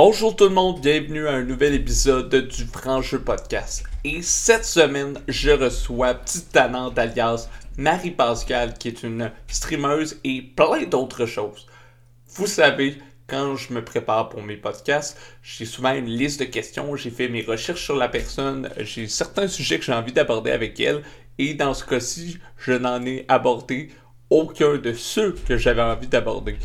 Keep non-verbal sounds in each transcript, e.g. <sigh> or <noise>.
Bonjour tout le monde, bienvenue à un nouvel épisode du Franc Podcast. Et cette semaine, je reçois Petite Tanante alias Marie-Pascale qui est une streameuse et plein d'autres choses. Vous savez, quand je me prépare pour mes podcasts, j'ai souvent une liste de questions, j'ai fait mes recherches sur la personne, j'ai certains sujets que j'ai envie d'aborder avec elle et dans ce cas-ci, je n'en ai abordé aucun de ceux que j'avais envie d'aborder.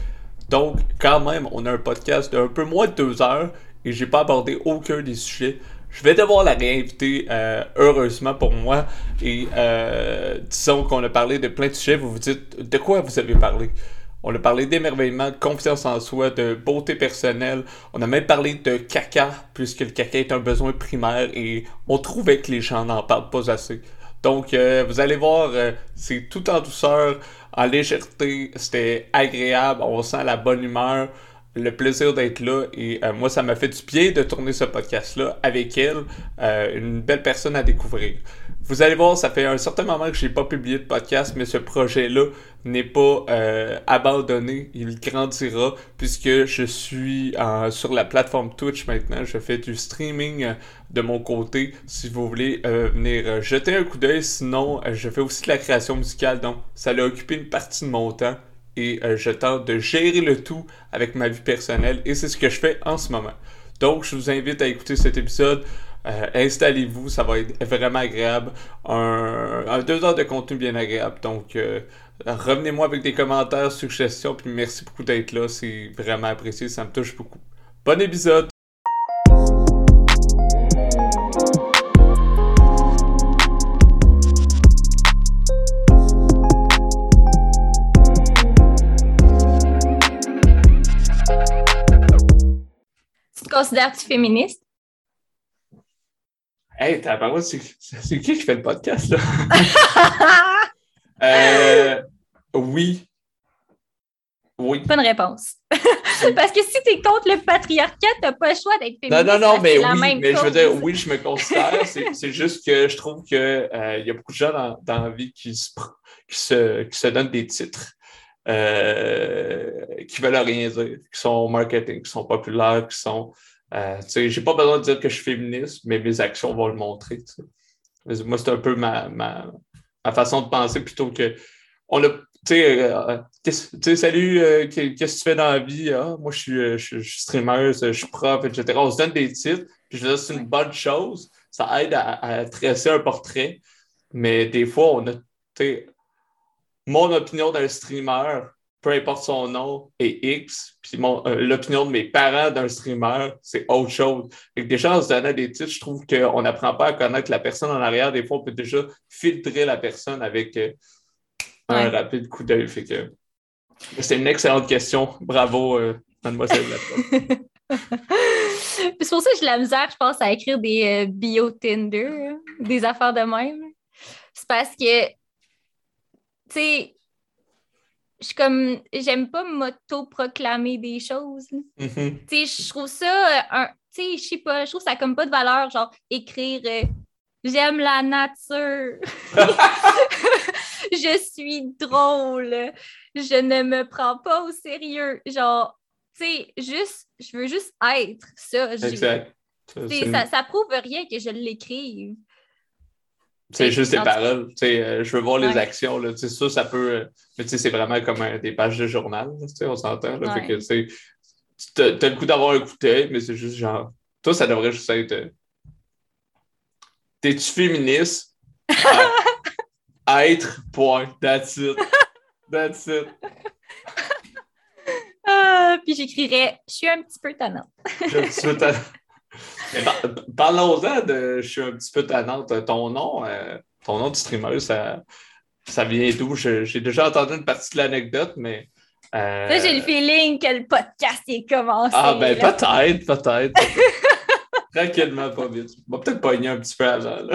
Donc, quand même, on a un podcast d'un peu moins de deux heures et j'ai pas abordé aucun des sujets. Je vais devoir la réinviter, euh, heureusement pour moi. Et euh, disons qu'on a parlé de plein de sujets. Vous vous dites, de quoi vous avez parlé? On a parlé d'émerveillement, de confiance en soi, de beauté personnelle. On a même parlé de caca, puisque le caca est un besoin primaire et on trouvait que les gens n'en parlent pas assez. Donc, euh, vous allez voir, c'est tout en douceur en légèreté, c'était agréable, on sent la bonne humeur, le plaisir d'être là et euh, moi ça m'a fait du bien de tourner ce podcast là avec elle, euh, une belle personne à découvrir. Vous allez voir, ça fait un certain moment que j'ai pas publié de podcast, mais ce projet-là n'est pas euh, abandonné. Il grandira puisque je suis sur la plateforme Twitch maintenant. Je fais du streaming euh, de mon côté. Si vous voulez euh, venir jeter un coup d'œil, sinon je fais aussi de la création musicale. Donc ça a occupé une partie de mon temps et je tente de gérer le tout avec ma vie personnelle et c'est ce que je fais en ce moment. Donc je vous invite à écouter cet épisode. Euh, installez-vous, ça va être vraiment agréable. Un, deux heures de contenu bien agréable. Donc, euh, revenez-moi avec des commentaires, suggestions, puis merci beaucoup d'être là. C'est vraiment apprécié, ça me touche beaucoup. Bon épisode! Considères-tu féministe? Hey, t'as parlé, c'est qui qui fait le podcast, là? <laughs> euh, oui. Oui. Bonne réponse. <laughs> Parce que si tu es contre le patriarcat, tu n'as pas le choix d'être féministe. Non, non, non, mais oui, mais je veux dire, oui, je me considère. <laughs> c'est juste que je trouve qu'il euh, y a beaucoup de gens dans, dans la vie qui se, qui se, qui se donnent des titres. Euh, qui veulent rien dire, qui sont marketing, qui sont populaires, qui sont euh, j'ai pas besoin de dire que je suis féministe, mais mes actions vont le montrer. Moi, c'est un peu ma, ma, façon de penser plutôt que. On a, euh, salut, euh, qu'est-ce que tu fais dans la vie? Ah, moi, je suis, euh, je, suis streamer, je suis prof, etc. On se donne des titres, puis je veux c'est une bonne chose. Ça aide à, à, tresser un portrait, mais des fois, on a. Mon opinion d'un streamer peu importe son nom, est X, puis euh, l'opinion de mes parents d'un streamer, c'est autre chose. Et déjà, en se donnant des titres, je trouve qu'on n'apprend pas à connaître la personne en arrière. Des fois, on peut déjà filtrer la personne avec euh, un rapide coup d'œil. c'est une excellente question. Bravo, euh, mademoiselle. <laughs> c'est pour ça que j'ai la misère, je pense, à écrire des bio Tinder, des affaires de même. C'est parce que, tu sais, je comme j'aime pas m'auto-proclamer des choses. Mm-hmm. je trouve ça euh, un tu sais, je sais pas, je trouve ça comme pas de valeur, genre écrire euh, j'aime la nature. <laughs> <laughs> je suis drôle. Je ne me prends pas au sérieux. Genre, tu sais, juste, je veux juste être ça. Exact. Ça, ça prouve rien que je l'écrive. C'est juste des paroles. Euh, je veux voir les actions. Là, ça, ça peut. Euh, mais c'est vraiment comme des pages de journal. On s'entend. tu as, le coup d'avoir un coup d'œil, mais c'est juste genre. Toi, ça devrait juste être. Euh, t'es-tu féministe? être, point. That's it. That's it. <laughs> Ah, puis j'écrirais Je suis un petit peu tannante. Je suis un petit peu tannante. Parlons-en de Je suis un petit peu tannante. Ton nom, euh, ton nom de streamer, ça, ça vient d'où? J'ai déjà entendu une partie de l'anecdote, mais. Euh... j'ai le feeling que le podcast est commencé. Ah, ben peut-être, peut-être. <laughs> Tranquillement, pas vite. On va peut-être pogner un petit peu avant. <laughs>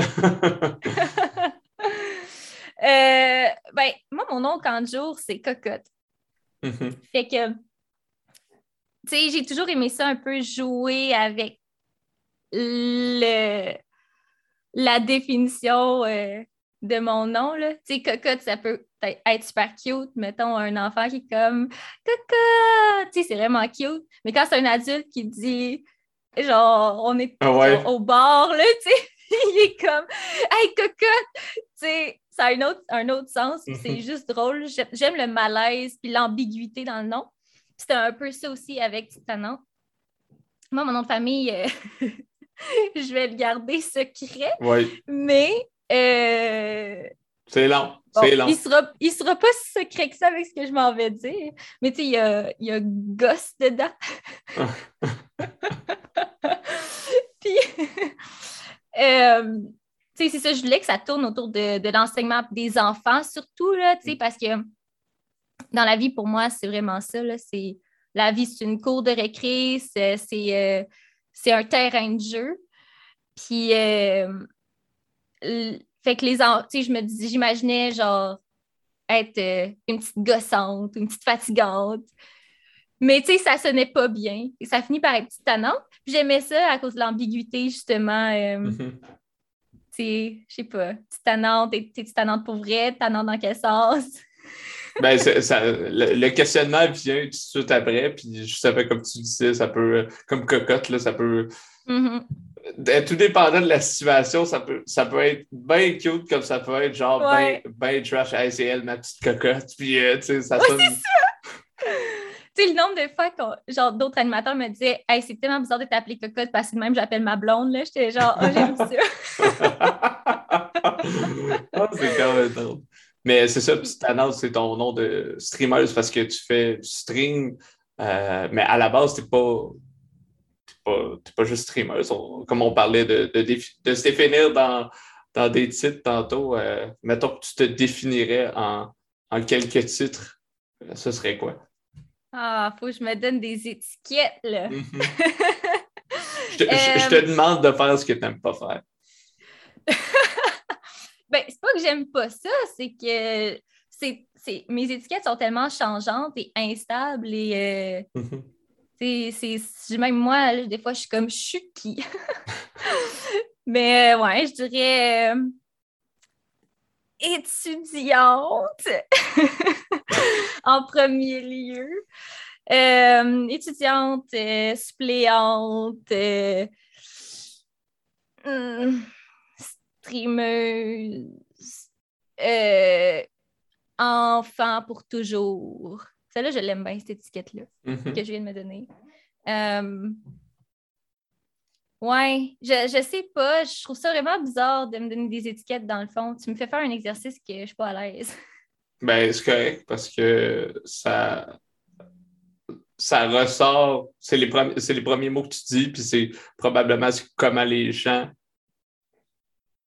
euh, ben, moi, mon nom quand jour, c'est Cocotte. Mm-hmm. Fait que, tu sais, j'ai toujours aimé ça un peu jouer avec le, la définition euh, de mon nom. Là. Tu sais, cocotte, ça peut être super cute. Mettons un enfant qui est comme cocotte, tu sais, c'est vraiment cute. Mais quand c'est un adulte qui dit, genre, on est Ah ouais. au bar, là, tu sais, <laughs> il est comme, hey, cocotte, tu sais, ça a un autre, un autre sens, c'est Mhm. juste drôle. J'ai- J'aime le malaise puis l'ambiguïté dans le nom. C'était un peu ça aussi avec Titanant. Moi, mon nom de famille, euh, <laughs> <laughs> je vais le garder secret, Oui, mais euh, c'est long. bon, c'est long. il sera, il sera pas si secret que ça avec ce que je m'en vais dire. Mais tu sais, il y a, il y a gosse dedans. <laughs> Puis, <laughs> euh, tu sais, c'est ça, je voulais que ça tourne autour de, de l'enseignement des enfants, surtout, là, tu sais, parce que dans la vie, pour moi, c'est vraiment ça, là, c'est la vie, c'est une cour de récré, c'est c'est, euh, c'est un terrain de jeu. Puis, euh, fait que les tu sais, je me dis, j'imaginais genre être euh, une petite gossante, une petite fatigante. Mais tu sais, ça sonnait pas bien. Et ça finit par être petite tannante. Puis j'aimais ça à cause de l'ambiguïté, justement. euh, Mhm. tu sais, je sais pas, petite tannante, t'es tannante pour vrai, tannante dans quel sens? Ben, ça, le, le questionnement vient tout de suite après, puis je savais, comme tu disais, ça peut, comme cocotte, là, ça peut, Mhm. euh, tout dépendant de la situation, ça peut, ça peut être bien cute, comme ça peut être genre Ouais. bien trash, Hey, c'est elle, ma petite cocotte, puis euh, tu sais, ça Ouais. <laughs> Tu sais, le nombre de fois que genre d'autres animateurs me disaient Hey, c'est tellement bizarre de t'appeler cocotte parce que même j'appelle ma blonde, là. J'étais genre, oh, j'aime ça. <laughs> Ah, c'est quand même drôle. Mais c'est ça, annonce, c'est ton nom de streameuse parce que tu fais du stream, euh, mais à la base, pas, t'es pas, t'es pas juste streameuse. On- comme on parlait de, de, de se définir dans, dans des titres tantôt, euh, mettons que tu te définirais en, en quelques titres, euh, ce serait quoi? Ah, faut que je me donne des étiquettes, là. Mhm. <laughs> Je te, je- je te demande de faire ce que tu n'aimes pas faire. <laughs> Ben, pas que j'aime pas ça, c'est que c'est, c'est- mes étiquettes sont tellement changeantes et instables et euh, Mhm. c'est, même moi, là, des fois, je suis comme je suis qui? <laughs> Mais euh, ouais, je dirais euh, étudiante <laughs> en premier lieu. Étudiante, suppléante, hum, streameuse, euh, enfant pour toujours. Celle-là, je l'aime bien, cette étiquette-là Mhm. que je viens de me donner. Euh, Ouais, je, je sais pas. Je trouve ça vraiment bizarre de me donner des étiquettes dans le fond. Tu me fais faire un exercice que je suis pas à l'aise. <laughs> Ben, c'est correct parce que ça, ça ressort, c'est les, les premiers mots que tu dis, puis c'est probablement comment les gens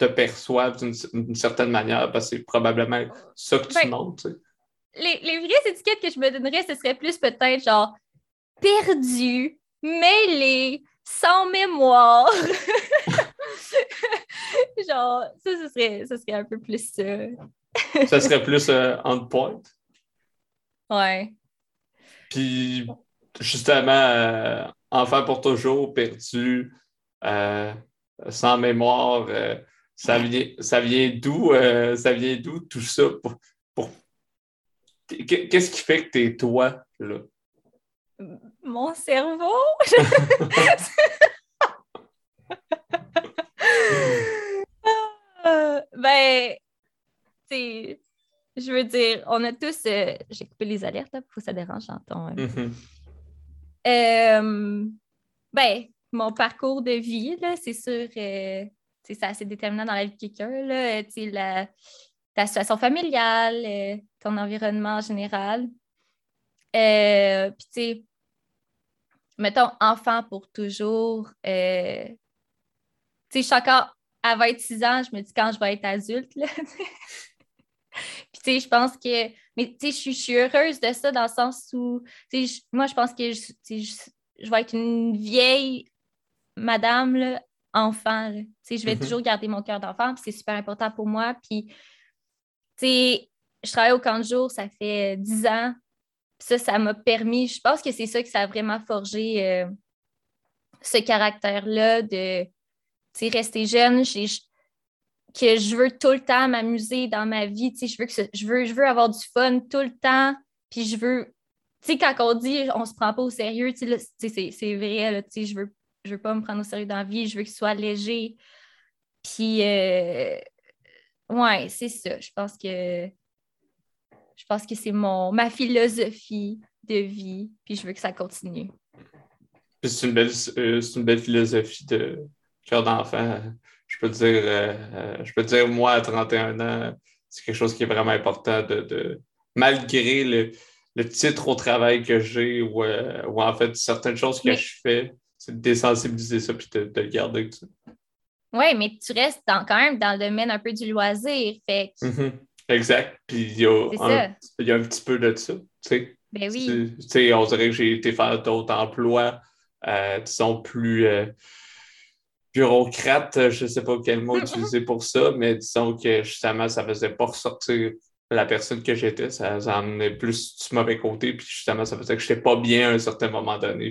te perçoivent d'une, certaine manière, parce que c'est probablement ça que tu Ben, montres. tu sais. Les, les vraies étiquettes que je me donnerais, ce serait plus peut-être genre perdu, mêlé, sans mémoire. <laughs> genre, ça, ce serait, serait un peu plus ça. <laughs> Ça serait plus euh, on point. Ouais. Puis, justement, euh, enfant pour toujours, perdu, euh, sans mémoire, euh, ça vient, ça vient d'où, euh, ça vient d'où tout ça pour, pour- Qu'est- Qu'est-ce qui fait que t'es toi, là? Mon cerveau? <laughs> Euh, ben, tu je veux dire, on a tous. euh, J'ai coupé les alertes, là, faut que ça dérange. Mhm. Euh, ben, mon parcours de vie, là, c'est sûr, euh, tu c'est assez déterminant dans la vie de quelqu'un, euh, ta situation familiale, euh, ton environnement en général. Euh, Puis, tu sais, mettons, enfant pour toujours, tu sais, je suis encore à 26 ans, je me dis quand je vais être adulte, là, <laughs> Puis, tu sais, je pense que. Mais, tu sais, je suis- heureuse de ça dans le sens où. Moi, je pense que je- je vais être une vieille madame, là, enfant. je vais Mhm. toujours garder mon cœur d'enfant, puis c'est super important pour moi. Puis, je travaille au camp de jour, ça fait 10 ans. Puis ça, ça m'a permis. Je pense que c'est ça que ça a vraiment forgé euh, ce caractère-là de rester jeune. Que je veux tout le temps m'amuser dans ma vie. Je veux, que je, veux, je veux avoir du fun tout le temps. Puis je veux. Tu sais, quand on dit on se prend pas au sérieux, c'est vrai, là, je veux, je veux pas me prendre au sérieux dans la vie, je veux qu'il soit léger. Puis, euh, ouais, c'est ça. Je pense que je pense que c'est mon ma philosophie de vie, puis je veux que ça continue. C'est une, belle, euh, une belle philosophie de cœur d'enfant. Je peux dire, euh, euh, je peux dire, moi, à 31 ans, c'est quelque chose qui est vraiment important de, malgré le, titre au travail que j'ai ou, en fait certaines choses que je fais, c'est de désensibiliser ça puis de, le garder. Oui, mais tu restes quand même dans le domaine un peu du loisir. Fait mm-hmm. Exact. Puis il y, a un, petit peu de ça. Tu sais. Ben oui. On dirait que j'ai été faire d'autres emplois, euh, disons, plus euh, bureaucrates, je ne sais pas quel mot utiliser pour ça, mais disons que justement, ça ne faisait pas ressortir la personne que j'étais. Ça, ça amenait plus du mauvais côté, puis justement, ça faisait que je n'étais pas bien à un certain moment donné.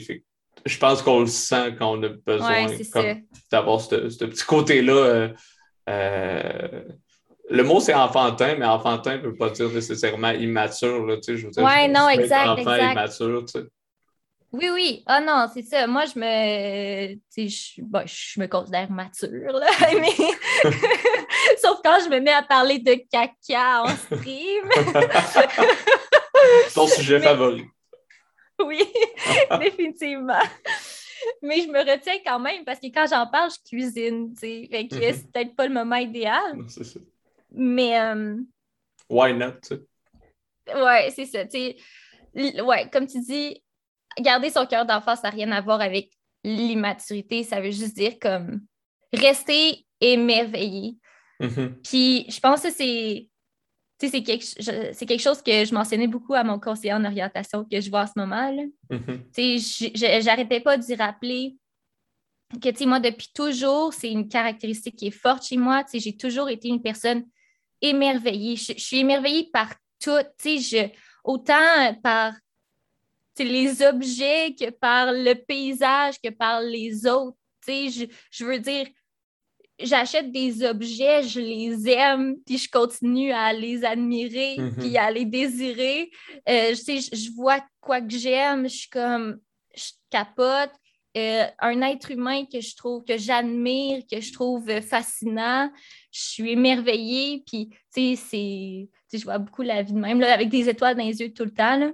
Je pense qu'on le sent quand on a besoin d'avoir ce, petit côté-là. Euh, euh le mot c'est enfantin, mais enfantin ne veut pas dire nécessairement immature. Là, je veux dire, ouais, non, exact. Enfant exact. immature. Oui, oui. Ah non, c'est ça. Moi, je me. Je, bon, je me considère mature, là. <laughs> Mais... <laughs> Sauf quand je me mets à parler de caca en stream. <laughs> Ton sujet favori. <laughs> Oui, <laughs> définitivement. Mais je me retiens quand même parce que quand j'en parle, je cuisine, tu sais. Fait que mm-hmm. c'est peut-être pas le moment idéal. C'est ça. Mais. Euh, Why not? Ouais, c'est ça. Ouais, comme tu dis, garder son cœur d'enfant, ça n'a rien à voir avec l'immaturité. Ça veut juste dire comme rester émerveillé. Mm-hmm. Puis je pense que c'est. C'est quelque, quelque, chose que je mentionnais beaucoup à mon conseiller en orientation que je vois en ce moment. Mm-hmm. J'arrêtais pas d'y rappeler que, tu moi, depuis toujours, c'est une caractéristique qui est forte chez moi. J'ai toujours été une personne émerveillée. Je, suis émerveillée par tout, je, autant par les objets que par le paysage, que par les autres. Je, je veux dire, j'achète des objets, je les aime, puis je continue à les admirer, mm-hmm. puis à les désirer. Euh, je, je vois quoi que j'aime, je suis comme, je capote. Euh, un être humain que je trouve, que j'admire, que je trouve fascinant. Je suis émerveillée, puis, tu sais, je vois beaucoup la vie de même, là, avec des étoiles dans les yeux tout le temps.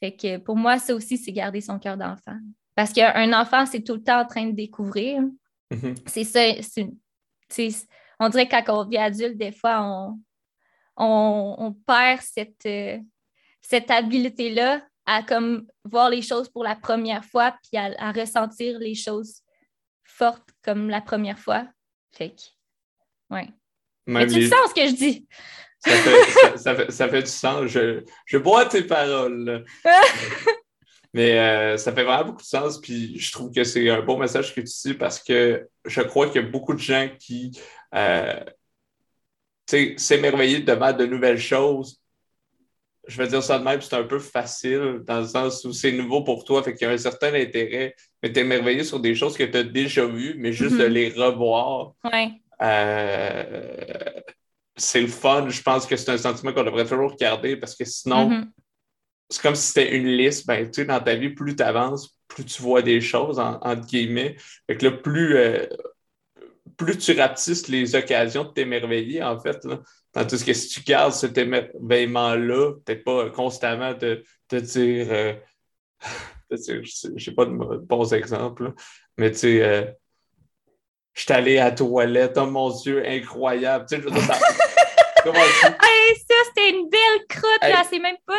Fait que pour moi, ça aussi, c'est garder son cœur d'enfant. Parce qu'un enfant, c'est tout le temps en train de découvrir. Mm-hmm. C'est ça. on dirait que quand on vit adulte, des fois, on, on, perd cette, euh, cette habileté-là à comme voir les choses pour la première fois, puis à, ressentir les choses fortes comme la première fois. Fait que, ouais. Mais tu sens ce que je dis? Ça fait, ça, fait, ça fait, du sens. Je, je bois tes paroles. <laughs> Mais euh, ça fait vraiment beaucoup de sens, puis je trouve que c'est un bon message que tu dis parce que je crois qu'il y a beaucoup de gens qui euh, s'émerveillent devant de nouvelles choses, je vais dire ça de même, c'est un peu facile dans le sens où c'est nouveau pour toi, fait qu'il y a un certain intérêt, mais tu es émerveillé sur des choses que tu as déjà vues, mais juste de mhm. les revoir. Euh, c'est le fun. Je pense que c'est un sentiment qu'on devrait toujours regarder parce que sinon, mhm. C'est comme si c'était une liste. Ben, tu sais, dans ta vie, plus tu avances, plus tu vois des choses, entre guillemets. Fait que là, plus, euh, plus tu rapetisses les occasions de t'émerveiller, en fait. Là. Tandis que si tu gardes cet émerveillement-là, peut-être pas constamment de te dire, euh, <laughs> je n'ai pas de bons exemples, mais tu sais, euh, je suis allé à la toilette, oh mon Dieu, incroyable. Tu sais, <laughs> comment ça, c'était une belle croûte, là, c'est même pas.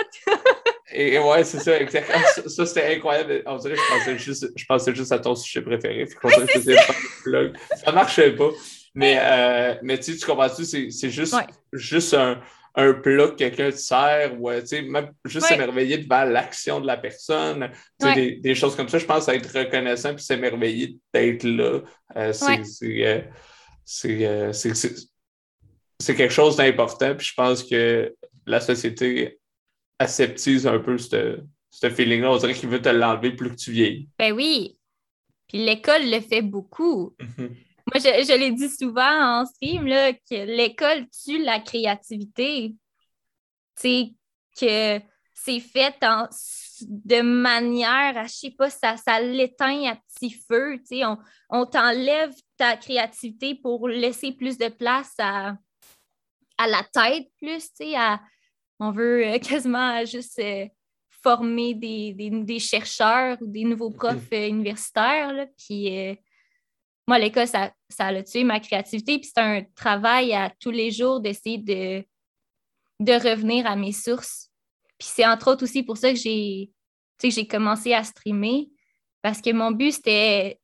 et, ouais, c'est ça, exactement. Ça, c'était incroyable. On dirait que je pensais juste, je pensais juste à ton sujet préféré. Puis ça. ça marchait pas. Mais, euh, mais tu comprends-tu, c'est juste, juste un, un plat que quelqu'un te sert ou euh, même juste s'émerveiller devant l'action de la personne. Des, des, choses comme ça, je pense à être reconnaissant puis s'émerveiller d'être là. Euh, c'est quelque chose d'important. Puis je pense que la société aseptise un peu ce feeling-là. On dirait qu'il veut te l'enlever plus que tu vieillis. Ben oui. Puis l'école le fait beaucoup. Mm-hmm. Moi, je, l'ai dit souvent en stream, là, que l'école tue la créativité. Tu sais, que c'est fait de manière à, je sais pas, ça, ça l'éteint à petit feu. Tu sais, on, on t'enlève ta créativité pour laisser plus de place à, à la tête, plus, tu sais, on veut euh, <laughs> quasiment juste euh, former des, chercheurs ou des nouveaux profs euh, universitaires. Là, puis moi, l'école, ça, ça a tué ma créativité. Puis c'est un travail à tous les jours d'essayer de, de revenir à mes sources. Puis c'est entre autres aussi pour ça que j'ai, j'ai commencé à streamer. Parce que mon but, c'était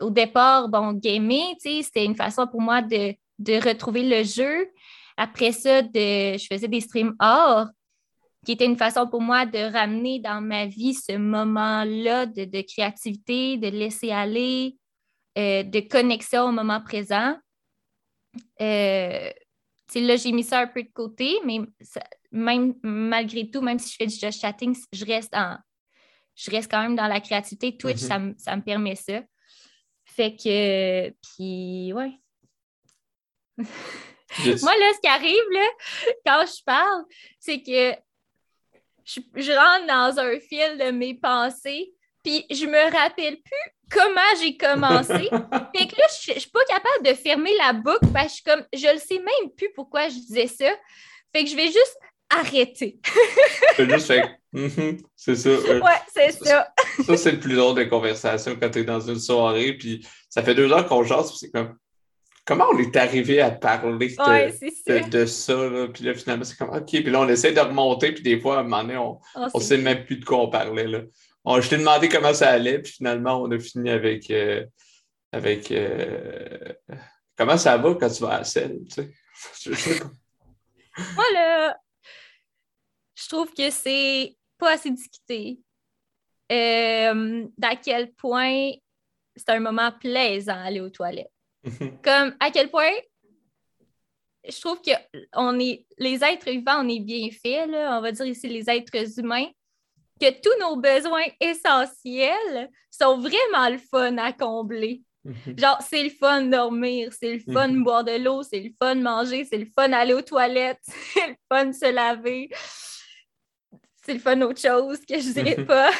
au départ, bon, gamer, c'était une façon pour moi de, de, retrouver le jeu. Après ça, de, je faisais des streams hors, qui était une façon pour moi de ramener dans ma vie ce moment-là de, de, créativité, de laisser aller, euh, de connexion au moment présent. Euh, là, j'ai mis ça un peu de côté, mais même malgré tout, même si je fais du just chatting, je reste en, je reste quand même dans la créativité. Twitch, mm-hmm. ça, me, ça, me permet ça. Fait que, puis, ouais. <laughs> Moi, là, ce qui arrive, là, quand je parle, c'est que je, rentre dans un fil de mes pensées, puis je me rappelle plus comment j'ai commencé. <laughs> fait que là, je, ne suis pas capable de fermer la boucle parce que je, comme, je le sais même plus pourquoi je disais ça. Fait que je vais juste arrêter. Mhm, c'est ça. ouais, c'est ça. ça, c'est le plus drôle des conversations quand tu es dans une soirée, puis ça fait deux heures qu'on jase, puis c'est comme comment on est arrivé à parler de, de, ça, là? puis là, finalement, c'est comme OK, puis là, on essaie de remonter, puis des fois, à un moment donné, on ne oh, sait même plus de quoi on parlait. Là. je t'ai demandé comment ça allait, puis finalement, on a fini avec. Euh, avec euh, comment ça va quand tu vas à la selle, tu sais? <laughs> Moi, là, je trouve que c'est pas assez discuté. Euh, d'à quel point c'est un moment plaisant aller aux toilettes. <laughs> Comme à quel point je trouve que on est, les êtres vivants, on est bien faits, on va dire ici les êtres humains, que tous nos besoins essentiels sont vraiment le fun à combler. Genre, c'est le fun de dormir, c'est le fun de boire de l'eau, c'est le fun de manger, c'est le fun d'aller aux toilettes, <laughs> c'est le fun de se laver c'est le fun autre chose que je dirais <laughs> pas.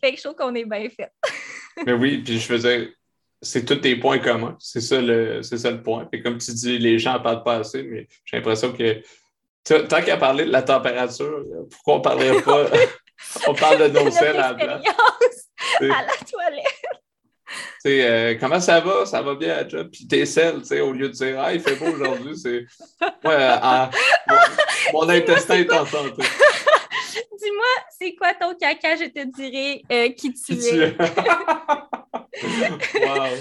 fait que je trouve qu'on est bien fait. Mais oui, puis je faisais. C'est tous des points communs. C'est ça le, c'est ça le point. Et comme tu dis, les gens ne parlent pas assez, mais j'ai l'impression que tant qu'à parler de la température, pourquoi on ne parlerait pas? <laughs> on parle de nos selles à la À la toilette. Euh, comment ça va? Ça va bien, job? Puis tes selles, au lieu de dire Ah, il fait beau aujourd'hui, c'est. Ouais, mon, intestin est en santé. Dis-moi, c'est quoi ton caca? Je te dirai euh, qui tu es? <laughs> wow.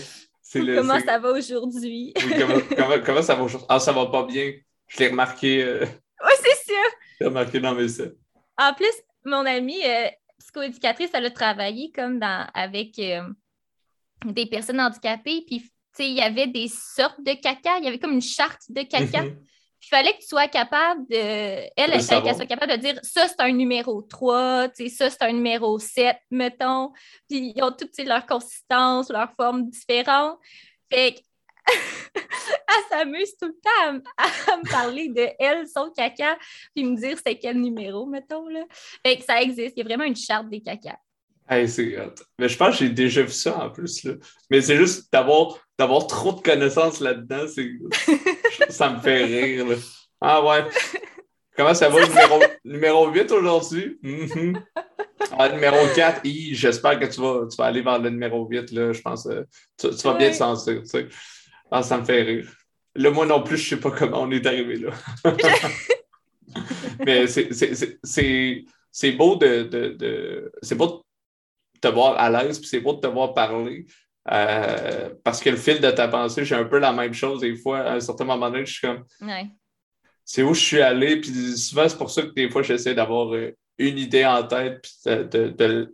comment ça va aujourd'hui? oui, comment, comment, ça va aujourd'hui? Ah, ça va pas bien. Je l'ai remarqué. Euh, <laughs> oui, c'est sûr. Je l'ai remarqué dans mes selles. En plus, mon amie psychoéducatrice, elle a travaillé comme dans, avec des personnes handicapées, puis il y avait des sortes de caca, il y avait comme une charte de caca. Il fallait que tu sois capable de. Elle, elle fallait qu'elle soit capable de dire ça, c'est un numéro 3, ça, c'est un numéro 7, mettons. Puis ils ont toutes leur consistance, leur forme différente. Fait <laughs> elle s'amuse tout le temps à, me parler de elle, son caca, puis me dire c'est quel numéro, mettons. Là. Fait que ça existe. Il y a vraiment une charte des cacas. Mais je pense que j'ai déjà vu ça en plus. Là. Mais c'est juste d'avoir, d'avoir trop de connaissances là-dedans, <laughs> ça me fait rire. Ah ouais. Comment ça va, numéro, numéro 8 aujourd'hui? Ah, numéro 4, j'espère que tu vas, tu vas aller vers le numéro 8. Là, je pense euh, tu, vas bien te sentir. Tu sais. ah, ça me fait rire. Là, moi non plus, je ne sais pas comment on est arrivé là. <laughs> Mais c'est beau de, de, de c'est beau te voir à l'aise, puis c'est beau de te voir parler. Euh, parce que le fil de ta pensée, j'ai un peu la même chose des fois. À un certain moment donné, je suis comme. C'est où je suis allé, puis souvent, c'est pour ça que des fois, j'essaie d'avoir euh, une idée en tête, puis de,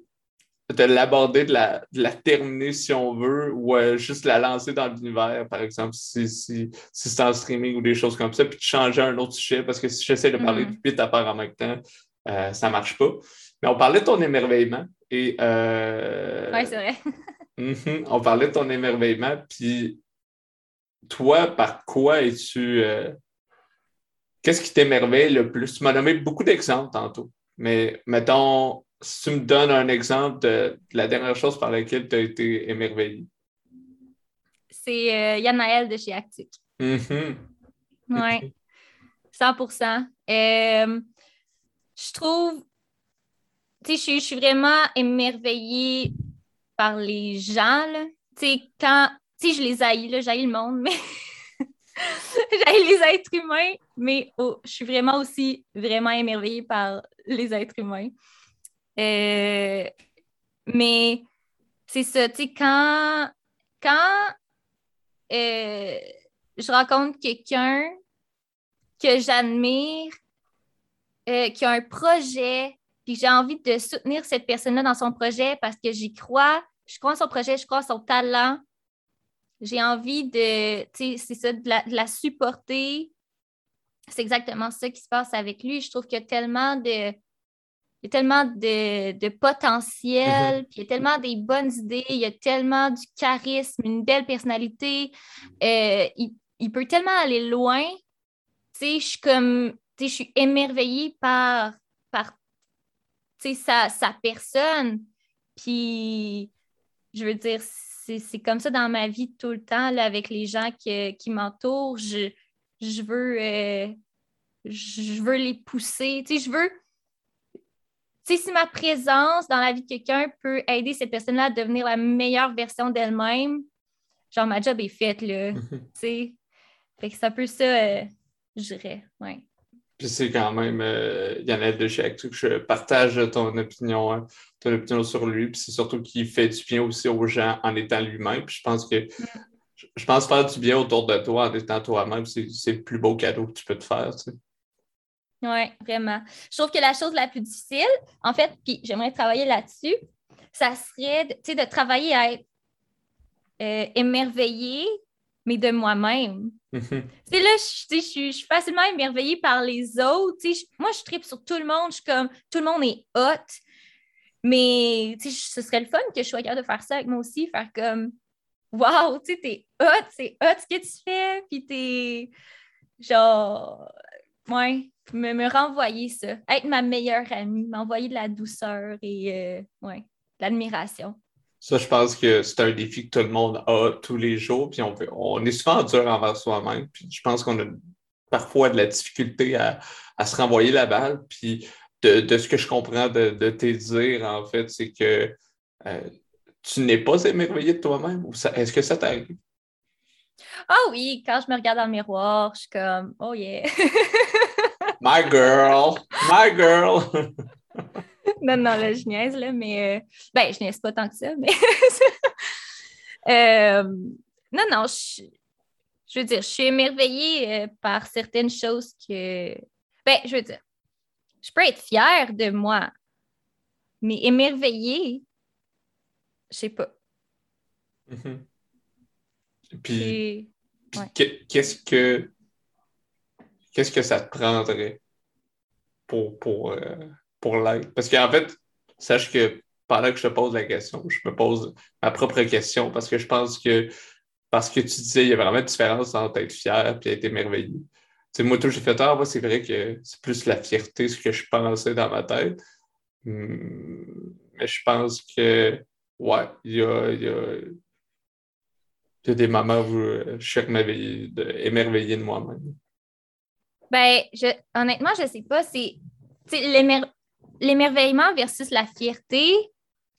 de, l'aborder, de la, la, terminer si on veut, ou euh, juste la lancer dans l'univers, par exemple, si, si, si c'est en streaming ou des choses comme ça, puis de changer un autre sujet, parce que si j'essaie de parler mm-hmm. de huit affaires en même temps, ça ne marche pas. Mais on parlait de ton émerveillement. Et, euh, oui, c'est vrai. <laughs> Mhm. On parlait de ton émerveillement, puis toi, par quoi es-tu. Euh, qu'est-ce qui t'émerveille le plus? Tu m'as nommé beaucoup d'exemples tantôt, mais mettons, si tu me donnes un exemple de, la dernière chose par laquelle tu as été émerveillé. C'est euh, Yann de chez Actic. Mm-hmm. Oui, 100% euh, Je trouve, tu je suis vraiment émerveillée par les gens. Tu sais, quand, je les haïs, là, j'haïs le monde, mais <laughs> j'haïs les êtres humains, mais oh, je suis vraiment aussi vraiment émerveillée par les êtres humains. Euh, mais c'est ça, tu sais, quand, quand euh, je rencontre quelqu'un que j'admire, euh, qui a un projet, puis j'ai envie de soutenir cette personne-là dans son projet parce que j'y crois, je crois en son projet, je crois en son talent. J'ai envie de, tu sais, c'est ça, de la, supporter. C'est exactement ça qui se passe avec lui. Je trouve qu'il y a tellement de, il y a tellement de, potentiel, mm-hmm. puis il y a tellement des bonnes idées, il y a tellement du charisme, une belle personnalité. Euh, il, peut tellement aller loin. Tu sais, je suis comme, tu sais, je suis émerveillée par, par sa, sa personne. Puis, je veux dire, c'est comme ça dans ma vie tout le temps, là, avec les gens qui, qui m'entourent. Je, je, veux, euh, je veux les pousser. Tu sais, je veux si ma présence dans la vie de quelqu'un peut aider cette personne-là à devenir la meilleure version d'elle-même, genre ma job est faite, là. <laughs> tu Fait que c'est un peu ça, euh, je dirais. Ouais. Puis c'est quand même, euh, Yannette de chez je partage ton opinion, hein, ton opinion sur lui. Puis c'est surtout qu'il fait du bien aussi aux gens en étant lui-même. Puis je pense que mm. je pense faire du bien autour de toi en étant toi-même, c'est le plus beau cadeau que tu peux te faire. Tu sais. Oui, vraiment. Je trouve que la chose la plus difficile, en fait, puis j'aimerais travailler là-dessus, ça serait de, de travailler à être euh, émerveillé, mais de moi-même. Tu là, je, suis facilement émerveillée par les autres. moi, je tripe sur tout le monde. Je suis comme, tout le monde est hot. Mais ce serait le fun que je sois capable de faire ça avec moi aussi, faire comme, wow, tu sais, t'es hot, c'est hot ce que tu fais, puis t'es genre, ouais, me, me renvoyer ça, être ma meilleure amie, m'envoyer de la douceur et euh, ouais, de l'admiration. Ça, je pense que c'est un défi que tout le monde a tous les jours, puis on, on est souvent dur envers soi-même, puis je pense qu'on a parfois de la difficulté à, se renvoyer la balle, puis de, ce que je comprends de, de tes dires, en fait, c'est que euh, tu n'es pas émerveillé de toi-même, est-ce que ça t'arrive? Ah oui, quand je me regarde dans le miroir, je suis comme, oh yeah! <laughs> My girl! My girl! <laughs> <laughs> non, non, là, je niaise, là, mais. Euh, ben, je niaise pas tant que ça, mais. <laughs> Euh, non, non, je, je, veux dire, je suis émerveillée euh, par certaines choses que. Ben, je veux dire, je peux être fière de moi, mais émerveillée, je sais pas. Mm-hmm. Puis, qu'est-ce que qu'est-ce que ça te prendrait pour, pour, euh, pour l'être? Parce qu'en fait, sache que pendant que je te pose la question, je me pose ma propre question parce que je pense que parce que tu disais il y a vraiment une différence entre être fier et être émerveillé. Tu moi, tout j'ai fait tard, ah, c'est vrai que c'est plus la fierté, ce que je pensais dans ma tête. Mais je pense que, ouais, il y a, y a, des moments où je suis émerveillé de moi-même. Ben, je, honnêtement, je sais pas. C'est l'émerveillement versus la fierté.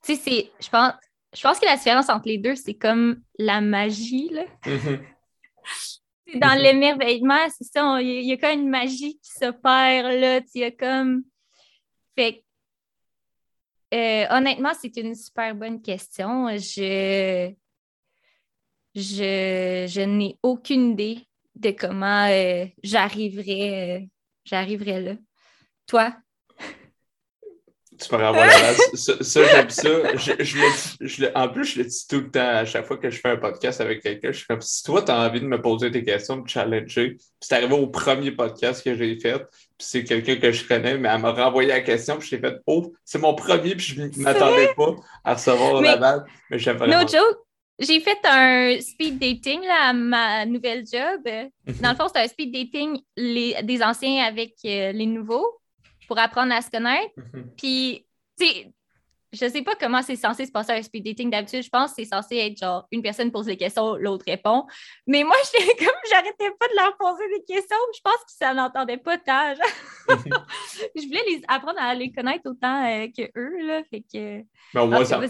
Tu sais, c'est, je pense, je pense que la différence entre les deux, c'est comme la magie. Là. Mm-hmm. Dans mm-hmm. l'émerveillement, c'est ça, il y, a comme une magie qui s'opère là. Il y a comme. Fait euh, honnêtement, c'est une super bonne question. Je, je, je n'ai aucune idée de comment euh, j'arriverais, euh, j'arriverais là. Toi? Tu me renvoies la <laughs> base. Ça, ça j'aime ça. Je, je, je, en plus, je le dis tout le temps à chaque fois que je fais un podcast avec quelqu'un. Je suis comme si toi, tu as envie de me poser des questions, de me challenger. Puis c'est arrivé au premier podcast que j'ai fait. Puis c'est quelqu'un que je connais, mais elle m'a renvoyé la question. Puis j'ai fait Oh, c'est mon premier. Puis je ne m'attendais pas à recevoir la balle. Mais j'aime No joke. J'ai fait un speed dating là, à ma nouvelle job. Dans le fond, c'est un speed dating les, des anciens avec euh, les nouveaux pour apprendre à se connaître. Mhm. Puis, tu sais, je sais pas comment c'est censé se passer un speed dating d'habitude. Je pense que c'est censé être genre une personne pose des questions, l'autre répond. Mais moi, <laughs> j'étais comme j'arrêtais pas de leur poser des questions. Je pense que ça n'entendait pas tant. <laughs> je voulais les apprendre à les connaître autant euh, que eux. Là, fait que. Mais au moins, ça,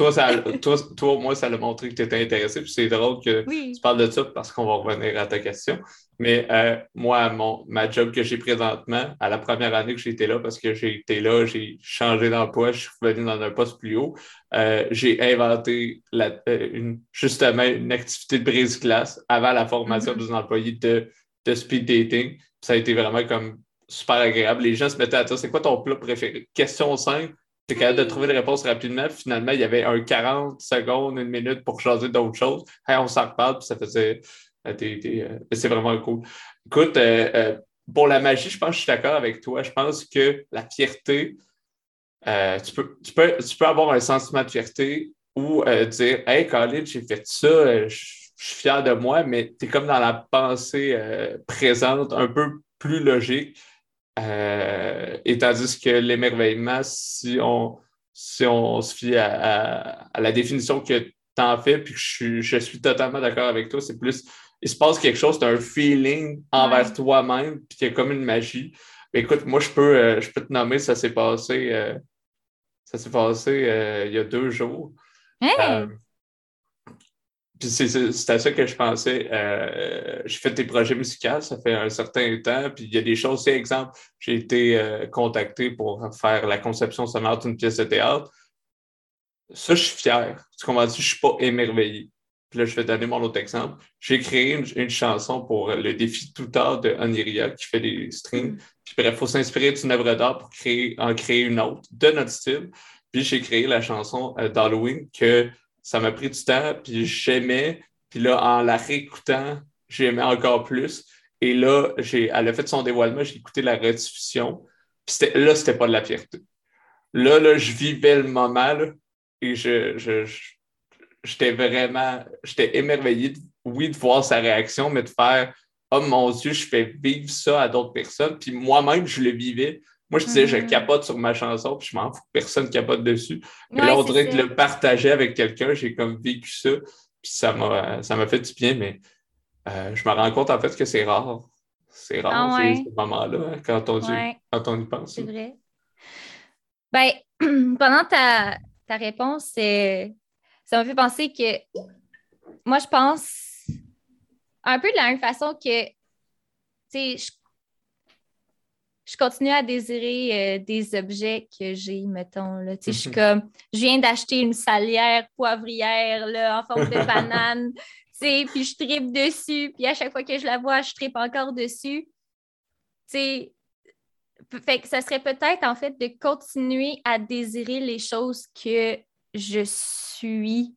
toi, ça, toi, toi, moi, ça l'a montré que tu étais intéressé. Puis c'est drôle que tu parles de ça parce qu'on va revenir à ta question. Mais euh, moi, mon, ma job que j'ai présentement, à la première année que j'étais là, parce que j'ai été là, j'ai changé d'emploi, je suis revenu dans un poste plus haut, euh, j'ai inventé la, euh, une, justement une activité de brise-glace avant la formation mm-hmm. des employés de, de speed dating. Ça a été vraiment comme super agréable. Les gens se mettaient à dire c'est quoi ton plat préféré? Question simple c'est capable de trouver des réponses rapidement. finalement, il y avait un 40 secondes, une minute pour changer d'autres choses. on s'en reparle, puis ça faisait. Euh, euh, c'est vraiment cool. Écoute, euh, pour la magie, je pense que je suis d'accord avec toi. Je pense que la fierté, tu, peux, tu, peux, tu peux avoir un sentiment de fierté ou dire Hey, Colin, j'ai fait ça, je suis fier de moi, mais tu es comme dans la pensée présente, un peu plus logique. Euh, et tandis que l'émerveillement, si on, si on se fie à, la définition que tu en fais, puis que je suis, totalement d'accord avec toi, c'est plus, il se passe quelque chose, tu as un feeling envers toi-même, puis il y a comme une magie. écoute, moi, je peux, euh, je peux te nommer, ça s'est passé, euh, ça s'est passé il y a deux jours. C'est à ça que je pensais. Euh, j'ai fait des projets musicaux, ça fait un certain temps. Puis il y a des choses, c'est exemple, j'ai été euh, contacté pour faire la conception sonore d'une pièce de théâtre. Ça, je suis fier. Tu comprends? Je ne suis pas émerveillé. Puis là, je vais donner mon autre exemple. J'ai créé une, chanson pour le défi tout tard de Oniria qui fait des strings. Mm. Puis bref, il faut s'inspirer d'une œuvre d'art pour créer, en créer une autre de notre style. Puis j'ai créé la chanson euh, d'Halloween que ça m'a pris du temps, puis j'aimais. Puis là, en la réécoutant, j'aimais encore plus. Et là, elle a fait son dévoilement, j'ai écouté la rediffusion. Puis là, c'était pas de la fierté. Là, là, je vivais le moment, et je, je, j'étais vraiment, j'étais émerveillé, oui, de voir sa réaction, mais de faire, oh mon Dieu, je fais vivre ça à d'autres personnes. Puis moi-même, je le vivais. Moi, je disais, je mm-hmm. capote sur ma chanson, puis je m'en fous personne capote dessus. Mais là, on dirait que le partager avec quelqu'un, j'ai comme vécu ça, puis ça m'a, ça m'a fait du bien, mais euh, je me rends compte en fait que c'est rare. C'est rare, ah ces, moments-là, hein, quand, on, quand on y pense. C'est vrai. Ben, <clears throat> pendant ta, ta réponse, ça m'a fait penser que moi, je pense un peu de la même façon que, tu sais, je je continue à désirer euh, des objets que j'ai, mettons. Là. Je suis comme, je viens d'acheter une salière poivrière là, en forme de <laughs> banane, puis je tripe dessus, puis à chaque fois que je la vois, je tripe encore dessus. Fait que ça serait peut-être en fait de continuer à désirer les choses que je suis.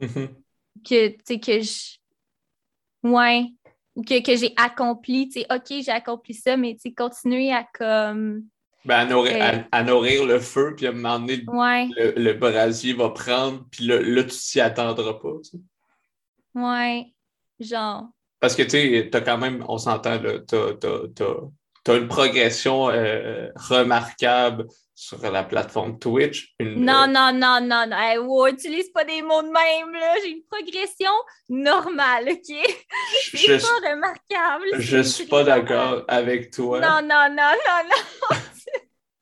Mm-hmm. Que, tu sais, que je. Ouais, que, que j'ai accompli, tu sais, OK, j'ai accompli ça, mais tu sais, continuer à comme. Ben, à, nourrir, à, nourrir le feu, puis à un moment donné, le, le, brasier va prendre, puis là, là tu t'y attendras pas, tu sais. Ouais, genre. Parce que, tu sais, t'as quand même, on s'entend, là, t'as une progression euh, remarquable sur la plateforme Twitch. Non, non, non, non, non. Hey, wow, utilise pas des mots de même, là. J'ai une progression normale, OK? <laughs> C'est pas remarquable. Je suis pas d'accord avec toi. Non, non, non, non, non. <laughs>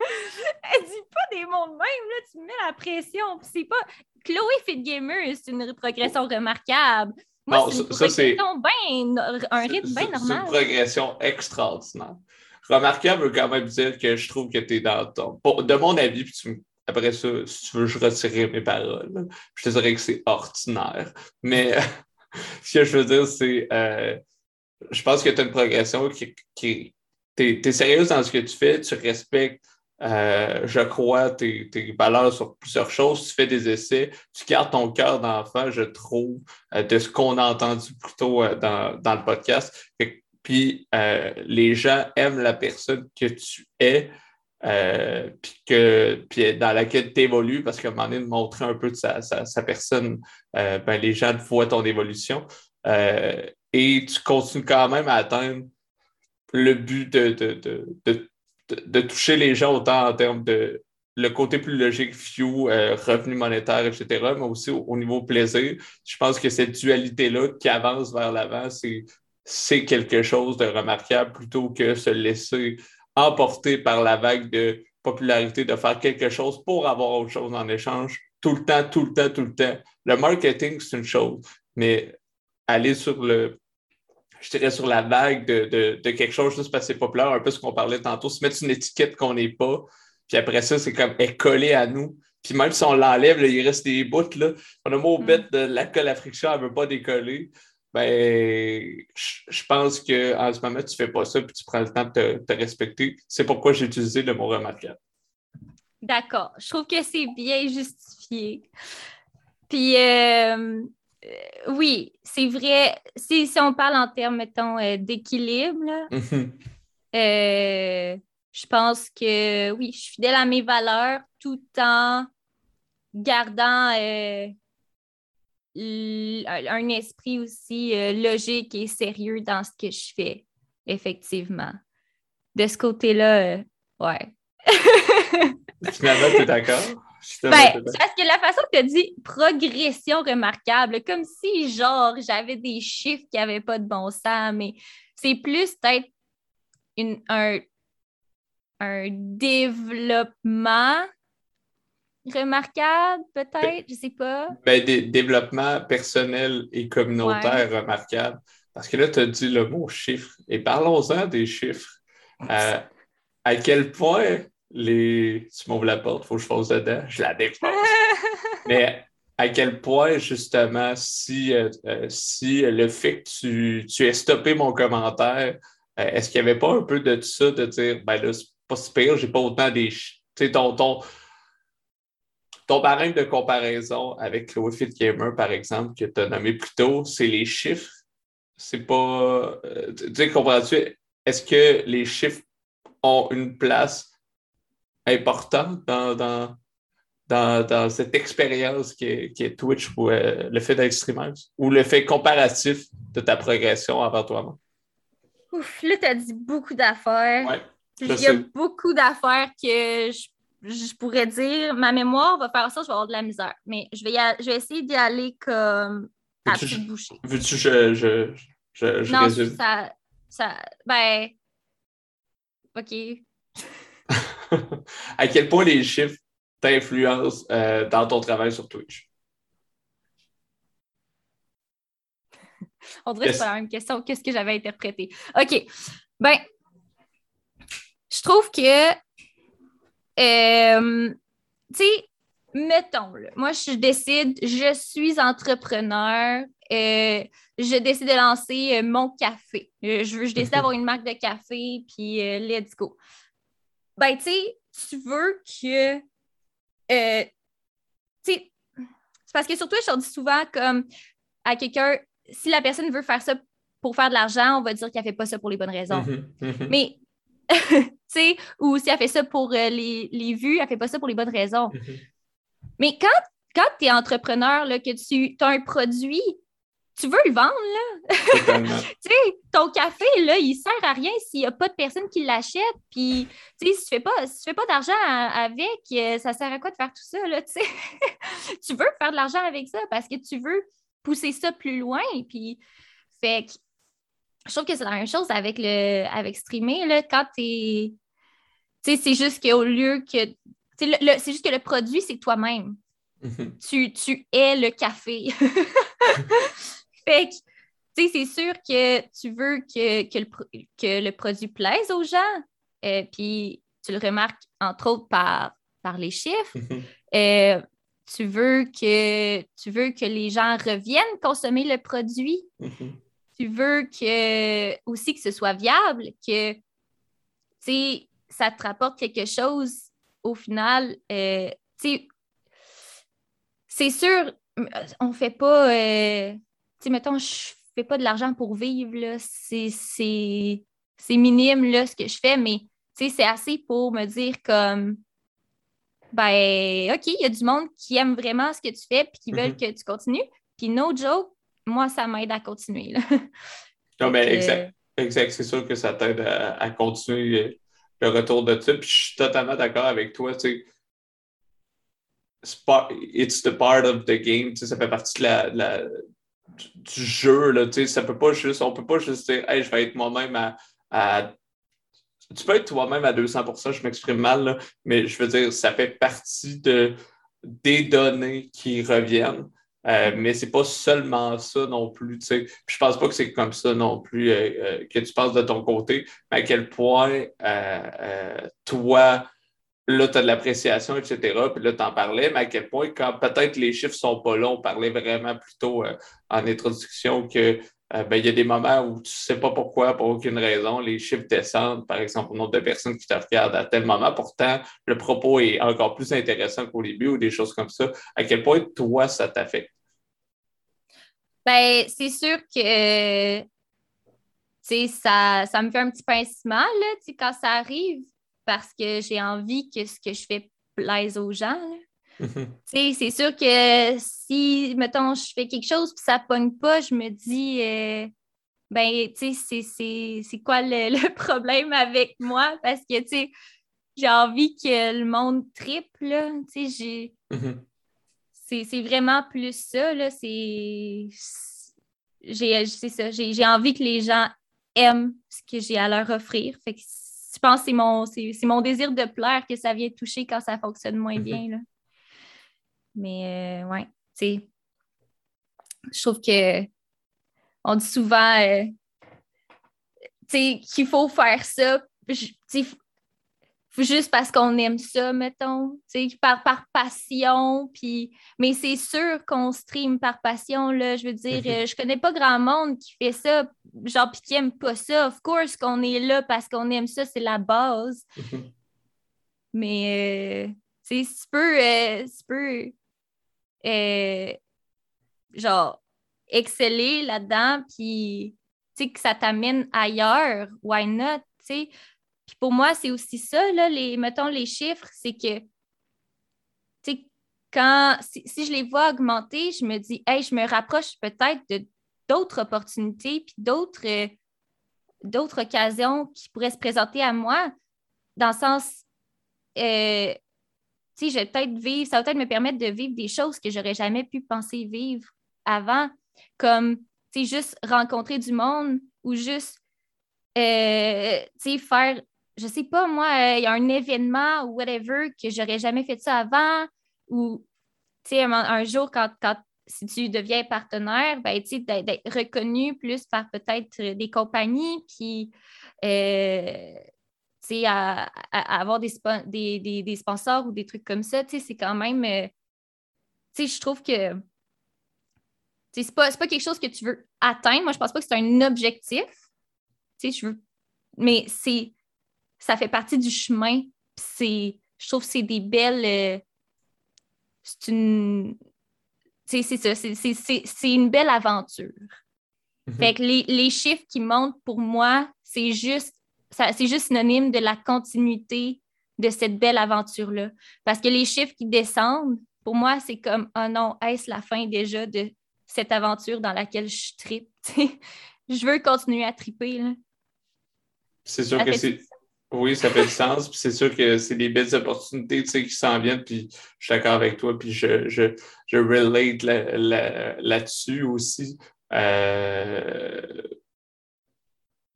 Elle dit pas des mots de même, là. Tu me mets la pression. C'est pas... Chloé Fit Gamer, c'est une progression remarquable. Moi, c'est une progression bien... un rythme bien normal. C'est une progression extraordinaire. Remarquable veut quand même dire que je trouve que tu es dans ton. de mon avis, puis après ça, si tu veux, je retirerai mes paroles. Je te dirais que c'est ordinaire. Mais <laughs> ce que je veux dire, c'est. Euh, je pense que tu as une progression qui. qui tu es, sérieuse dans ce que tu fais, tu respectes euh, je crois tes, tes, valeurs sur plusieurs choses, tu fais des essais, tu gardes ton cœur d'enfant, je trouve, euh, de ce qu'on a entendu plus tôt euh, dans, dans, le podcast. Puis les gens aiment la personne que tu es. puis, que, dans laquelle tu évolues, parce qu'à un moment donné, de montrer un peu de sa, sa, sa personne, ben, les gens voient ton évolution. et tu continues quand même à atteindre le but de, de, de de, toucher les gens autant en termes de le côté plus logique, view, euh, revenu monétaire, etc., mais aussi au, niveau plaisir. Je pense que cette dualité-là qui avance vers l'avant, c'est quelque chose de remarquable plutôt que se laisser emporter par la vague de popularité, de faire quelque chose pour avoir autre chose en échange tout le temps, tout le temps, tout le temps. Le marketing, c'est une chose, mais aller sur le je dirais, sur la vague de, quelque chose juste parce que c'est populaire, un peu ce qu'on parlait tantôt, se mettre une étiquette qu'on n'est pas, puis après ça, c'est comme est collé à nous. Puis même si on l'enlève, il reste des bouts. Là. On a mot mm. bête de la colle à friction, elle ne veut pas décoller. Ben, je pense qu'en ce moment, tu ne fais pas ça, puis tu prends le temps de te, respecter. C'est pourquoi j'ai utilisé le mot remarquable. D'accord. Je trouve que c'est bien justifié. Puis, euh, euh, oui, c'est vrai. Si, on parle en termes, mettons, euh, d'équilibre, mhm. je pense que oui, je suis fidèle à mes valeurs tout en gardant un esprit aussi logique et sérieux dans ce que je fais, effectivement. De ce côté-là, ouais. <laughs> Finalement, tu es d'accord? Ben, parce que la façon que tu as dit progression remarquable, comme si, genre, j'avais des chiffres qui n'avaient pas de bon sens, mais c'est plus peut-être un, un développement remarquable, peut-être, je sais pas. Ben, des développement personnel et communautaire remarquable. Parce que là, tu as dit le mot chiffre. Et parlons-en des chiffres. Euh, à quel point les. Tu m'ouvres la porte, il faut que je fasse dedans. Je la défonce. <laughs> Mais à quel point, justement, si, euh, euh, si le fait que tu, tu aies stoppé mon commentaire, euh, est-ce qu'il n'y avait pas un peu de ça, de dire, ben là, c'est pas si pire, j'ai pas autant des. Tu sais, ton, ton, ton barème de comparaison avec Fit Gamer, par exemple, que tu as nommé plus tôt, c'est les chiffres? C'est pas. tu sais, comprends-tu? Est-ce que les chiffres ont une place important dans, dans, cette expérience qui est, Twitch ou euh, le fait d'être streamer ou le fait comparatif de ta progression avant toi-même? Ouf, là, tu as dit beaucoup d'affaires. Il y a beaucoup d'affaires que je, pourrais dire. Ma mémoire va faire ça, je vais avoir de la misère. Mais je vais, je vais essayer d'y aller comme à toute bouchée. Veux-tu que je, je, je, non, Ça, ça, ben, OK. <laughs> à quel point les chiffres t'influencent euh, dans ton travail sur Twitch? On dirait que c'est la même question. Qu'est-ce que j'avais interprété? OK. Ben, je trouve que, euh, tu sais, mettons, moi, je décide, je suis entrepreneur, euh, je décide de lancer mon café. Je, je décide d'avoir une marque de café, puis let's go ben, tu sais, tu veux que. Euh, tu sais, c'est parce que sur Twitch, on dit souvent comme à quelqu'un, si la personne veut faire ça pour faire de l'argent, on va dire qu'elle ne fait pas ça pour les bonnes raisons. Mhm, mhm. Mais, <laughs> tu sais, ou si elle fait ça pour euh, les, les, vues, elle ne fait pas ça pour les bonnes raisons. Mhm. Mais quand, quand tu es entrepreneur, là, que tu as un produit, tu veux le vendre, là. <laughs> tu sais, ton café, là, il sert à rien s'il n'y a pas de personne qui l'achète. Puis, tu sais, si tu fais pas, si fais pas d'argent avec, euh, ça sert à quoi de faire tout ça, là, tu sais? <laughs> tu veux faire de l'argent avec ça parce que tu veux pousser ça plus loin. Puis, fait que, je trouve que c'est la même chose avec le, avec streamer, là, quand tu Tu sais, c'est juste qu'au lieu que. C'est juste que le produit, c'est toi-même. Mm-hmm. tu, tu es le café. <laughs> Fait que, tu sais, c'est sûr que tu veux que, que, le, que le produit plaise aux gens. Euh, puis tu le remarques, entre autres, par, par les chiffres. Mhm. Euh, tu veux que tu veux que les gens reviennent consommer le produit. Mhm. Tu veux que aussi que ce soit viable, que ça te rapporte quelque chose au final, euh, c'est sûr, on fait pas, euh, mettons, je fais pas de l'argent pour vivre. C'est minime, là, ce que je fais, mais, c'est assez pour me dire comme, ben, OK, il y a du monde qui aime vraiment ce que tu fais puis qui veulent mm-hmm. que tu continues. Puis, no joke, moi, ça m'aide à continuer, là. Non, mais exact. Exact. C'est sûr que ça t'aide à, continuer le retour de ça. Puis je suis totalement d'accord avec toi. Tu sais, it's the part of the game. Tu sais, ça fait partie de la, du, jeu. Là, tu sais, ça peut pas juste, on peut pas juste dire hey, je vais être moi-même à, Tu peux être toi-même à 200% je m'exprime mal, là, mais je veux dire, ça fait partie de, des données qui reviennent. Euh, mais c'est pas seulement ça non plus. Je Je pense pas que c'est comme ça non plus euh, euh, que tu penses de ton côté, mais à quel point toi, là, tu as de l'appréciation, etc. Puis là, tu en parlais, mais à quel point, quand peut-être les chiffres sont pas là, on parlait vraiment plutôt en introduction que ben, y a des moments où tu ne sais pas pourquoi, pour aucune raison, les chiffres descendent, par exemple, au nombre de personnes qui te regardent à tel moment. Pourtant, le propos est encore plus intéressant qu'au début ou des choses comme ça. À quel point, toi, ça t'affecte? Ben, c'est sûr que ça, ça me fait un petit pincement là, quand ça arrive parce que j'ai envie que ce que je fais plaise aux gens. c'est sûr que si, mettons, je fais quelque chose et ça ne pogne pas, je me dis, euh, ben, tu sais, c'est quoi <laughs> le, problème avec moi? Parce que, tu sais, j'ai envie que le monde triple, tu sais, j'ai... c'est vraiment plus ça. Là, c'est ça. J'ai envie que les gens aiment ce que j'ai à leur offrir. Fait que je pense que c'est mon, mon désir de plaire que ça vient toucher quand ça fonctionne moins bien. Là. Mais euh, ouais, tu sais, je trouve que on dit souvent euh, qu'il faut faire ça. Juste parce qu'on aime ça, mettons, par, par passion. Puis... Mais c'est sûr qu'on stream par passion, là. Je veux dire, mhm. je connais pas grand monde qui fait ça, genre, puis qui aime pas ça. Of course qu'on est là parce qu'on aime ça, c'est la base. Mhm. Mais, euh, tu sais, tu peux, euh, tu peux euh, genre, exceller là-dedans, puis, tu sais, que ça t'amène ailleurs, why not, tu sais? Puis pour moi, c'est aussi ça, là, les, mettons, les chiffres, c'est que, quand, si, je les vois augmenter, je me dis, hey, je me rapproche peut-être de d'autres opportunités, puis d'autres, euh, d'autres occasions qui pourraient se présenter à moi, dans le sens, euh, je vais peut-être vivre, ça va peut-être me permettre de vivre des choses que j'aurais jamais pu penser vivre avant, comme, juste rencontrer du monde ou juste, euh, faire je sais pas, moi, euh, il y a un événement ou whatever que j'aurais jamais fait ça avant, ou, sais, un, jour, quand, si tu deviens partenaire, ben, tu sais, d'être reconnu plus par peut-être des compagnies, puis, euh, tu sais, à, avoir des, des, sponsors ou des trucs comme ça, tu sais, c'est quand même, euh, tu sais, je trouve que, c'est pas, pas quelque chose que tu veux atteindre. Moi, je pense pas que c'est un objectif. Tu sais, je veux, mais c'est ça fait partie du chemin. C'est, je trouve que c'est des belles. Euh, c'est une. C'est ça, c'est une belle aventure. Mhm. Fait que les, chiffres qui montent pour moi, c'est juste, c'est juste synonyme de la continuité de cette belle aventure-là. Parce que les chiffres qui descendent, pour moi, c'est comme, oh non, est-ce la fin déjà de cette aventure dans laquelle je tripe? <laughs> je veux continuer à triper. C'est sûr que c'est. Oui, ça fait du sens. Puis c'est sûr que c'est des belles opportunités qui s'en viennent. Puis je suis d'accord avec toi. Puis je, je, je relate là-dessus aussi. Euh,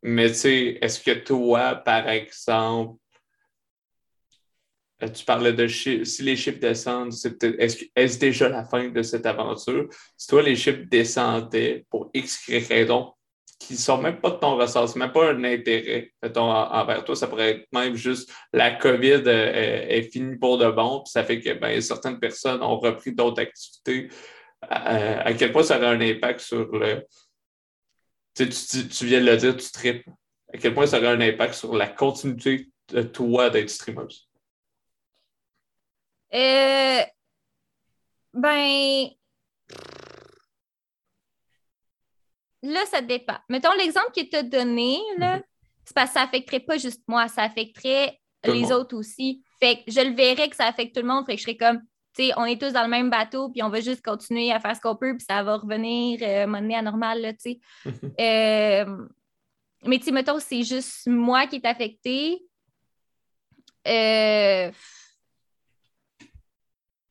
mais tu sais, est-ce que toi, par exemple, euh, tu parlais de chiffres, si les chiffres descendent, est-ce est déjà la fin de cette aventure? Si toi, les chiffres descendaient pour X raison, qui ne sont même pas de ton ressort, ce même pas un intérêt envers toi. Ça pourrait être même juste la COVID euh, est, finie pour de bon, puis ça fait que ben, certaines personnes ont repris d'autres activités. À quel point ça aurait un impact sur le. Tu, tu, viens de le dire, tu tripes. À quel point ça aurait un impact sur la continuité de toi d'être streameuse? Euh, ben. Là, ça dépend. Mettons l'exemple que tu as donné, là, Mhm. c'est parce que ça affecterait pas juste moi, ça affecterait Tout les autres aussi. Fait que je le verrais que ça affecte tout le monde. Fait que je serais comme, tu sais, on est tous dans le même bateau, puis on va juste continuer à faire ce qu'on peut, puis ça va revenir euh, à un moment donné à normal, là, tu sais. <laughs> Euh, mais tu sais, mettons, c'est juste moi qui est affecté. Euh,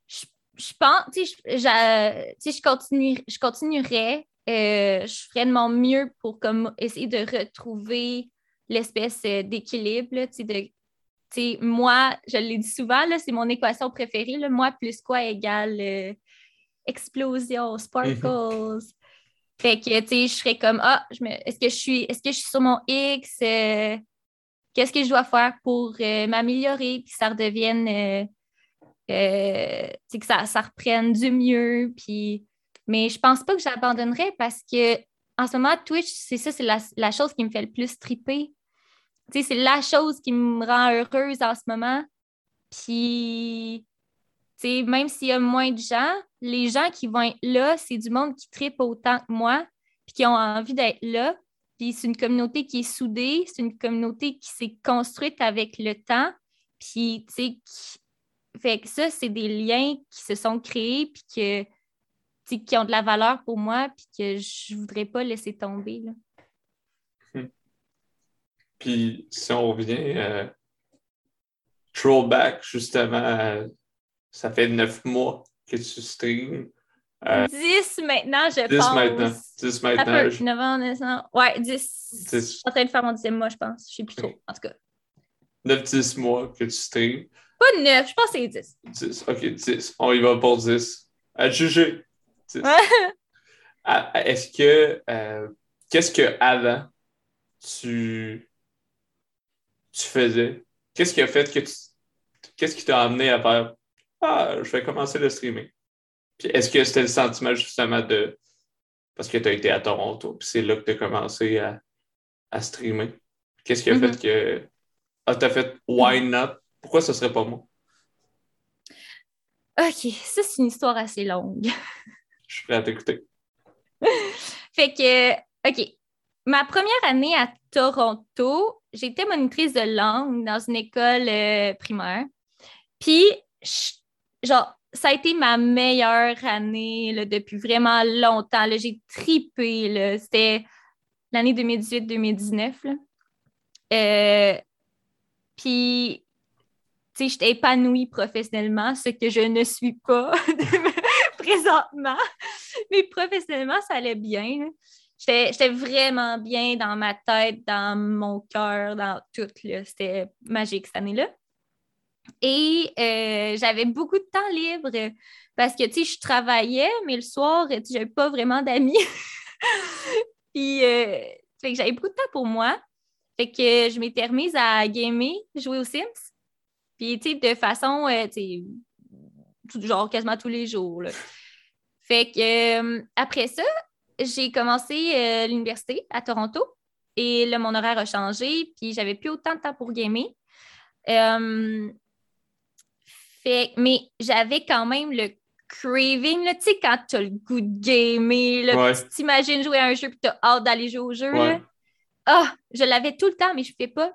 je, je pense, tu sais, je, sais, je, continue, je continuerais, euh, je ferais de mon mieux pour comme, essayer de retrouver l'espèce euh, d'équilibre, de moi, je l'ai dit souvent, c'est mon équation préférée. Là, moi plus quoi égale euh, explosion, sparkles. Fait que, tu sais, je serais comme, ah, je me- est-ce que je suis est-ce que je suis sur mon X? Euh, Qu'est-ce que je dois faire pour euh, m'améliorer puis que ça redevienne, que ça, ça reprenne du mieux. Puis... Mais je pense pas que j'abandonnerais parce que en ce moment, Twitch, c'est ça, c'est la, chose qui me fait le plus triper. C'est la chose qui me rend heureuse en ce moment. Puis, tu sais, même s'il y a moins de gens, les gens qui vont être là, c'est du monde qui tripe autant que moi, puis qui ont envie d'être là. Puis c'est une communauté qui est soudée, c'est une communauté qui s'est construite avec le temps. Puis, tu sais, qui- fait que ça, c'est des liens qui se sont créés, puis que, qui ont de la valeur pour moi, puis que je voudrais pas laisser tomber. Là. Puis si on revient, euh, throwback, justement, ça fait neuf mois que tu streams. Euh, 10 maintenant, je 10 pense. maintenant. 10 Ça maintenant. peut, je- novembre, décembre. Ouais, 10. 10. Je suis en train de faire mon dixième mois, je pense. Je sais plus trop, en tout cas. 9-10 mois que tu streams. Pas 9, je pense que c'est 10. 10. OK, 10. On y va pour 10. À juger. 10. Ah, Est-ce que. euh, Qu'est-ce que avant tu, tu faisais? Qu'est-ce qui a fait que tu. Qu'est-ce qui t'a amené à faire Ah, je vais commencer le streaming? Puis est-ce que c'était le sentiment justement de. Parce que tu as été à Toronto, puis c'est là que tu as commencé à, à streamer? Qu'est-ce qui a fait que. Ah, t'as fait Why not? Pourquoi ce serait pas moi? OK, ça, c'est une histoire assez longue. <laughs> Je suis prêt à t'écouter. <laughs> fait que, OK. Ma première année à Toronto, j'étais monitrice de langue dans une école euh, primaire. Puis, je- genre, ça a été ma meilleure année là, depuis vraiment longtemps. là. J'ai tripé. là. C'était l'année 2018-2019. là. Euh, puis, tu sais, j'étais épanouie professionnellement, ce que je ne suis pas <laughs> <laughs> présentement. Mais professionnellement, ça allait bien. J'étais vraiment bien dans ma tête, dans mon cœur, dans tout. C'était magique cette année-là. Et euh, j'avais beaucoup de temps libre parce que, tu sais, je travaillais, mais le soir, sais, j'avais pas vraiment d'amis. <laughs> Puis, euh, fait que j'avais beaucoup de temps pour moi. Fait que je m'étais remise à gamer, jouer aux Sims. Puis, tu sais, de façon, euh, tu sais, tout- genre quasiment tous les jours. là. Fait que euh, après ça, j'ai commencé euh, l'université à Toronto et là, mon horaire a changé, puis j'avais plus autant de temps pour gamer. Euh, fait, mais j'avais quand même le craving, tu sais, quand tu as le goût de gamer, là, Ouais. tu t'imagines jouer à un jeu puis tu as hâte d'aller jouer au jeu. Ouais. là. Ah, je l'avais tout le temps, mais je ne fais pas.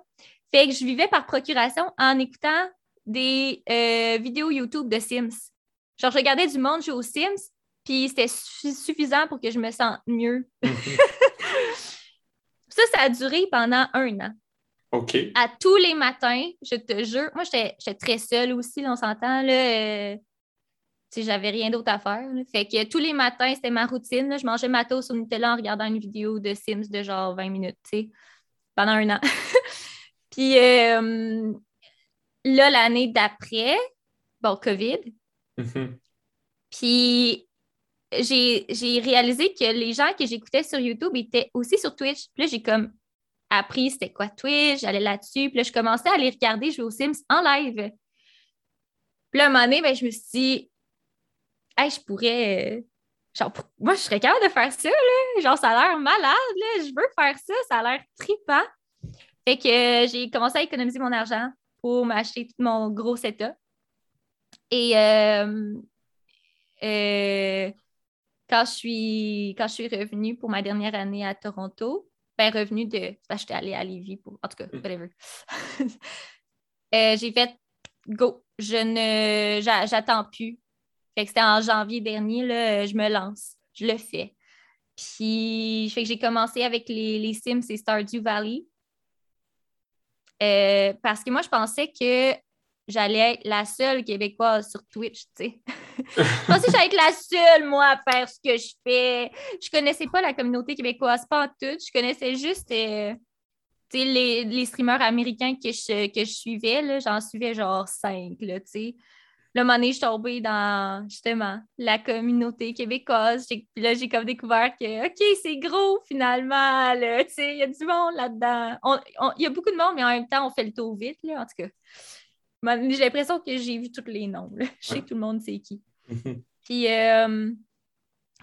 Fait que je vivais par procuration en écoutant des euh, vidéos YouTube de Sims. Genre, je regardais du monde jouer aux Sims, puis c'était suffi- suffisant pour que je me sente mieux. <laughs> Ça, ça a duré pendant un an. OK. À tous les matins, je te jure. Moi, j'étais très seule aussi, là, on s'entend. là. euh, j'avais rien d'autre à faire. là. Fait que tous les matins, c'était ma routine. là. Je mangeais ma toast au Nutella en regardant une vidéo de Sims de genre 20 minutes, tu sais, pendant un an. <laughs> Puis euh, là, l'année d'après, bon, COVID, Mhm. puis j'ai j'ai réalisé que les gens que j'écoutais sur YouTube étaient aussi sur Twitch. Puis là, j'ai comme appris c'était quoi Twitch, j'allais là-dessus. Puis là, je commençais à les regarder jouer aux Sims en live. Puis là, à un moment donné, ben, je me suis dit, hey, je pourrais. euh, Genre, moi, je serais capable de faire ça, là. Genre, ça a l'air malade, là. Je veux faire ça, ça a l'air trippant. Fait que euh, j'ai commencé à économiser mon argent m'acheter tout mon gros setup. Et euh, euh, quand, je suis, quand je suis revenue pour ma dernière année à Toronto, ben revenue de. Ben, j'étais allée à Lévis pour. En tout cas, mm. whatever. <laughs> j'ai fait go. Je ne. J'attends plus. Fait que c'était en janvier dernier, là, je me lance. Je le fais. Puis, fait que j'ai commencé avec les, les Sims et Stardew Valley. Euh, parce que moi, je pensais que j'allais être la seule Québécoise sur Twitch, tu sais. <laughs> je pensais que j'allais être la seule, moi, à faire ce que je fais. Je connaissais pas la communauté québécoise, pas en tout. Je connaissais juste euh, les, les, streamers américains que je, que je suivais. J'en suivais genre cinq, tu sais. Là, un je suis tombée dans, justement, la communauté québécoise. Puis là, j'ai comme découvert que, OK, c'est gros, finalement, tu sais, il y a du monde là-dedans. Il y a beaucoup de monde, mais en même temps, on fait le tour vite, là, en tout cas. J'ai l'impression que j'ai vu tous les noms. Je sais que tout le monde sait qui. <laughs> Puis, euh,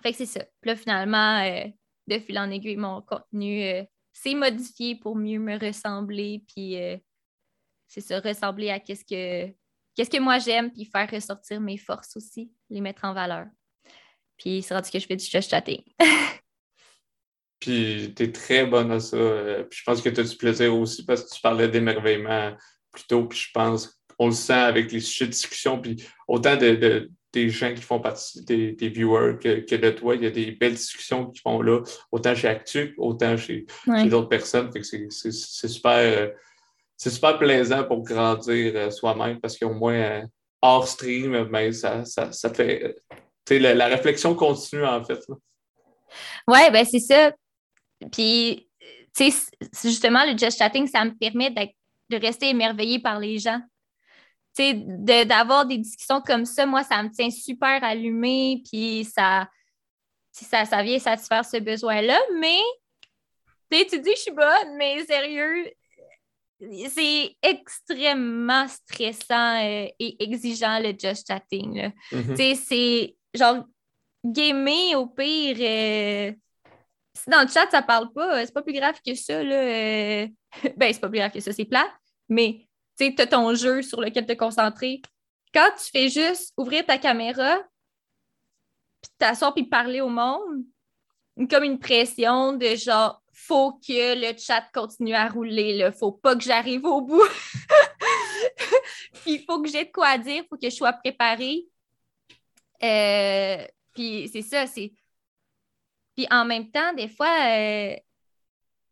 fait que c'est ça. Puis là, finalement, euh, de fil en aiguille, mon contenu euh, s'est modifié pour mieux me ressembler. Puis, c'est ça, ressembler à qu'est-ce que qu'est-ce que moi j'aime, puis faire ressortir mes forces aussi, les mettre en valeur. Puis c'est rendu que je fais du chatting. <laughs> puis tu es très bonne à ça. Euh, puis je pense que tu as du plaisir aussi parce que tu parlais d'émerveillement plus tôt, puis je pense qu'on le sent avec les sujets de discussion, puis autant de, des gens qui font partie des, viewers que, de toi, il y a des belles discussions qui font là, autant chez Actu, autant chez, d'autres personnes. c'est super. Euh, c'est super plaisant pour grandir euh, soi-même parce qu'au moins, euh, hors stream, ben, ça, ça, fait. La, la, réflexion continue, en fait. Oui, ben c'est ça. Puis, tu sais, justement, le just chatting, ça me permet de rester émerveillé par les gens. Tu sais, d'avoir des discussions comme ça, moi, ça me tient super allumé, puis ça, ça, ça vient satisfaire ce besoin-là. Mais, tu dis je suis bonne, mais sérieux, c'est extrêmement stressant euh, et exigeant le just chatting. Mm-hmm. C'est genre gamer au pire. Euh, si dans le chat, ça parle pas, euh, c'est pas plus grave que ça. Là, <laughs> ben, c'est pas plus grave que ça, c'est plat. Mais tu as ton jeu sur lequel te concentrer. Quand tu fais juste ouvrir ta caméra, puis t'asseoir puis parler au monde, comme une pression de genre faut que le chat continue à rouler. Il faut pas que j'arrive au bout. <laughs> puis il faut que j'ai de quoi dire, il faut que je sois préparée. Euh, puis c'est ça, c'est. Puis en même temps, des fois, euh,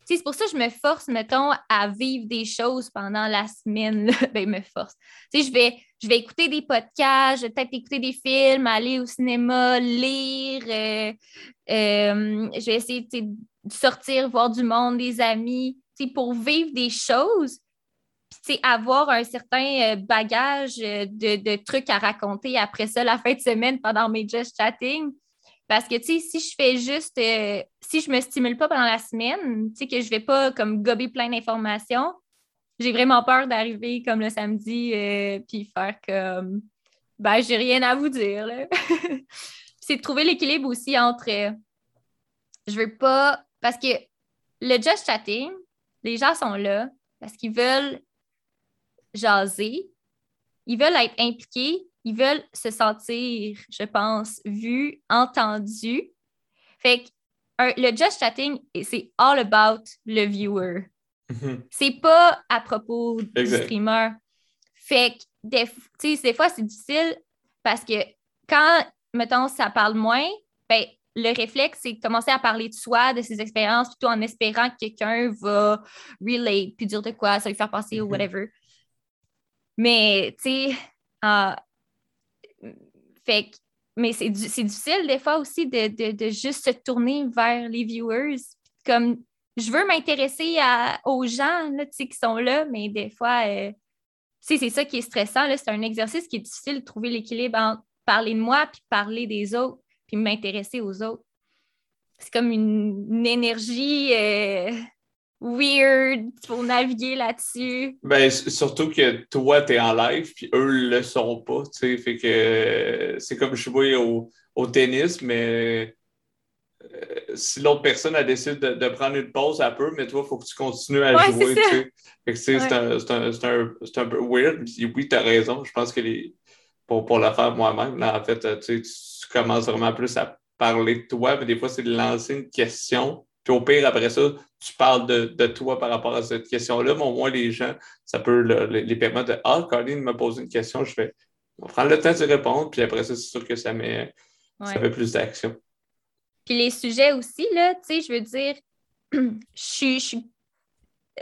c'est pour ça que je me force, mettons, à vivre des choses pendant la semaine. <laughs> ben, me force. Je vais, je vais écouter des podcasts, je vais peut-être écouter des films, aller au cinéma, lire. Euh, je vais essayer de sortir, voir du monde, des amis, pour vivre des choses, puis avoir un certain euh, bagage euh, de, trucs à raconter après ça, la fin de semaine, pendant mes just chatting. Parce que, si je fais juste, euh, si je me stimule pas pendant la semaine, que je vais pas comme gober plein d'informations, j'ai vraiment peur d'arriver comme le samedi puis faire comme, ben, j'ai rien à vous dire, <laughs> c'est de trouver l'équilibre aussi entre, je veux pas parce que le just chatting, les gens sont là parce qu'ils veulent jaser, ils veulent être impliqués, ils veulent se sentir, je pense, vus, entendus. Fait que le just chatting, c'est all about le viewer. Mm-hmm. C'est pas à propos du streamer. Fait que des, des fois, c'est difficile parce que quand, mettons, ça parle moins, ben, le réflexe, c'est de commencer à parler de soi, de ses expériences, plutôt en espérant que quelqu'un va relate, puis dire de quoi, ça lui faire passer ou mhm. whatever. Mais, tu sais, euh, fait mais c'est difficile des fois aussi de, juste se tourner vers les viewers. Comme, je veux m'intéresser aux gens là, qui sont là, mais des fois, euh, c'est ça qui est stressant. C'est un exercice qui est difficile de trouver l'équilibre entre parler de moi puis parler des autres puis m'intéresser aux autres. C'est comme une, énergie euh, weird pour naviguer là-dessus. Ben, surtout que toi, tu es en live, puis eux le sont pas. Fait que c'est comme jouer au, au tennis, mais euh, si l'autre personne a décidé de, prendre une pause, un peu, mais toi, il faut que tu continues à jouer. C'est un, un, un, peu weird. oui, tu as raison. Je pense que les, pour, pour le faire moi-même. Là, en fait, tu, tu commences vraiment plus à parler de toi, mais des fois, c'est de lancer une question. Puis au pire, après ça, tu parles de, de toi par rapport à cette question-là, mais au moins, les gens, ça peut les permettre de Ah, Colin me pose une question, je vais prendre le temps de répondre, puis après ça, c'est sûr que ça met, ça plus d'action. Puis les sujets aussi, là, tu sais, je veux dire, <clears throat> je suis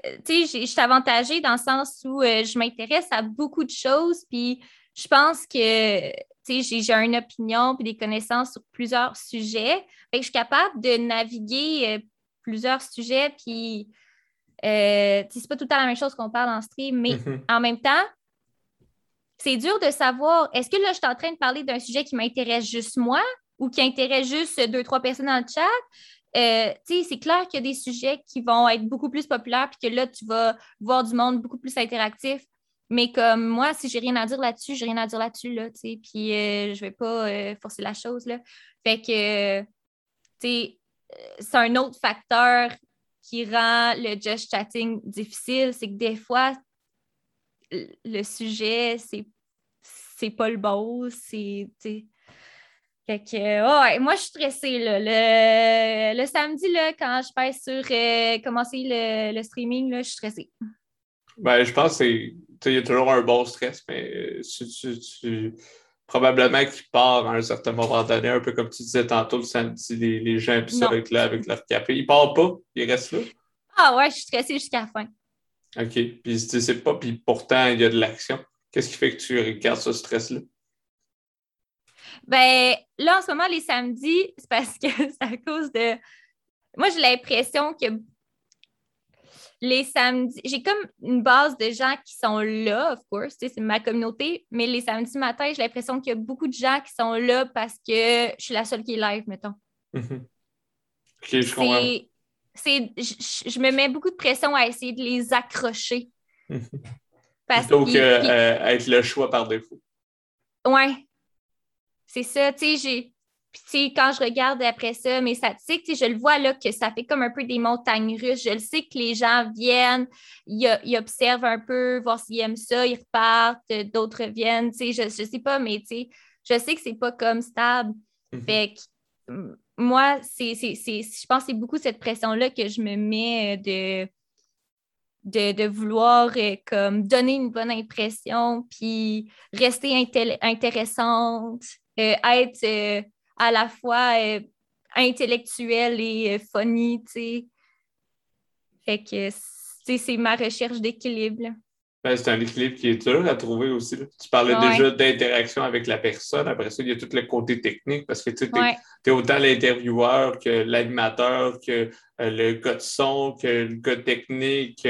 euh, tu sais, je suis avantagée dans le sens où euh, je m'intéresse à beaucoup de choses, puis je pense que j'ai une opinion puis des connaissances sur plusieurs sujets. je suis capable de naviguer euh, plusieurs sujets, puis c'est pas tout le temps la même chose qu'on parle en stream, mais mm-hmm. en même temps, c'est dur de savoir est-ce que là, je suis en train de parler d'un sujet qui m'intéresse juste moi ou qui intéresse juste deux, trois personnes dans le chat? Euh, c'est clair qu'il y a des sujets qui vont être beaucoup plus populaires, puis que là, tu vas voir du monde beaucoup plus interactif. Mais comme moi, si j'ai rien à dire là-dessus, j'ai rien à dire là-dessus, là, tu sais, puis euh, je vais pas euh, forcer la chose, là. Fait que, tu c'est un autre facteur qui rend le just chatting difficile, c'est que des fois, le sujet, c'est, c'est pas le beau, c'est, fait que, moi, je suis stressée. Le, samedi, là, quand je passe sur euh, commencer le, streaming, là, je suis stressée. Ben, je pense qu'il y a toujours un bon stress, mais probablement qu'il part à un certain moment donné, un peu comme tu disais tantôt le samedi, les, gens puis ça avec, là, avec leur café. Ils partent pas, ils restent là? Ah ouais, je suis stressée jusqu'à la fin. OK. Puis tu sais pas, puis pourtant, il y a de l'action. Qu'est-ce qui fait que tu regardes ce stress-là? Ben, là, en ce moment, les samedis, c'est parce que <laughs> c'est à cause de. Moi, j'ai l'impression que les samedis, j'ai comme une base de gens qui sont là, of course, c'est ma communauté, mais les samedis matin, j'ai l'impression qu'il y a beaucoup de gens qui sont là parce que je suis la seule qui est live, mettons. Ok, je comprends. Je, je, me mets beaucoup de pression à essayer de les accrocher. Mm-hmm. Plutôt qu'être euh, le choix par défaut. Ouais, c'est ça, tu sais, Puis, quand je regarde après ça mes statistiques, je le vois là que ça fait comme un peu des montagnes russes. Je le sais que les gens viennent, ils, observent un peu, voir s'ils aiment ça, ils repartent, d'autres viennent. Tu sais, je ne sais pas, mais tu sais, je sais que c'est pas comme stable. Mm-hmm. Fait que moi, c'est, je pense que c'est beaucoup cette pression-là que je me mets euh, de, de, vouloir euh, comme donner une bonne impression, puis rester intéressante, euh, être euh, à la fois euh, intellectuel et funny, tu sais. Fait que c'est ma recherche d'équilibre. Ben, c'est un équilibre qui est dur à trouver aussi. Tu parlais déjà d'interaction avec la personne. Après ça, il y a tout le côté technique parce que tu es, autant l'intervieweur que l'animateur, que le gars de son, que le gars technique,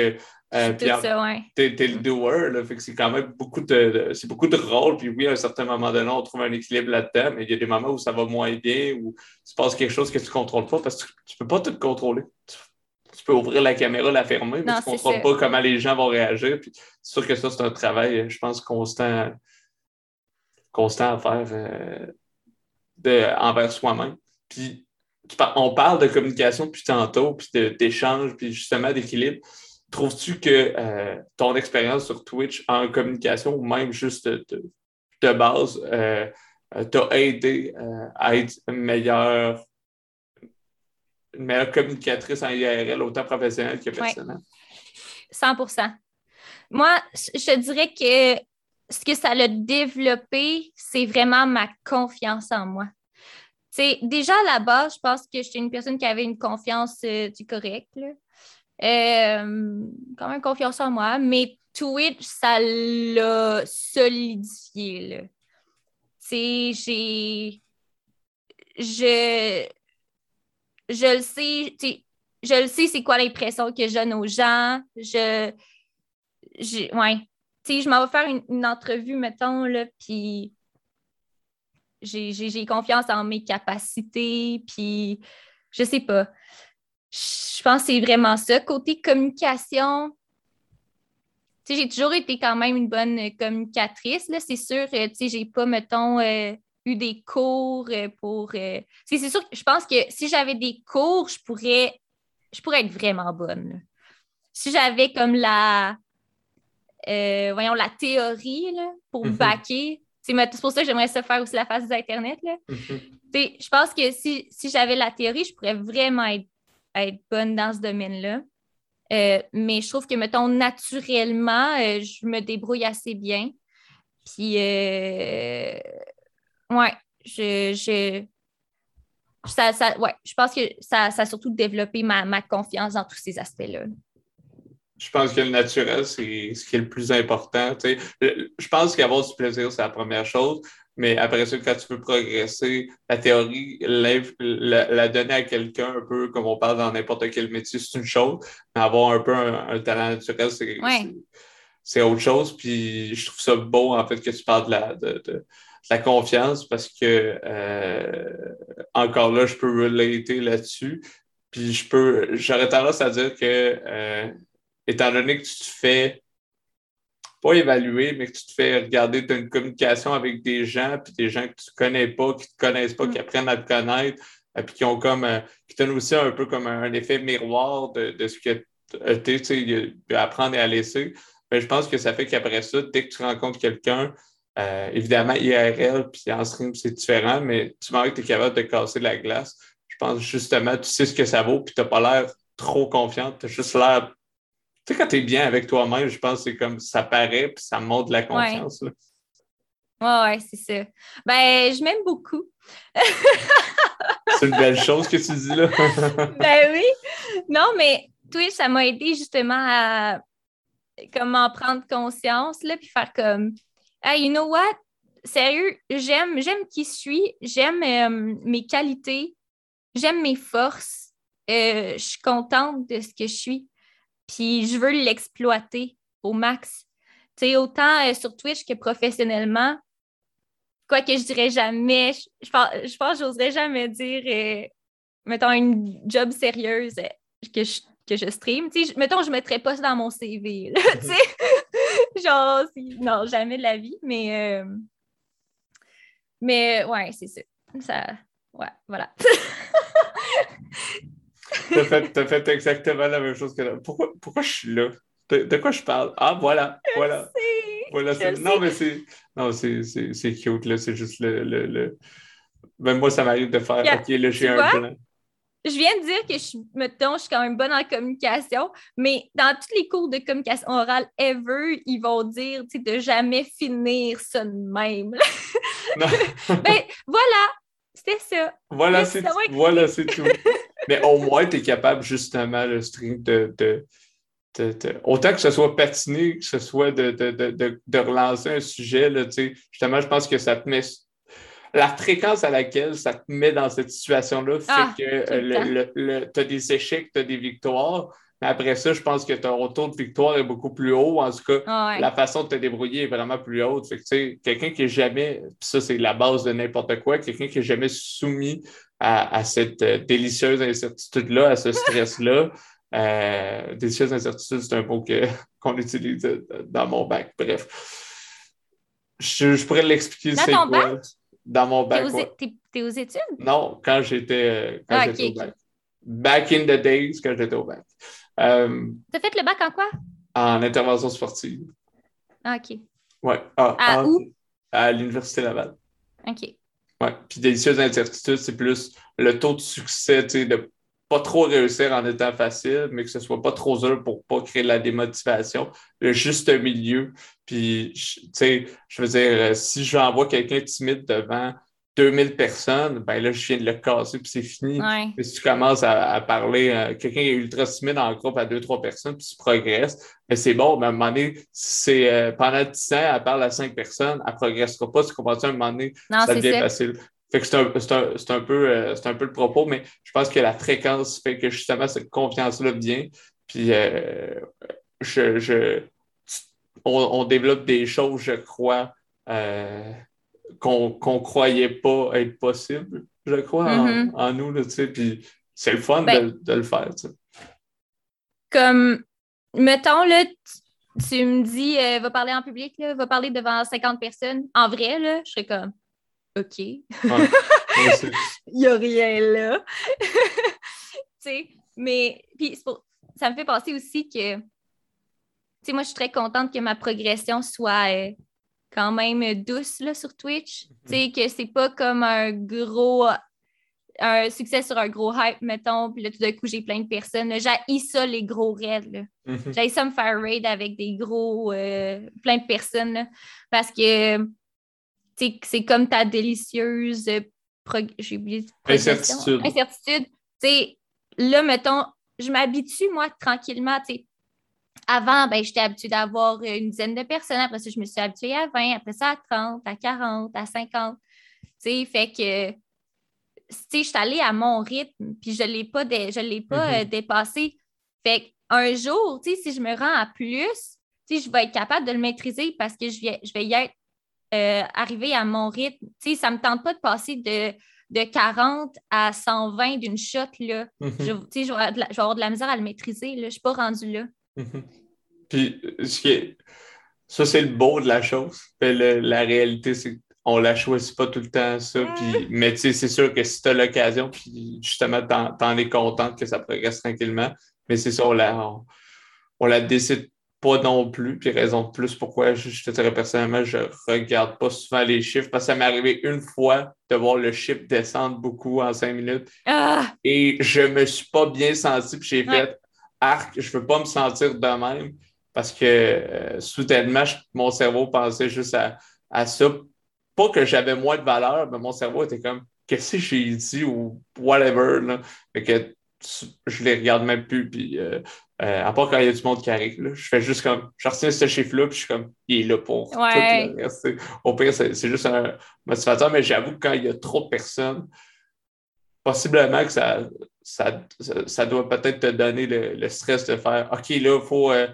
euh, puis t'es, le doer, là, fait que c'est quand même beaucoup de, c'est beaucoup de rôles. Puis oui, à un certain moment donné, on trouve un équilibre là-dedans, mais il y a des moments où ça va moins bien, où tu passes quelque chose que tu ne contrôles pas parce que tu ne peux pas tout contrôler. Tu, peux ouvrir la caméra, la fermer, mais tu ne contrôles pas comment les gens vont réagir. Puis c'est sûr que ça, c'est un travail, je pense, constant, constant à faire euh, de, envers soi-même. Puis on parle de communication depuis tantôt, puis d'échange, puis justement d'équilibre. Trouves-tu que euh, ton expérience sur Twitch en communication ou même juste de, base euh, euh, t'a aidé à être une meilleure, meilleure communicatrice en IRL, autant professionnelle que personnelle? 100% Moi, je dirais que ce que ça a développé, c'est vraiment ma confiance en moi. Déjà à la base, je pense que j'étais une personne qui avait une confiance du correct. Euh, quand même confiance en moi, mais Twitch, ça l'a solidifié. Tu j'ai. Je. Je le sais, je le sais, c'est quoi l'impression que je donne aux gens. Je. je ouais. Tu je m'en vais faire une, entrevue, mettons, là, puis j'ai confiance en mes capacités, puis je sais pas je pense que c'est vraiment ça. Côté communication, j'ai toujours été quand même une bonne communicatrice. C'est sûr, euh, je n'ai pas, mettons, euh, eu des cours euh, pour. c'est sûr que je pense que si j'avais des cours, je pourrais, je pourrais être vraiment bonne. Si j'avais comme la. voyons, la théorie pour me mm-hmm. baquer, c'est pour ça que j'aimerais ça faire aussi la phase d'Internet. Mm-hmm. Je pense que si, j'avais la théorie, je pourrais vraiment être, bonne dans ce domaine-là. Euh, mais je trouve que, mettons, naturellement, euh, je me débrouille assez bien. Puis, euh, ouais, je, ça, ouais, je pense que ça, ça a surtout développé ma, ma confiance dans tous ces aspects-là je pense que le naturel, c'est ce qui est le plus important. Je pense qu'avoir du plaisir, c'est la première chose. Mais après ça, quand tu veux progresser, la théorie, la, donner à quelqu'un, un peu comme on parle dans n'importe quel métier, c'est une chose. Mais avoir un peu un, talent naturel, c'est autre chose. Puis je trouve ça beau, en fait, que tu parles de la, de, la confiance parce que, euh, encore là, je peux relater là-dessus. Puis je peux, j'aurais tendance à dire que euh, étant donné que tu te fais pas évaluer, mais que tu te fais regarder, tu as une communication avec des gens, puis des gens que tu ne connais pas, qui ne te connaissent pas, qui mm. apprennent à te connaître, euh, puis qui ont comme euh, qui donnent aussi un peu comme un, effet miroir de, ce que tu sais, apprendre et à laisser. Mais je pense que ça fait qu'après ça, dès que tu rencontres quelqu'un, euh, évidemment, IRL puis en stream, c'est différent, mais tu vois que tu es capable de casser la glace. Je pense justement, tu sais ce que ça vaut, puis tu n'as pas l'air trop confiante, tu as juste l'air tu sais, quand tu es bien avec toi-même, je pense que c'est comme ça paraît, puis ça montre la confiance. Oui, ouais, c'est ça. Ben, je m'aime beaucoup. <laughs> c'est une belle chose que tu dis là. <laughs> ben oui. Non, mais Twitch, ça m'a aidé justement à comment prendre conscience, là, puis faire comme Hey, you know what? Sérieux, j'aime, j'aime qui je suis, j'aime euh, mes qualités, j'aime mes forces. Euh, je suis contente de ce que je suis. Puis je veux l'exploiter au max. Tu sais, autant euh, sur Twitch que professionnellement. Quoi que je dirais jamais, je, pense, je pense que j'oserais jamais dire, euh, mettons, une job sérieuse euh, que je, que je stream. Tu sais, mettons, je ne mettrais pas ça dans mon CV. <laughs> tu sais, <laughs> genre, non, jamais de la vie, mais. mais ouais, c'est ça. Ça. Ouais, voilà. <laughs> T'as fait, as fait exactement la même chose que là. Pourquoi, pourquoi je suis là? De, quoi je parle? Ah, voilà, voilà. voilà non, mais c'est. Non, c'est cute, là. C'est juste le. le, le... Même moi, ça m'arrive de faire. OK, là, j'ai un plan. Je viens de dire que je, mettons, je suis quand même bonne en communication, mais dans tous les cours de communication orale ever, ils vont dire de jamais finir ça de même. <laughs> ben, voilà, c'était ça. Voilà, c'est voilà, tout. Mais au moins, tu es capable justement, le stream, de, de, autant que ce soit patiné, que ce soit de, de relancer un sujet, là, justement, je pense que ça te met. La fréquence à laquelle ça te met dans cette situation-là fait ah, que tu as des échecs, tu as des victoires. Mais après ça, je pense que ton retour de victoire est beaucoup plus haut. En tout cas, ah la façon de te débrouiller est vraiment plus haute. Fait que, quelqu'un qui n'est jamais, ça, c'est la base de n'importe quoi, quelqu'un qui n'est jamais soumis à, cette euh, délicieuse incertitude-là, à ce stress-là. Euh, délicieuse incertitude, c'est un mot <laughs> qu'on utilise euh, dans mon bac. Bref. Je, pourrais l'expliquer. Dans ton bac? Dans mon bac. T'es aux, aux, études? Non, quand j'étais ah, au bac. Back in the days, quand j'étais au bac. Euh, T'as fait le bac en quoi? En intervention sportive. Ah, OK. Ouais. Ah, à où? À l'Université Laval. OK. Ouais. Puis délicieuse incertitude, c'est plus le taux de succès, tu sais, de pas trop réussir en étant facile, mais que ce soit pas trop dur pour pas créer de la démotivation. Le juste milieu. Puis, tu sais, je veux dire, si j'envoie quelqu'un timide devant 2000 personnes, ben là, je viens de le casser, puis c'est fini. si tu commences à, parler, euh, quelqu'un est ultra timide en groupe à deux, trois personnes, puis tu progresses, mais ben, c'est bon, mais à un moment donné, c'est euh, pendant 10 ans, elle parle à cinq personnes, elle ne progressera pas, tu comprends à un moment donné, ça devient facile. Fait que c'est un, peu, euh, un peu le propos, mais je pense que la fréquence fait que justement cette confiance-là vient. Puis je, on, développe des choses, je crois, qu'on ne croyait pas être possible, je crois, en, mm-hmm. nous, tu sais, puis c'est le fun ben de, le faire, tu sais. Comme, mettons, là, tu, me dis, euh, va parler en public, là, va parler devant 50 personnes. En vrai, là, je serais comme, OK. <laughs> Il n'y a rien là. <laughs> tu sais, mais, puis ça me fait penser aussi que, tu sais, moi, je suis très contente que ma progression soit... Euh, quand même douce là, sur Twitch. Tu sais, que c'est pas comme un gros un succès sur un gros hype, mettons, puis là, tout d'un coup, j'ai plein de personnes. J'ai ça, les gros raids. Mhm. J'ai ça me faire raid avec des gros, euh, plein de personnes, là, parce que c'est comme ta délicieuse, j'ai oublié. Incertitude. Incertitude. Tu sais, là, mettons, je m'habitue, moi, tranquillement, tu sais. Avant, ben, j'étais habituée d'avoir une dizaine de personnes. Après ça, je me suis habituée à 20, après ça à 30, à 40, à 50. Tu sais, fait que tu je suis allée à mon rythme, puis je ne l'ai pas, dé- je l'ai pas Mhm. euh, dépassé. Fait qu'un jour, tu sais, si je me rends à plus, tu sais, je vais être capable de le maîtriser parce que je vais, je vais y être euh, arrivée à mon rythme. Tu sais, ça ne me tente pas de passer de, de 40 à 120 d'une shot, là. Mhm. Je, tu sais, je, vais avoir de la, je vais avoir de la misère à le maîtriser, là. Je ne suis pas rendue là. Puis, ce qui est... ça, c'est le beau de la chose. Mais le- la réalité, c'est qu'on la choisit pas tout le temps, ça. Puis, mais tu sais, c'est sûr que si tu as l'occasion, puis justement, t'en, t'en es contente que ça progresse tranquillement. Mais c'est ça, on la, on, on la décide pas non plus. Puis, raison de plus pourquoi je, je te dirais personnellement, je regarde pas souvent les chiffres. Parce que ça m'est arrivé une fois de voir le chiffre descendre beaucoup en cinq minutes. Ah! Et je me suis pas bien senti, puis j'ai fait arc, je veux pas me sentir de même parce que euh, soudainement, je- mon cerveau pensait juste à, à ça. Pas que j'avais moins de valeur, mais mon cerveau était comme qu'est-ce que j'ai dit ou whatever. Là. Fait que je les regarde même plus. Puis, euh, euh, à part quand il y a du monde qui arrive, là, je fais juste comme je retiens ce chiffre-là, puis je suis comme il est là pour Ouais. tout le reste. Au pire, c'est c'est juste un motivateur, mais j'avoue que quand il y a trop de personnes, possiblement que ça, ça, ça, doit peut-être te donner le, le stress de faire OK, là, il faut. euh,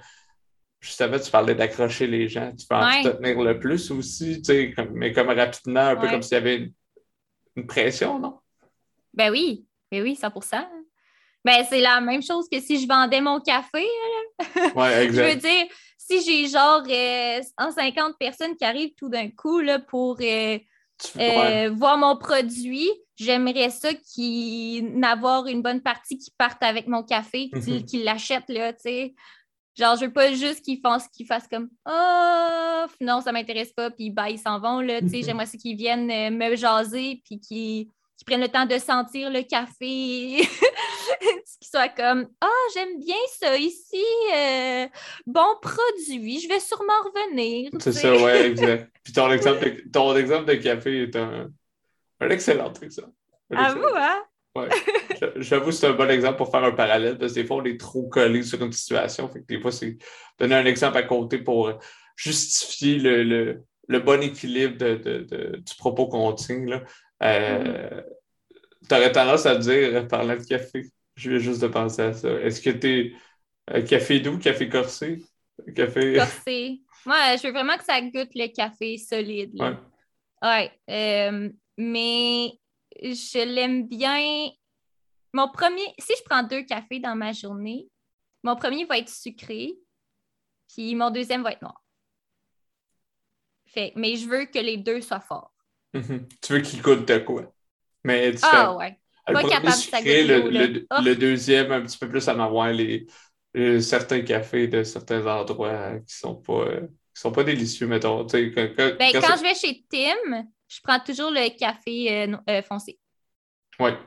justement, tu parlais d'accrocher les gens. Tu peux en Ouais. te tenir le plus aussi, tu sais, comme- mais comme rapidement, un peu Ouais. comme s'il y avait une, une pression, non? Ben oui, ben oui, 100% Ben, c'est la même chose que si je vendais mon café. Oui, <laughs> Je veux exact. dire, si j'ai genre euh, 150 personnes qui arrivent tout d'un coup là, pour euh, ouais. Euh, voir mon produit, j'aimerais ça qu'il n'avoir une bonne partie qui parte avec mon café, qu'ils Mhm. qu'ils l'achètent, là, tu sais. Genre, je veux pas juste qu'ils fassent, qu'ils fassent comme Oh, non, ça m'intéresse pas, puis bah, ils s'en vont, là, tu sais. Mhm. J'aimerais ça qu'ils viennent euh, me jaser, puis qu'ils qu'ils prennent le temps de sentir le café, <laughs> qu'ils soient comme Ah, j'aime bien ça ici, euh, bon produit, je vais sûrement revenir. C'est ça, ouais, exact. <laughs> Puis ton exemple de, ton exemple de café est un, un excellent exemple. Un À excellent- vous, hein? Ouais. J'a- J'avoue, c'est un bon exemple pour faire un parallèle parce que des fois, on est trop collé sur une situation. Fait que des fois, c'est donner un exemple à côté pour justifier le, le, le bon équilibre de, de- de- du propos qu'on tient. Là. Euh, T'aurais tendance à dire, parlant de café, je viens juste de penser à ça. Est-ce que t'es euh, café doux, café corsé? Café. Corsé. Moi, je veux vraiment que ça goûte le café solide. là. Ouais. Ouais. euh, mais je l'aime bien. Mon premier, si je prends deux cafés dans ma journée, mon premier va être sucré, puis mon deuxième va être noir. Fait, mais je veux que les deux soient forts. Mhm. Tu veux qu'il goûte de quoi? Mais tu Ah fais- ouais. Le Pas premier sucré, le, Ah. le deuxième, un petit peu plus en avoir les, les- certains cafés de certains endroits qui sont pas, euh, qui sont pas délicieux, mettons. Quand, quand- Ben, quand je vais chez Tim, je prends toujours le café euh, euh, foncé. Ouais.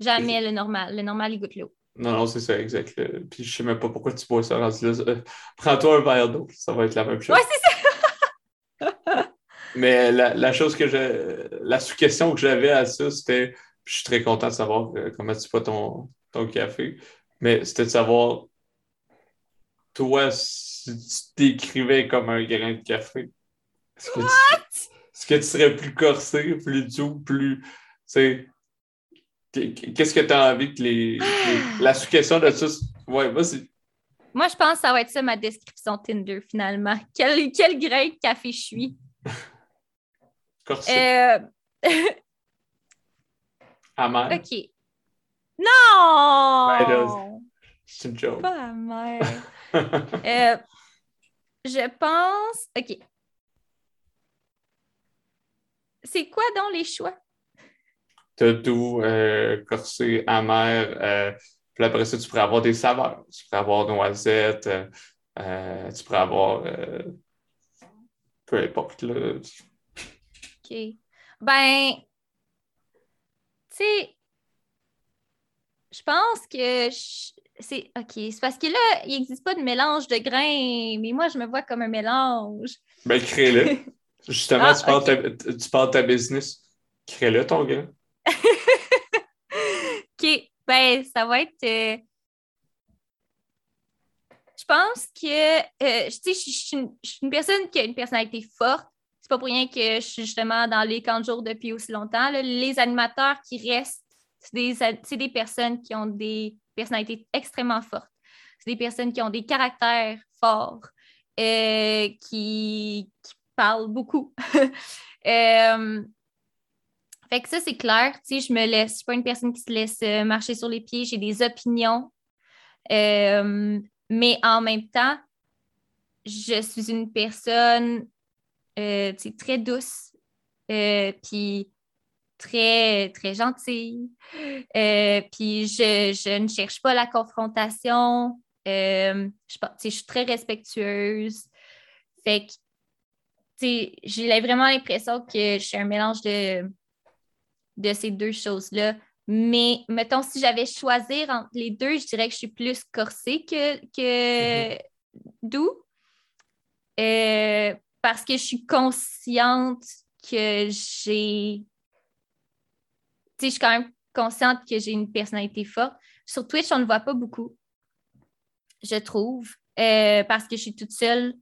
Jamais le normal. Le normal, il goûte l'eau. Non, non, c'est ça, exact. Puis je sais même pas pourquoi tu bois ça <laughs> Prends-toi un verre d'eau, ça va être la même chose. Ouais, c'est ça. <laughs> Mais la, la chose que je. La sous-question que j'avais à ça, c'était. Je suis très content de savoir euh, comment tu bois ton, ton café. Mais c'était de savoir, toi, si tu t'écrivais comme un grain de café, est-ce que, est-ce que tu serais plus corsé, plus doux, plus. Tu sais. qu- Qu'est-ce que tu as envie que les. les- la sous-question de ça. c'est- Ouais, vas-y. Moi, je pense que ça va être ça ma description Tinder, finalement. Quel, quel grain de café je suis? <laughs> Corsé. Euh, <laughs> Amer. OK. Non! Ben C'est une joke. Pas amer. <laughs> Euh, je pense... OK. C'est quoi donc les choix? T'as doux, euh, corsé, amer. euh, puis après ça, tu pourrais avoir des saveurs. Tu pourrais avoir noisette. euh, euh, tu pourrais avoir. peu importe. Là. OK. Ben, tu sais, je pense que c'est OK. C'est parce que là, il n'existe pas de mélange de grains, mais moi, je me vois comme un mélange. Ben, crée-le. <laughs> Justement, ah, tu, parles de ta, business. Crée-le, ton gars. <laughs> OK. Ben, ça va être. Euh, je pense que euh, je, suis une, personne qui a une personnalité forte. Pas pour rien que je suis justement dans les camps de jour depuis aussi longtemps. Les animateurs qui restent, c'est des, des personnes qui ont des personnalités extrêmement fortes. C'est des personnes qui ont des caractères forts, euh, qui, qui, parlent beaucoup. <laughs> euh, fait que ça, c'est clair. Je me laisse, suis pas une personne qui se laisse euh, marcher sur les pieds. J'ai des opinions. Mais en même temps, je suis une personne euh, très douce, puis très, très gentille. puis je, je, ne cherche pas la confrontation. je, je suis très respectueuse. Fait que j'ai vraiment l'impression que je suis un mélange de, de ces deux choses-là. Mais mettons, si j'avais choisi entre les deux, je dirais que je suis plus corsée que, que mm-hmm. doux. Euh, parce que je suis consciente que j'ai. Tu sais, je suis quand même consciente que j'ai une personnalité forte. Sur Twitch, on ne voit pas beaucoup, je trouve, euh, parce que je suis toute seule.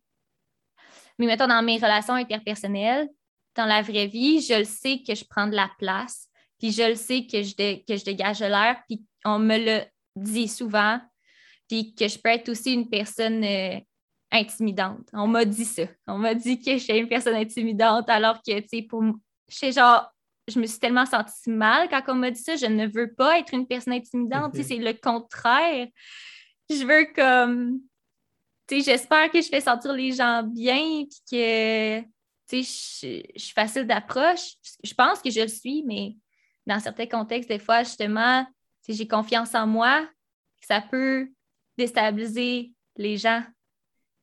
Mais mettons, dans mes relations interpersonnelles, dans la vraie vie, je le sais que je prends de la place puis je le sais que je, que je dégage l'air, puis on me le dit souvent, puis que je peux être aussi une personne euh, intimidante. On m'a dit ça. On m'a dit que je suis une personne intimidante, alors que, tu sais, pour je genre, je me suis tellement sentie mal quand on m'a dit ça. Je ne veux pas être une personne intimidante. Sais, c'est le contraire. Je veux comme. Tu sais, j'espère que je fais sentir les gens bien, puis que. Tu sais, je suis facile d'approche. Je pense que je le suis, mais dans certains contextes, des fois, justement, si j'ai confiance en moi, ça peut déstabiliser les gens,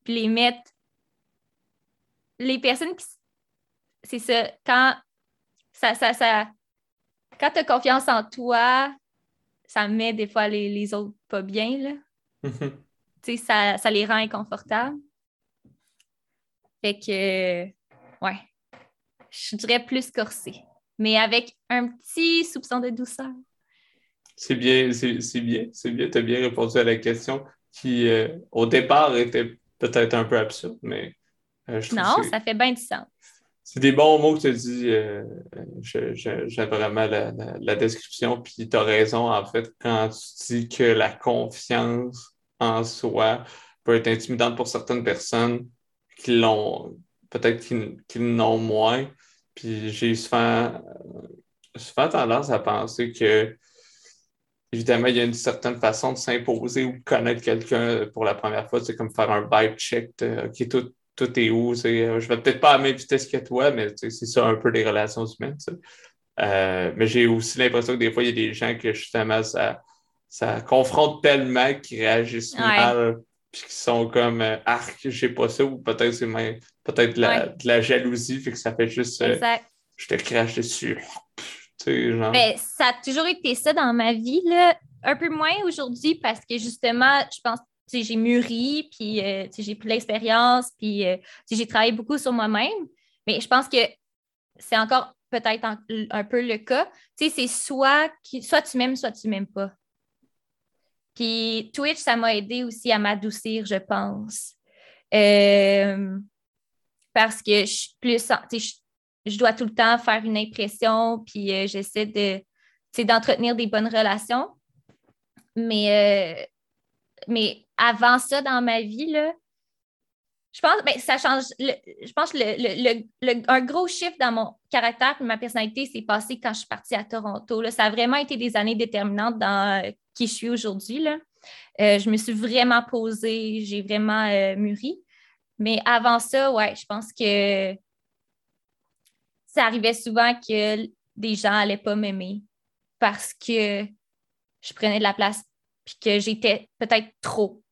puis les mettre. Les personnes qui. C'est ça, quand ça, ça, ça, quand tu as confiance en toi, ça met des fois les, autres pas bien. Là. tu sais, ça, ça les rend inconfortables. Fait que, ouais, je dirais plus corsé mais avec un petit soupçon de douceur. C'est bien, c'est bien, c'est bien. Tu as bien répondu à la question qui, euh, au départ, était peut-être un peu absurde, mais euh, je Non, ça fait bien du sens. C'est des bons mots que tu as dit. Euh, J'aime vraiment la, la, description. Puis tu as raison, en fait, quand tu dis que la confiance en soi peut être intimidante pour certaines personnes qui l'ont, peut-être qui l'ont moins. Puis j'ai souvent, souvent tendance à penser que, évidemment, il y a une certaine façon de s'imposer ou de connaître quelqu'un pour la première fois. C'est comme faire un vibe check. OK, tout, tout est où? Euh, je vais peut-être pas à la même vitesse que toi, mais c'est ça un peu les relations humaines. Euh, mais j'ai aussi l'impression que des fois, il y a des gens que justement, ça, ça confronte tellement qu'ils réagissent mal puis qui sont comme euh, arc, j'ai pas ça, ou peut-être c'est peut-être de, la jalousie, fait que ça fait juste euh, je te crache dessus. Ben, ça a toujours été ça dans ma vie, là. un peu moins aujourd'hui parce que justement, je pense que j'ai mûri, puis euh, j'ai pris l'expérience, puis j'ai travaillé beaucoup sur moi-même. Mais je pense que c'est encore peut-être un, peu le cas. C'est soit, soit tu m'aimes, soit tu m'aimes pas. Puis Twitch, ça m'a aidé aussi à m'adoucir, je pense. Euh, parce que je suis plus. Je, dois tout le temps faire une impression, puis euh, j'essaie de, d'entretenir des bonnes relations. Mais, euh, mais avant ça, dans ma vie, là, je pense que ben, ça change. je pense que le, un gros chiffre dans mon caractère et ma personnalité s'est passé quand je suis partie à Toronto. Là. Ça a vraiment été des années déterminantes dans qui je suis aujourd'hui. Euh, je me suis vraiment posée, j'ai vraiment euh, mûri. Mais avant ça, ouais, je pense que ça arrivait souvent que des gens n'allaient pas m'aimer parce que je prenais de la place puis que j'étais peut-être trop.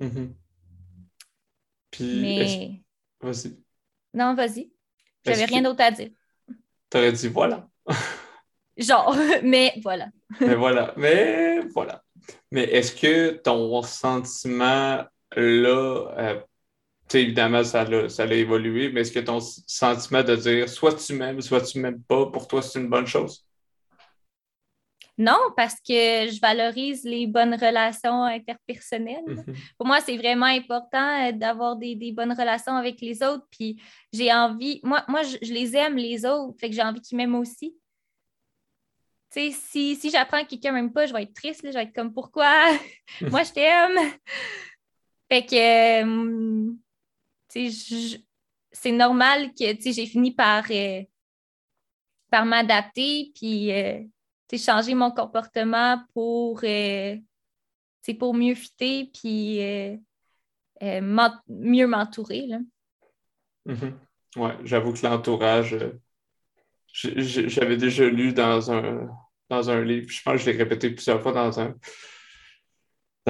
Mm-hmm. Puis, Mais... vas-y. Non, vas-y. J'avais que- rien d'autre à dire. T'aurais dit voilà. <laughs> Genre, mais voilà. <laughs> Mais voilà. Mais voilà. Mais est-ce que ton sentiment là, euh, évidemment, ça l'a, ça l'a évolué, mais est-ce que ton sentiment de dire soit tu m'aimes, soit tu m'aimes pas, pour toi, c'est une bonne chose? Non, parce que je valorise les bonnes relations interpersonnelles. Mhm. Pour moi, c'est vraiment important euh, d'avoir des, des bonnes relations avec les autres. Puis j'ai envie, moi, moi je, je les aime, les autres, fait que j'ai envie qu'ils m'aiment aussi. Tu sais, si, si j'apprends que quelqu'un m'aime pas, je vais être triste, là, je vais être comme pourquoi? <laughs> moi, je t'aime. Fait que, euh, c'est normal que, j'ai fini par, euh, par m'adapter, puis, euh, changer mon comportement pour, euh, pour mieux fitter, puis mieux m'entourer, là. Mhm. Ouais, j'avoue que l'entourage, j'avais déjà lu dans un, dans un livre, je pense que je l'ai répété plusieurs fois dans un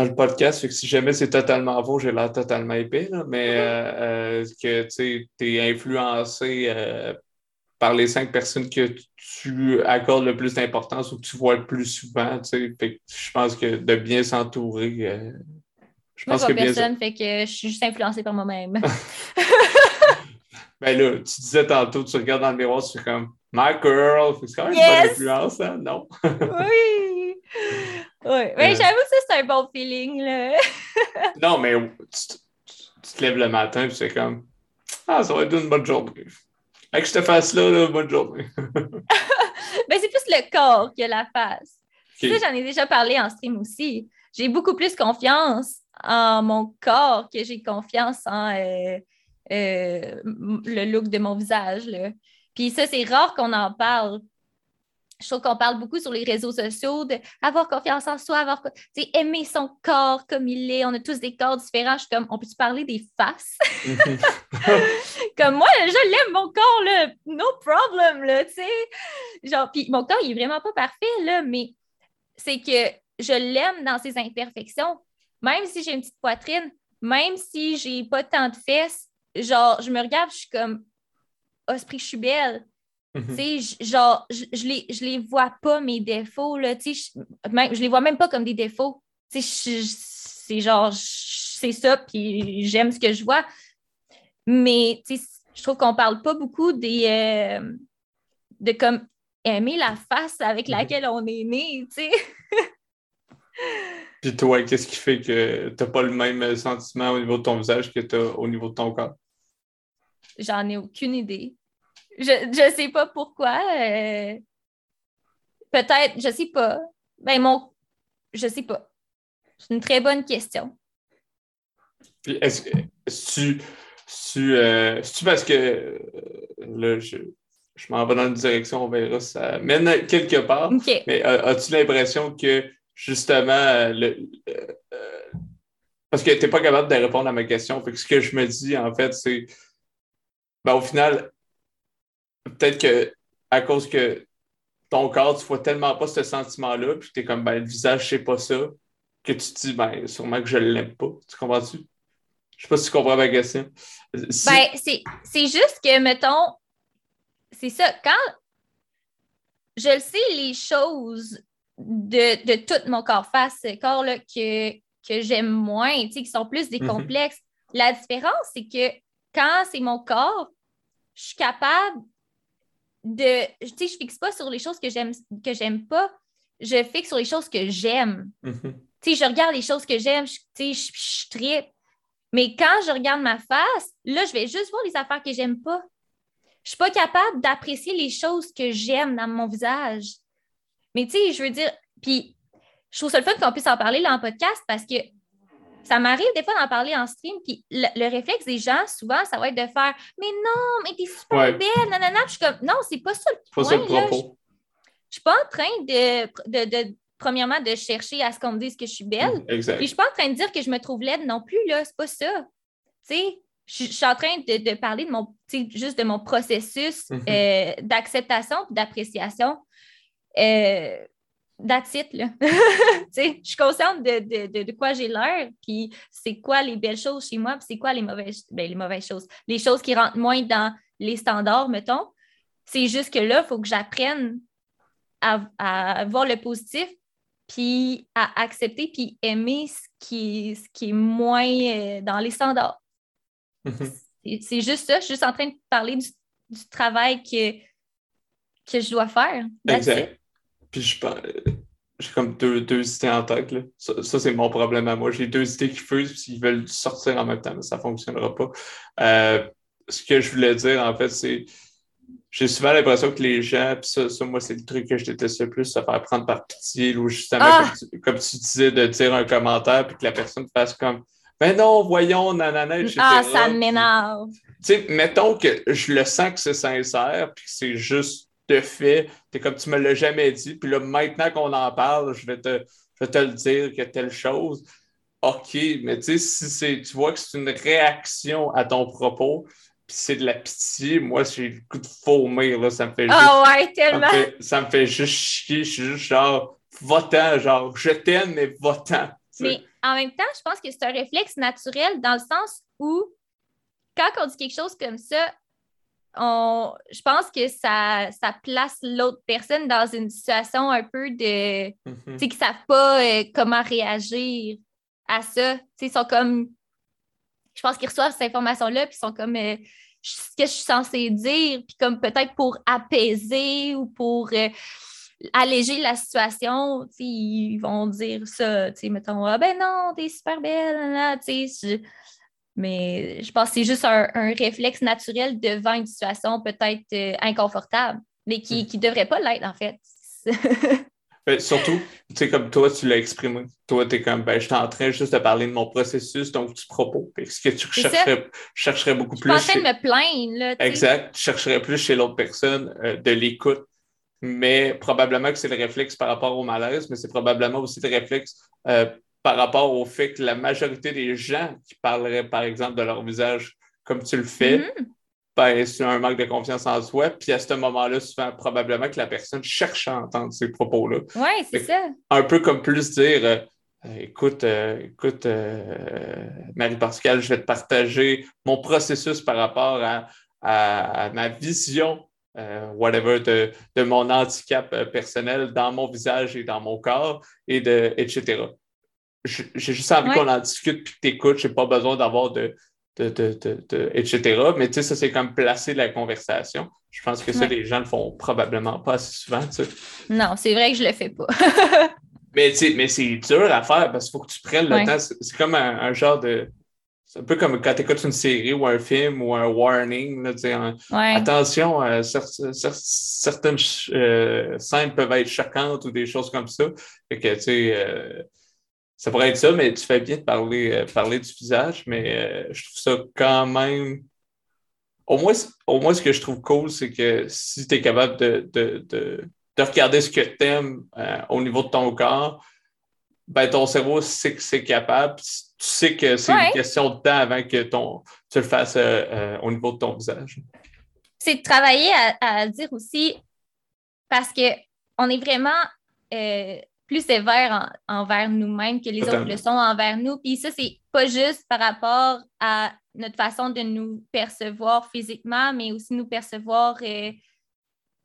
dans le podcast, que si jamais c'est totalement faux, j'ai l'air totalement épais, là, mais euh, euh, que tu es influencé euh, par les cinq personnes que tu accordes le plus d'importance ou que tu vois le plus souvent. je pense que de bien s'entourer, je pense que bien personne, fait que je suis juste influencée par moi-même. <laughs> <laughs> Ben là, tu disais tantôt, tu regardes dans le miroir, tu fais comme My girl, c'est quand même une Yes! bonne influence, hein? Non? oui! <laughs> Oui, mais Euh. j'avoue que ça, c'est un bon feeling, là. <laughs> non, mais tu, tu- tu te lèves le matin et c'est comme Ah, ça va être une bonne journée. Avec cette face-là, là, bonne journée. <laughs> Ben, c'est plus le corps que la face. Ok. Ça, j'en ai déjà parlé en stream aussi. J'ai beaucoup plus confiance en mon corps que j'ai confiance en euh, euh, le look de mon visage. là. Puis ça, c'est rare qu'on en parle. Je trouve qu'on parle beaucoup sur les réseaux sociaux d'avoir confiance en soi, avoir aimer son corps comme il est. On a tous des corps différents. Je suis comme, on peut-tu parler des faces? <laughs> Comme moi, je l'aime, mon corps, là, no problem, là, tu sais. Genre, puis mon corps, il est vraiment pas parfait, là, mais c'est que je l'aime dans ses imperfections. Même si j'ai une petite poitrine, même si j'ai pas tant de fesses, genre, je me regarde, je suis comme, oh, esprit, je suis belle. Tu j- genre, je, je les, je les vois pas, mes défauts, là, tu sais, je, même- je les vois même pas comme des défauts. Tu sais, c'est genre, c'est ça, puis j'aime ce que je vois. Mais, tu sais, je trouve qu'on parle pas beaucoup des, euh, de comme aimer la face avec Mhm. laquelle on est né, tu sais. Puis toi, qu'est-ce qui fait que t'as pas le même sentiment au niveau de ton visage que t'as au niveau de ton corps? J'en ai aucune idée. Je, je sais pas pourquoi. euh, Peut-être, je sais pas. Ben, mon. Je sais pas. C'est une très bonne question. Puis est-ce que tu tu euh, c'est-tu parce que euh, là je, je m'en vais dans une direction, on verra si ça mène quelque part. Mais euh, as-tu l'impression que justement le parce que tu n'es pas capable de répondre à ma question. Fait que ce que je me dis, en fait, c'est ben, au final, peut-être que à cause que ton corps, tu vois tellement pas ce sentiment-là, puis tu es comme ben le visage, c'est pas ça, que tu te dis ben sûrement que je l'aime pas. Tu comprends-tu? Je sais pas si tu comprends ma question. Si- Ben, c'est juste que, mettons, c'est ça, quand je le sais, les choses de, de tout mon corps face, ce corps-là que, que j'aime moins, tu sais, qui sont plus des Mhm. complexes, la différence, c'est que quand c'est mon corps, je suis capable de, tu sais, je fixe pas sur les choses que j'aime que j'aime pas, je fixe sur les choses que j'aime Mhm. tu sais, je regarde les choses que j'aime, je- tu sais, je, je. Mais quand je regarde ma face, là, je vais juste voir les affaires que j'aime pas. Je suis pas capable d'apprécier les choses que j'aime dans mon visage. Mais tu sais, je veux dire, puis je trouve ça le fun qu'on puisse en parler là en podcast parce que ça m'arrive des fois d'en parler en stream, puis le, le réflexe des gens, souvent, ça va être de faire « Mais non, mais t'es super Ouais. belle, nanana. » Puis je suis comme « Non, c'est pas ça le C'est pas ça le point, propos. Je suis pas en train de, de, de- premièrement, de chercher à ce qu'on me dise que je suis belle. Exact. Puis je suis pas en train de dire que je me trouve laide non plus, là. C'est pas ça. Tu sais, je je suis en train de, de parler de mon, juste de mon processus Mhm. euh, d'acceptation et d'appréciation. Euh, that's it, là. <laughs> je suis consciente de, quoi j'ai l'air, puis c'est quoi les belles choses chez moi, puis c'est quoi les mauvaises, ben, les mauvaises choses. Les choses qui rentrent moins dans les standards, mettons. C'est juste que là, il faut que j'apprenne à, voir le positif, puis à accepter, puis aimer ce qui, ce qui est moins euh, dans les standards. Mm-hmm. C'est juste ça. Je suis juste en train de parler du, travail que, que je dois faire. Exact. Puis je pense. J'ai comme deux, deux, idées en tête. Là. Ça, c'est mon problème à moi. J'ai deux idées qui fusent, puis ils veulent sortir en même temps, mais ça ne fonctionnera pas. Euh, ce que je voulais dire, en fait, c'est. J'ai souvent l'impression que les gens, puis ça, ça, moi, c'est le truc que je déteste le plus, se faire prendre par pitié, ou justement, ah! comme, tu, disais, de dire un commentaire, puis que la personne fasse comme Ben non, voyons, nanana, etc. Ah, ça m'énerve. Tu sais, mettons que je le sens que c'est sincère, puis que c'est juste de fait. es comme tu me l'as jamais dit. Puis là, maintenant qu'on en parle, je vais te, te le dire que telle chose. OK, mais tu sais, si tu vois que c'est une réaction à ton propos, puis c'est de la pitié, moi, j'ai le coup de faumer, là, ça me fait ah juste... ouais, tellement! Ça me fait, juste chier, je suis juste genre, votant, genre, je t'aime, mais votant. Mais en même temps, je pense que c'est un réflexe naturel dans le sens où, quand on dit quelque chose comme ça, je pense que ça, ça place l'autre personne dans une situation un peu de. Mhm. Tu sais, qu'ils ne savent pas euh, comment réagir à ça. Tu sais, ils sont comme. Je pense qu'ils reçoivent cette information-là, puis ils sont comme. Euh, ce que je suis censée dire, puis comme peut-être pour apaiser ou pour euh, alléger la situation, tu sais, ils vont dire ça, tu sais, mettons, ah ben non, t'es super belle, tu sais, mais je pense que c'est juste un, réflexe naturel devant une situation peut-être euh, inconfortable, mais qui ne hmm. devrait pas l'être, en fait. <laughs> Ben, surtout, tu sais, comme toi, tu l'as exprimé. Toi, tu es comme, ben, je suis en train juste de parler de mon processus, donc tu propos. Est-ce que tu chercherais, chercherais beaucoup plus. Je suis en train de me plaindre, là. Exact. Tu chercherais plus chez l'autre personne euh, de l'écoute. Mais probablement que c'est le réflexe par rapport au malaise, mais c'est probablement aussi le réflexe euh, par rapport au fait que la majorité des gens qui parleraient, par exemple, de leur visage comme tu le fais, mm-hmm. ben, c'est un manque de confiance en soi. Puis à ce moment-là, souvent, probablement que la personne cherche à entendre ces propos-là. Oui, c'est ça. Un peu comme plus dire euh, écoute, euh, écoute, euh, Marie-Pascale, je vais te partager mon processus par rapport à, ma vision whatever, de, de, mon handicap personnel dans mon visage et dans mon corps, et de, etc j'ai juste envie qu'on en discute puis que tu écoutes. Je n'ai pas besoin d'avoir de, de, etc. Mais tu sais, ça, c'est comme placer la conversation. Je pense que ça, les gens le font probablement pas assez souvent. Non, c'est vrai que je le fais pas. <laughs> mais mais c'est dur à faire parce qu'il faut que tu prennes le temps. C'est comme un, genre de. C'est un peu comme quand tu écoutes une série ou un film ou un warning. Là, Attention, euh, certaines euh, scènes peuvent être choquantes ou des choses comme ça. Fait que, tu sais, euh, ça pourrait être ça, mais tu fais bien de parler, euh, parler du visage, mais euh, je trouve ça quand même. Au moins, au moins, ce que je trouve cool, c'est que si tu es capable de, regarder ce que tu aimes euh, au niveau de ton corps, ben, ton cerveau sait que c'est capable. Tu sais que c'est une question de temps avant que ton, tu le fasses au niveau de ton visage. C'est de travailler à, dire aussi, parce qu'on est vraiment plus sévère envers nous-mêmes que les autres le sont envers nous. Puis ça, c'est pas juste par rapport à notre façon de nous percevoir physiquement, mais aussi nous percevoir euh,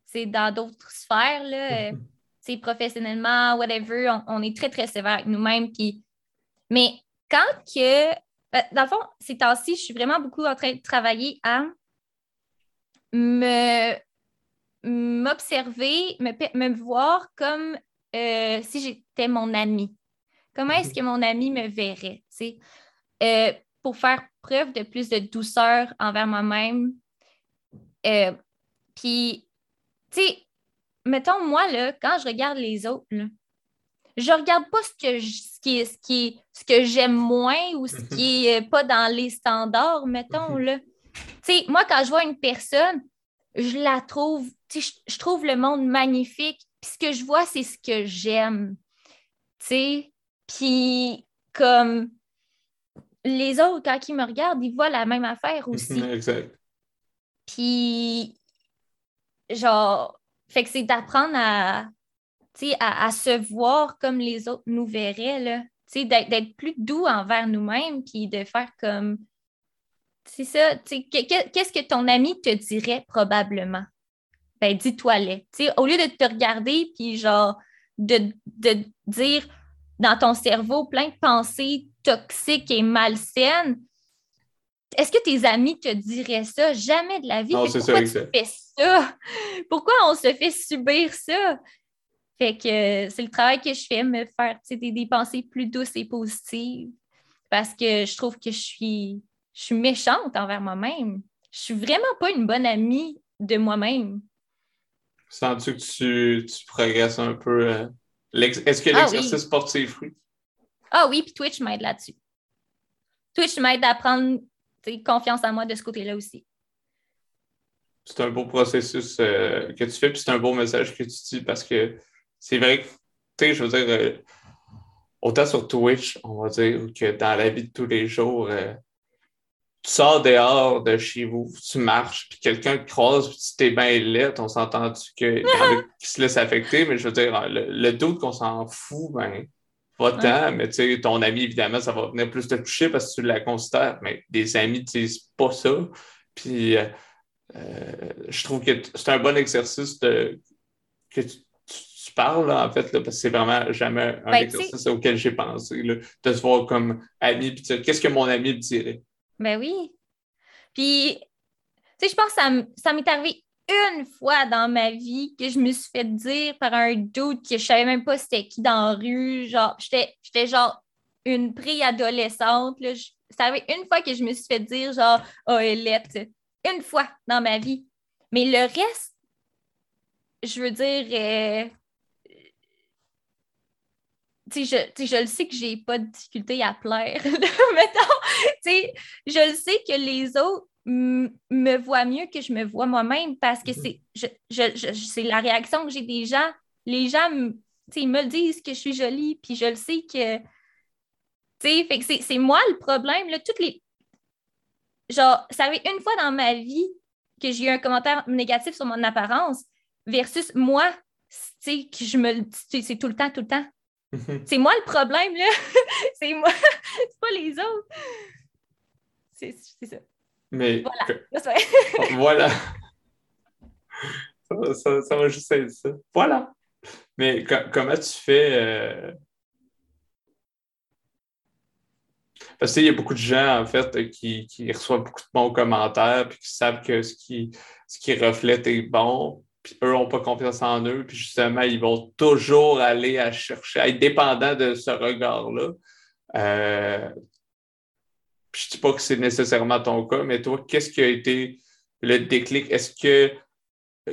c'est dans d'autres sphères, là, <laughs> euh, professionnellement, whatever, on, est très, très sévère avec nous-mêmes. Puis... Mais quand que, euh, dans le fond, ces temps-ci, je suis vraiment beaucoup en train de travailler à me m'observer, me, me voir comme euh, si j'étais mon ami? Comment est-ce que mon ami me verrait? Euh, pour faire preuve de plus de douceur envers moi-même. Euh, puis, tu sais, mettons, moi, là, quand je regarde les autres, là, je regarde pas ce que ce qui est, ce qui ce que j'aime moins ou ce qui est pas dans les standards, mettons, là. Tu sais, moi, quand je vois une personne, je la trouve, tu sais, je trouve le monde magnifique, ce que je vois, c'est ce que j'aime. Tu sais, puis comme les autres, quand ils me regardent, ils voient la même affaire aussi. exact. Puis, genre, fait que c'est d'apprendre à, à, à, se voir comme les autres nous verraient, là. D'être plus doux envers nous-mêmes, puis de faire comme. C'est ça. Qu'est-ce que ton ami te dirait probablement? Ben, dis-toi-les. Au lieu de te regarder, puis genre, de, de dire dans ton cerveau plein de pensées toxiques et malsaines, est-ce que tes amis te diraient ça? Jamais de la vie. Non, c'est ça, tu fais ça? <laughs> Pourquoi on se fait subir ça? Fait que euh, c'est le travail que je fais, me faire des, des, pensées plus douces et positives parce que je trouve que je suis, je suis méchante envers moi-même. Je suis vraiment pas une bonne amie de moi-même. Sens-tu que tu, tu, progresses un peu? Euh, est-ce que ah l'exercice porte ses fruits? Ah oui, puis Twitch m'aide là-dessus. Twitch m'aide à prendre confiance en moi de ce côté-là aussi. C'est un beau processus euh, que tu fais, puis c'est un beau message que tu dis parce que c'est vrai que, tu sais, je veux dire, euh, autant sur Twitch, on va dire, que dans la vie de tous les jours, euh, tu sors dehors de chez vous, tu marches, puis quelqu'un te croise, puis tu t'es bien lettre, on s'entend-tu qu'il y en a qui se laissent affecter, mais je veux dire, le, doute qu'on s'en fout, ben, pas tant, mais tu sais, ton ami, évidemment, ça va venir plus te toucher parce que tu la considères, mais des amis, tu sais, pas ça. Puis, euh, je trouve que c'est un bon exercice de, que tu parle en fait, parce que c'est vraiment jamais un ben, exercice auquel j'ai pensé, de se voir comme ami, puis qu'est-ce que mon ami me dirait? Ben oui. Puis, tu sais, je pense que ça, m'est arrivé une fois dans ma vie que je me suis fait dire par un doute que je savais même pas c'était qui dans la rue. Genre, j'étais genre une préadolescente. Ça arrivé une fois que je me suis fait dire genre, oh, Elette. Une fois dans ma vie. Mais le reste, je veux dire, euh, je, je le sais que j'ai pas de difficulté à plaire. <laughs> Mettons, je le sais que les autres me voient mieux que je me vois moi-même parce que mhm. c'est je, la réaction que j'ai des gens. Les gens ils me disent que je suis jolie, puis je le sais que. Fait que c'est moi le problème. Là, toutes les. Genre, ça arrive une fois dans ma vie que j'ai eu un commentaire négatif sur mon apparence versus moi, que je me c'est tout le temps, tout le temps. C'est moi le problème, là. <laughs> c'est moi, <laughs> c'est pas les autres. C'est, ça. Mais. Voilà. <laughs> voilà. Ça, ça, va juste être ça. Voilà. Mais comment tu fais. Euh... Parce qu'il y a beaucoup de gens, en fait, qui, qui, reçoivent beaucoup de bons commentaires puis qui savent que ce qui, ce qui reflète est bon puis eux n'ont pas confiance en eux, puis justement, ils vont toujours aller à chercher, à être dépendants de ce regard-là. Euh, je ne dis pas que c'est nécessairement ton cas, mais toi, qu'est-ce qui a été le déclic? Est-ce que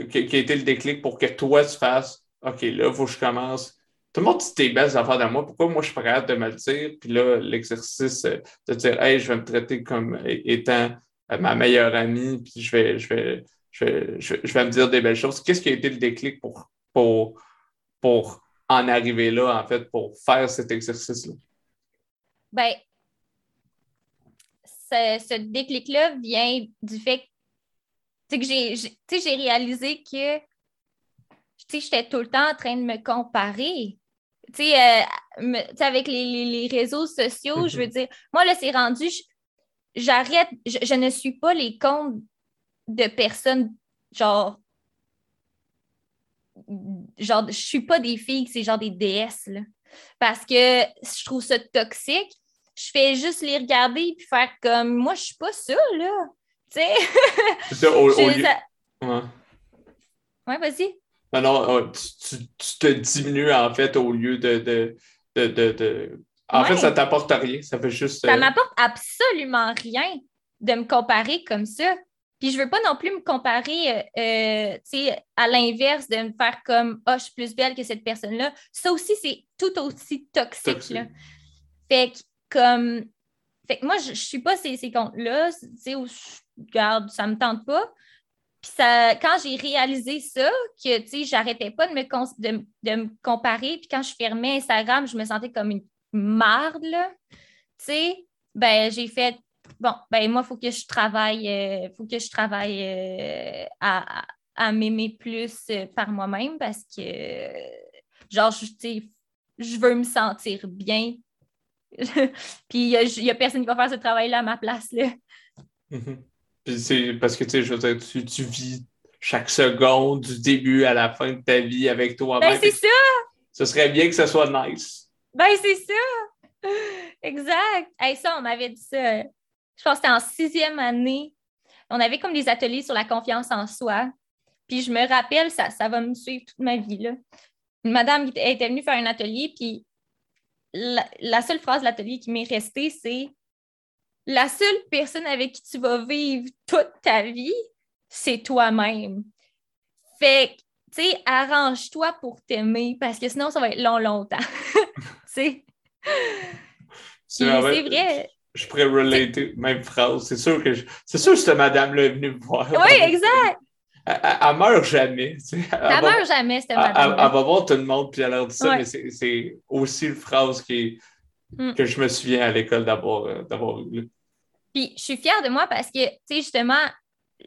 qui a été le déclic pour que toi, tu fasses OK, là, il faut que je commence. Tout le monde dit tes belles affaires de moi. Pourquoi moi, je suis prêt de me le dire? Puis là, l'exercice de dire Hey, je vais me traiter comme étant ma meilleure amie, puis je vais, je vais, je, vais me dire des belles choses. Qu'est-ce qui a été le déclic pour, pour, pour en arriver là, en fait, pour faire cet exercice-là? Bien, ce, déclic-là vient du fait que j'ai réalisé que j'étais tout le temps en train de me comparer. Tu sais, euh, avec les, réseaux sociaux, je veux dire, moi, là, c'est rendu, j'arrête, je, ne suis pas les comptes de personnes genre genre je suis pas des filles c'est genre des déesses là. parce que je trouve ça toxique. Je fais juste les regarder puis faire comme moi je suis pas ça là. Tu sais? <laughs> Ouais, vas-y. Non non tu, te diminues en fait au lieu de, de, de, en fait ça t'apporte rien ça fait juste ça euh, m'apporte absolument rien de me comparer comme ça puis je veux pas non plus me comparer euh, euh, à l'inverse de me faire comme oh, je suis plus belle que cette personne-là. Ça aussi, c'est tout aussi toxique. Là. Fait que comme fait que moi, je, ne suis pas ces, ces comptes-là, où je garde, ça me tente pas. Puis ça, quand j'ai réalisé ça, que tu sais, j'arrêtais pas de me, de, me comparer, puis quand je fermais Instagram, je me sentais comme une marde, là. Tu sais, ben j'ai fait bon, ben moi, il faut que je travaille, euh, faut que je travaille euh, à, m'aimer plus euh, par moi-même parce que Genre, je, tu sais, je veux me sentir bien. <laughs> Puis il n'y a, personne qui va faire ce travail-là à ma place. Là. Mhm. Puis c'est parce que tu sais, je veux dire, tu, tu vis chaque seconde du début à la fin de ta vie avec toi-même. Ben, c'est ça! Ce serait bien que ce soit nice. Ben, c'est ça! <laughs> Exact! Hey, ça, on m'avait dit ça. Je pense que c'était en sixième année. On avait comme des ateliers sur la confiance en soi. Puis je me rappelle, ça, ça va me suivre toute ma vie. Là. Une madame était venue faire un atelier, puis la, la seule phrase de l'atelier qui m'est restée, c'est La seule personne avec qui tu vas vivre toute ta vie, c'est toi-même. Fait que, tu sais, arrange-toi pour t'aimer parce que sinon, ça va être long, longtemps. <laughs> tu sais. C'est vrai. Je pourrais relater, même phrase. C'est sûr que c'est sûr que cette madame-là est venue me voir. Oui, exact. Elle, elle, meurt jamais. Elle, elle meurt jamais, cette madame. Elle, va voir tout le monde puis elle leur dit ça, mais c'est aussi une phrase qui, mm. que je me souviens à l'école d'avoir euh, eu. Puis je suis fière de moi parce que, tu sais, justement,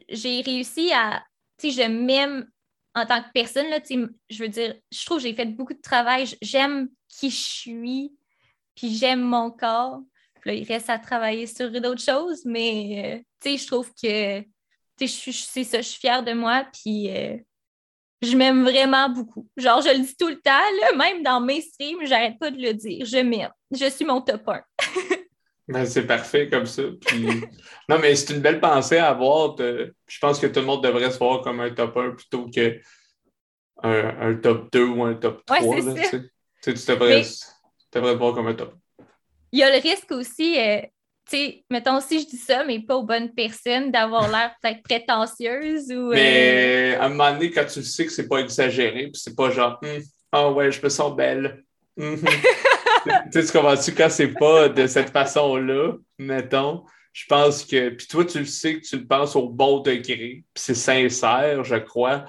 j'ai réussi à, tu sais, je m'aime en tant que personne, là, je veux dire, je trouve que j'ai fait beaucoup de travail, j'aime qui je suis, puis j'aime mon corps. Là, il reste à travailler sur d'autres choses, mais, euh, je trouve que, c'est ça, je suis fière de moi, puis euh, je m'aime vraiment beaucoup. Genre, je le dis tout le temps, là, même dans mes streams, j'arrête pas de le dire, je m'aime. Je suis mon top 1. <laughs> Ben, c'est parfait comme ça. <laughs> non, mais c'est une belle pensée à avoir. Je pense que tout le monde devrait se voir comme un top 1 plutôt qu'un un top 2 ou un top 3. Ouais, là, tu, tu devrais, te voir comme un top 1. Il y a le risque aussi, euh, tu sais, mettons si je dis ça, mais pas aux bonnes personnes, d'avoir l'air peut-être prétentieuse ou. Mais euh, à un moment donné, quand tu sais que c'est pas exagéré, puis c'est pas genre, hum, ah ouais, je me sens belle. Hum, hum. <laughs> tu sais, comprends-tu, quand c'est pas de cette façon-là, mettons, je pense que. Puis toi, tu le sais que tu le penses au bon degré, puis c'est sincère, je crois.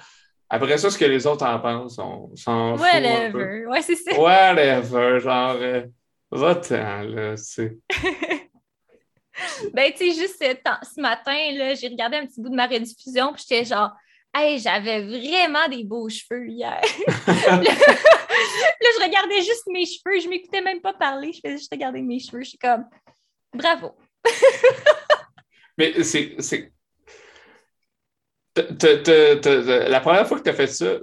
Après ça, ce que les autres en pensent, on s'en fout. Whatever. Ouais, c'est ça. Whatever. Genre, euh, va-t'en, là, tu sais. <laughs> ben, tu sais, juste ce matin, j'ai regardé un petit bout de ma rediffusion, puis j'étais genre, Hey, j'avais vraiment des beaux cheveux hier. <laughs> là, je regardais juste mes cheveux. Je m'écoutais même pas parler. Je faisais juste regarder mes cheveux. Je suis comme, bravo. <laughs> Mais c'est. La première fois que tu as fait ça,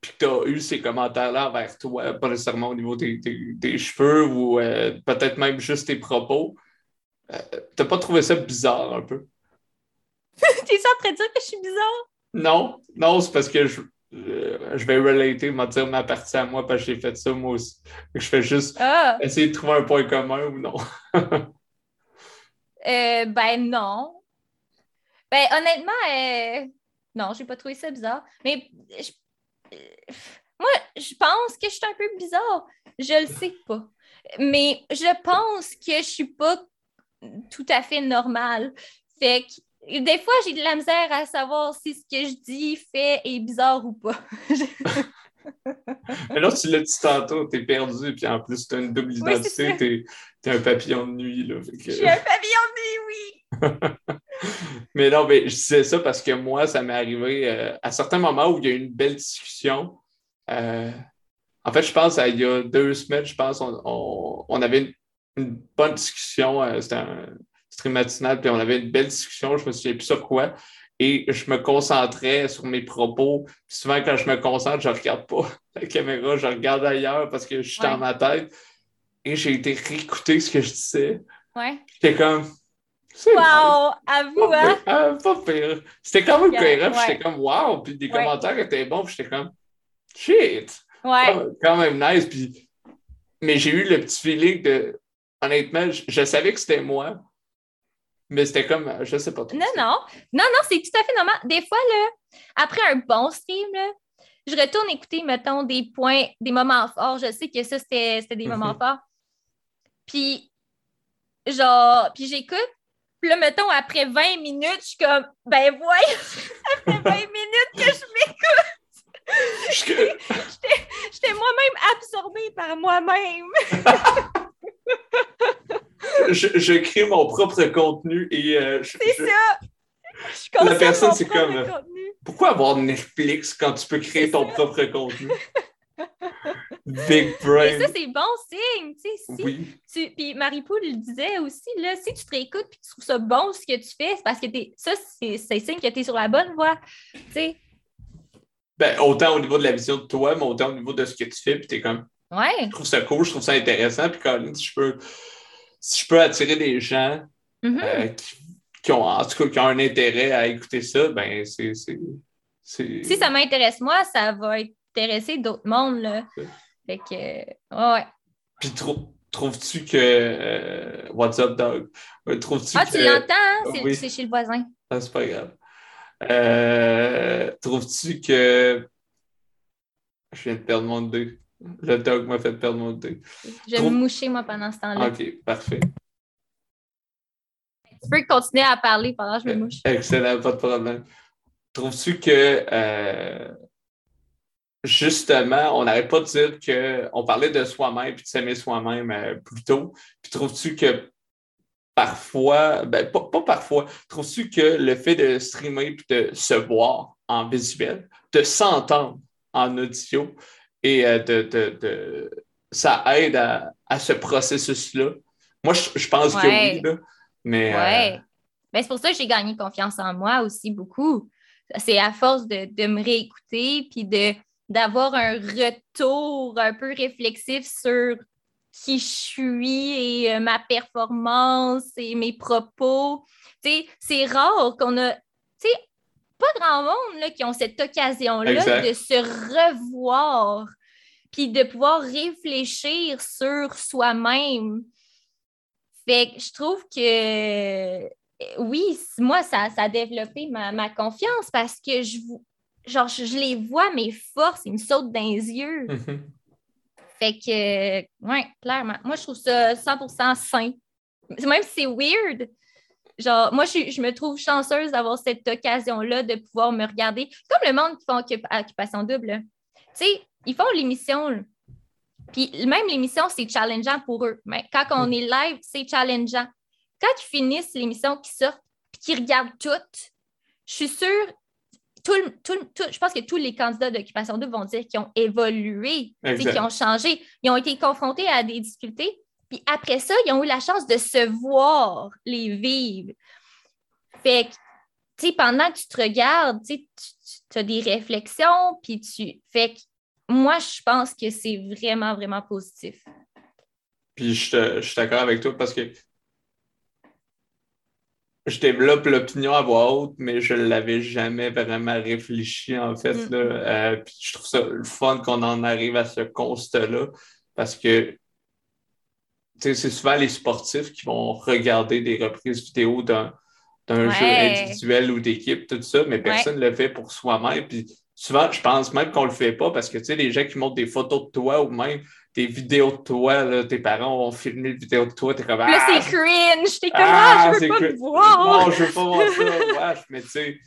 puis que tu as eu ces commentaires-là vers toi, pas nécessairement au niveau des, cheveux ou euh, peut-être même juste tes propos, euh, t'as pas trouvé ça bizarre un peu? <laughs> T'es ça en train de dire que je suis bizarre? Non, non, c'est parce que je, euh, je vais relater, me dire ma partie à moi parce que j'ai fait ça moi aussi. Je fais juste ah. essayer de trouver un point commun ou non. <laughs> ben non. Ben honnêtement, non, j'ai pas trouvé ça bizarre. Mais moi, je pense que je suis un peu bizarre. Je le sais pas. Mais je pense que je suis pas tout à fait normale. Fait que des fois, j'ai de la misère à savoir si ce que je dis, fait est bizarre ou pas. Mais là, tu l'as dit tantôt, t'es perdu, puis en plus, t'as une double identité, t'es, es un papillon de nuit. Là, Je suis un papillon de nuit, oui! <laughs> mais non, mais je disais ça parce que moi, ça m'est arrivé euh, à certains moments où il y a eu une belle discussion. Euh, en fait, je pense, il y a deux semaines, je pense, on, avait une, bonne discussion. Euh, c'était un, stream matinal, puis on avait une belle discussion, je me souviens plus sur quoi. Et je me concentrais sur mes propos. Puis souvent, quand je me concentre, je ne regarde pas <laughs> la caméra, je regarde ailleurs parce que je suis dans ma tête. Et j'ai été réécouter ce que je disais. Ouais. J'étais comme. Wow! Avoue, hein? Ah, pas pire. C'était quand même cohérent, j'étais comme wow! Puis des commentaires étaient bons, puis j'étais comme shit! Ouais. Quand même nice. Puis... Mais j'ai eu le petit feeling de. Honnêtement, je savais que c'était moi, mais c'était comme, je sais pas trop. Non, non. Non, non, c'est tout à fait normal. Des fois, là, après un bon stream, là, je retourne écouter, mettons, des points, des moments forts. Je sais que ça, c'était des moments forts. Puis, genre, puis j'écoute. Puis là, mettons, après 20 minutes, je suis comme, ben voyons, ça fait 20 minutes que je m'écoute. <laughs> J'étais moi-même absorbée par moi-même. <laughs> je, crée mon propre contenu et. Euh, c'est ça! Je la personne, c'est comme. Pourquoi avoir Netflix quand tu peux créer ton propre contenu? Big brain. Ça, c'est bon signe. Tu sais, si Oui. tu... Puis Marie-Paul le disait aussi, là, si tu te réécoutes et tu trouves ça bon ce que tu fais, c'est parce que t'es... ça, c'est, c'est signe que tu es sur la bonne voie. Tu sais, Ben, autant au niveau de la vision de toi, mais autant au niveau de ce que tu fais, puis t'es comme, ouais. je trouve ça cool, je trouve ça intéressant, puis Colin, si je peux, si je peux attirer des gens Mhm. euh, qui, qui ont, en tout cas, qui ont un intérêt à écouter ça, ben, c'est, c'est, c'est- Si ça m'intéresse moi, ça va intéresser d'autres mondes. Là. Ouais. Fait que, euh, ouais. Puis trou- trouves-tu que, euh, what's up, dog? Euh, Trouves-tu Ah, que... tu l'entends? hein? C'est, oui. c'est chez le voisin. Ah, c'est pas grave. Euh, trouves-tu que, je viens de perdre mon dé. Le dog m'a fait perdre mon dé. Je vais Trouve- me moucher, moi, pendant ce temps-là. Ok, parfait. Tu peux continuer à parler pendant que je me mouche. Excellent, pas de problème. Trouves-tu que euh, justement, on n'arrête pas de dire qu'on parlait de soi-même puis de s'aimer soi-même euh, plus tôt. Puis trouves-tu que parfois, ben pas, pas parfois, trouves-tu que le fait de streamer puis de se voir en visuel, de s'entendre en audio et euh, de, de- de- ça aide à, à ce processus-là? Moi, je, je pense que oui, là, mais euh, Ouais. Ben, c'est pour ça que j'ai gagné confiance en moi aussi beaucoup. C'est à force de, de me réécouter puis de, d'avoir un retour un peu réflexif sur qui je suis et euh, ma performance et mes propos. C'est rare qu'on a, pas grand monde là, qui ont cette occasion-là de se revoir puis de pouvoir réfléchir sur soi-même. Fait que je trouve que oui, moi, ça, ça a développé ma, ma confiance parce que je, vous- genre, je, je les vois, mes forces, ils me sautent dans les yeux. mhm. Fait que, ouais, clairement. Moi, je trouve ça 100% sain. Même si c'est weird, genre, moi, je, me trouve chanceuse d'avoir cette occasion-là de pouvoir me regarder. Comme le monde qui font occup- Occupation Double. Tu sais, ils font l'émission. Puis même l'émission, c'est challengeant pour eux. Mais quand on est live, c'est challengeant. Quand ils finissent l'émission, qu'ils sortent, puis qu'ils regardent toutes, je suis sûre, tout, le- tout le- tout- je pense que tous les candidats d'Occupation Double vont dire qu'ils ont évolué, tu qu'ils ont changé. Ils ont été confrontés à des difficultés. Puis après ça, ils ont eu la chance de se voir les vivre. Fait que, tu sais, pendant que tu te regardes, tu as des réflexions, puis tu. Fait que moi, je pense que c'est vraiment, vraiment positif. Puis je suis d'accord avec toi parce que je développe l'opinion à voix haute, mais je ne l'avais jamais vraiment réfléchi en fait. Mm. là. Euh, puis je trouve ça le fun qu'on en arrive à ce constat-là parce que c'est souvent les sportifs qui vont regarder des reprises vidéo d'un Ouais. jeu individuel ou d'équipe, tout ça, mais personne ne le fait pour soi-même. Puis souvent, je pense même qu'on le fait pas parce que tu sais, les gens qui montrent des photos de toi ou même des vidéos de toi, là, tes parents ont filmé une vidéo de toi, t'es comme Là, Ah, c'est cringe. T'es comme, ah, ah, je veux pas te voir. Non, je veux pas voir ça. wesh, mais tu sais,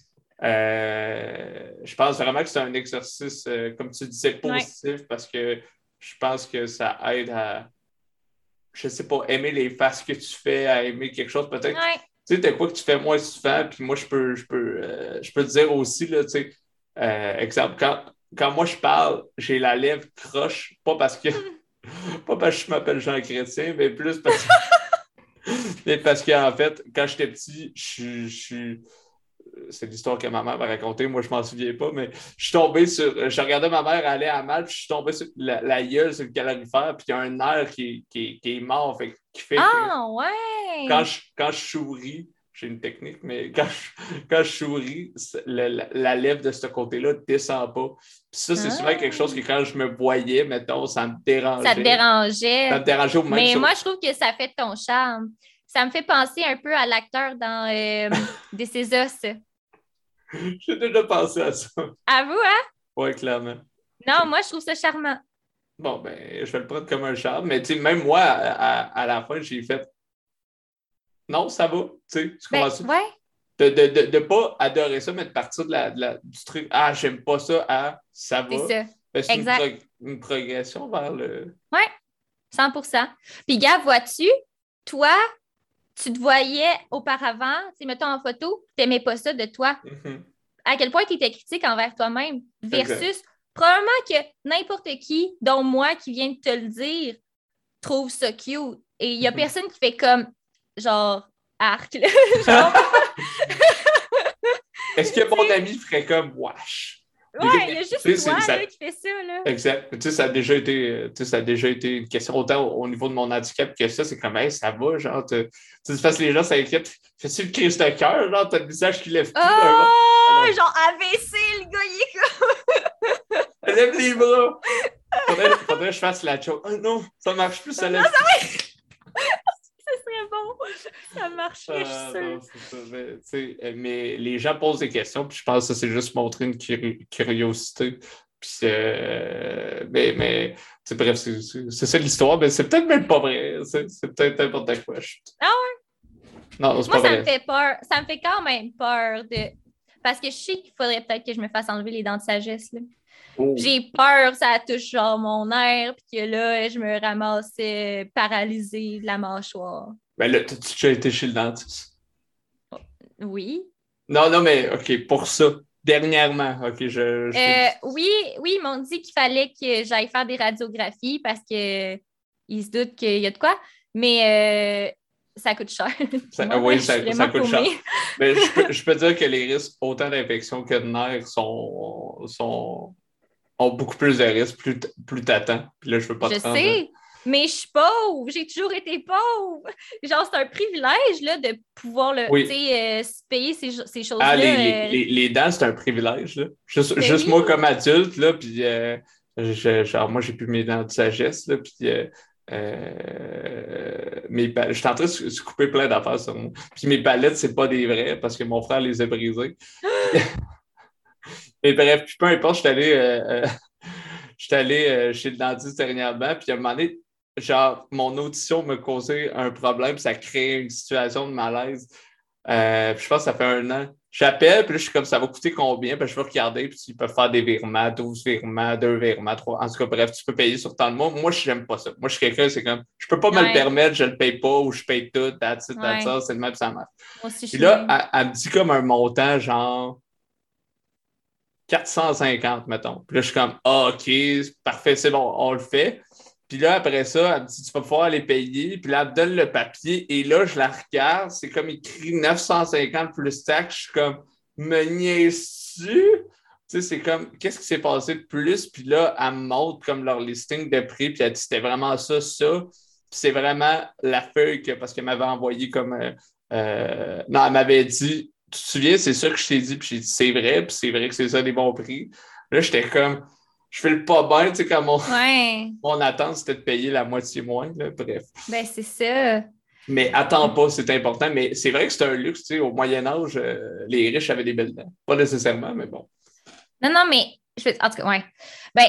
euh, je pense vraiment que c'est un exercice, euh, comme tu disais, positif parce que je pense que ça aide à, je sais pas, aimer les faces que tu fais, à aimer quelque chose. Peut-être, Ouais. tu sais, t'as quoi que tu fais moins souvent, puis moi, je peux, je peux, euh, je peux te dire aussi, là, tu sais, euh, exemple, quand, quand moi je parle, j'ai la lèvre croche, pas parce que, <laughs> pas parce que je m'appelle Jean Chrétien, mais plus parce que, <laughs> mais parce qu'en fait, quand j'étais petit, je suis- c'est l'histoire que ma mère m'a racontée, moi je m'en souviens pas, mais je suis tombé sur, je regardais ma mère aller à mal, puis je suis tombé sur la, la gueule sur le calorifère, puis il y a un nerf qui, qui, qui est mort, fait, qui fait que Ah, ouais. quand je, quand je souris, j'ai une technique, mais <laughs> quand je, quand je souris, le- la, la lèvre de ce côté-là ne descend pas. Puis ça, c'est souvent Ah. quelque chose que quand je me voyais, mettons, ça me dérangeait. Ça te dérangeait. Ça me dérangeait au même Mais chose. moi, je trouve que ça fait ton charme. Ça me fait penser un peu à l'acteur dans euh, <laughs> Des Is Us. J'ai déjà pensé à ça. À vous, hein? Oui, clairement. Non, moi, je trouve ça charmant. Bon, ben, je vais le prendre comme un charme, mais tu sais, même moi, à, à- à la fin, j'ai fait non, ça va. Tu sais, tu Ben, comprends-tu? ouais. De ne de, de pas adorer ça, mais de partir de la, de la- du truc Ah, j'aime pas ça, à ça va. C'est ça. Ben, c'est une, Exact. prog- une progression vers le. 100% Puis, gars, vois-tu, toi, tu te voyais auparavant, tu mettons en photo, tu n'aimais pas ça de toi. Mhm. À quel point tu étais critique envers toi-même versus probablement que n'importe qui, dont moi qui vient de te le dire, trouve ça cute. Et il n'y a Mhm. personne qui fait comme, genre, arc. <laughs> Genre, Est-ce que mon ami ferait comme wesh? ouais, il y a juste c'est- ça- qui fait ça. Là. Exact. Tu sais, ça a déjà été, euh, tu sais, ça a déjà été une question autant au, au niveau de mon handicap que ça. C'est comme, hey, ça va, genre, tu sais, parce que les gens s'inquiètent. Fais-tu une crise de cœur, genre, t'as le visage qui lève. Oh, Alors- genre AVC, le gars, il est comme. Lève les bras. Faudrait, faudrait que je fasse la joke. Oh non, ça marche plus, ça lève Ce serait bon. Ça marcherait, je suis sûre. Mais, tu sais, mais les gens posent des questions, puis je pense que c'est juste montrer une curi- curiosité. Puis, euh, mais, bref, c'est ça l'histoire, mais c'est peut-être même pas vrai. C'est peut-être n'importe quoi. Ah ouais? Non, Moi, pas ça vrai. me fait peur. Ça me fait quand même peur de. Parce que je sais qu'il faudrait peut-être que je me fasse enlever les dents de sagesse. là. Oh. J'ai peur ça touche genre mon air, puis que là, je me ramasse euh, paralysée de la mâchoire. Ben là, t'as-tu déjà été chez le dentiste? Oui. Non, non, mais OK, pour ça, dernièrement, OK, je. je- Euh, oui, oui, ils m'ont dit qu'il fallait que j'aille faire des radiographies parce que ils se doutent qu'il y a de quoi, mais euh, ça coûte cher. <laughs> Ça- Moi, oui, je ça- coûte cher. Mais je peux, <laughs> je peux dire que les risques, autant d'infection que de nerfs, sont, sont, ont beaucoup plus de risques plus, plus t'attends. Puis là, je veux pas Je te rendre- sais, mais je suis pauvre. J'ai toujours été pauvre. Genre, c'est un privilège là, de pouvoir le, Oui. euh, se payer ces, ces choses-là. Ah, les, euh, les, les, les dents, c'est un privilège. Là. Juste, Ben juste moi comme adulte, là, puis euh, je- genre, moi, j'ai plus mes dents de sagesse, là, puis euh, euh, mes je suis en train de se couper plein d'affaires sur moi. Puis mes palettes, c'est pas des vraies parce que mon frère les a brisées. <gasps> Mais bref, puis peu importe, je suis allé, euh, euh, <laughs> allé euh, chez le dentiste dernièrement, puis à un moment donné, genre, mon audition me causait un problème, ça crée une situation de malaise. Euh, puis je pense que ça fait un an. J'appelle, puis là, je suis comme, ça va coûter combien? Puis je vais regarder, puis ils peuvent faire des virements, 12 virements, 2 virements, 3. En tout cas, bref, tu peux payer sur tant de mois. Moi, je n'aime pas ça. Moi, je suis quelqu'un, c'est comme, je peux pas me le permettre, je le paye pas, ou je paye tout, that's it, that's Ouais. c'est le même, ça marche. aussi, Puis là, elle, elle me dit comme un montant, genre 450, mettons. Puis là, je suis comme, ah, OK, parfait, c'est bon, on le fait. Puis là, après ça, elle me dit, tu vas pouvoir aller payer. Puis là, elle me donne le papier. Et là, je la regarde. C'est comme écrit 950 plus taxe. Je suis comme, me niaises-tu? Tu sais, c'est comme, qu'est-ce qui s'est passé de plus? Puis là, elle me montre comme leur listing de prix. Puis elle dit, c'était vraiment ça, ça. Puis c'est vraiment la feuille que, parce qu'elle m'avait envoyé comme, euh, euh, non, elle m'avait dit, tu te souviens, c'est ça que je t'ai dit, puis j'ai dit, c'est vrai, puis c'est vrai que c'est ça des bons prix. Là, j'étais comme, je fais le pas bien, tu sais, comme mon, Ouais, <laughs> mon attente, c'était de payer la moitié moins, là, bref. ben c'est ça. Mais attends pas, c'est important, mais c'est vrai que c'est un luxe, tu sais, au Moyen-Âge, euh, les riches avaient des belles dents. Pas nécessairement, mais bon. Non, non, mais je fais, en tout cas, ouais. Ben,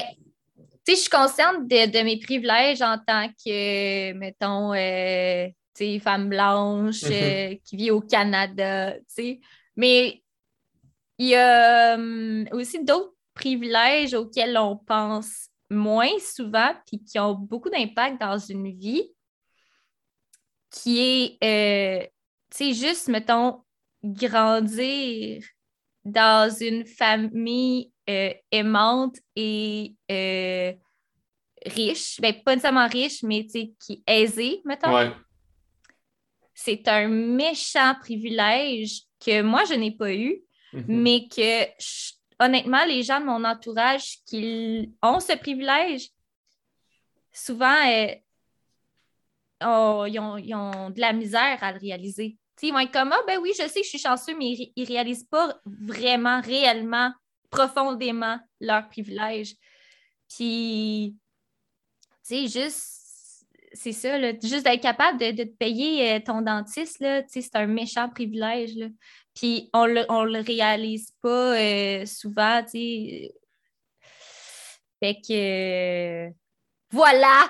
tu sais, je suis consciente de, de mes privilèges en tant que, mettons, euh, tu sais, femme blanche Mhm. euh, qui vit au Canada, tu sais. Mais il y a hum, aussi d'autres privilèges auxquels on pense moins souvent puis qui ont beaucoup d'impact dans une vie, qui est, euh, tu sais, juste, mettons, grandir dans une famille euh, aimante et euh, riche, ben, pas nécessairement riche, mais tu sais, qui est aisée, mettons. Ouais. C'est un méchant privilège que moi, je n'ai pas eu, Mhm. mais que je- honnêtement, les gens de mon entourage qui ont ce privilège, souvent, euh, oh, ils, ont, de la misère à le réaliser. Ils vont être comme, ah ben oui, je sais que je suis chanceux, mais ils ne réalisent pas vraiment, réellement, profondément leur privilège. Puis, tu sais, juste, c'est ça, juste d'être capable de, te payer euh, ton dentiste, c'est un méchant privilège. Là. Puis, on le, on le réalise pas euh, souvent, tu sais. Fait que, euh, voilà!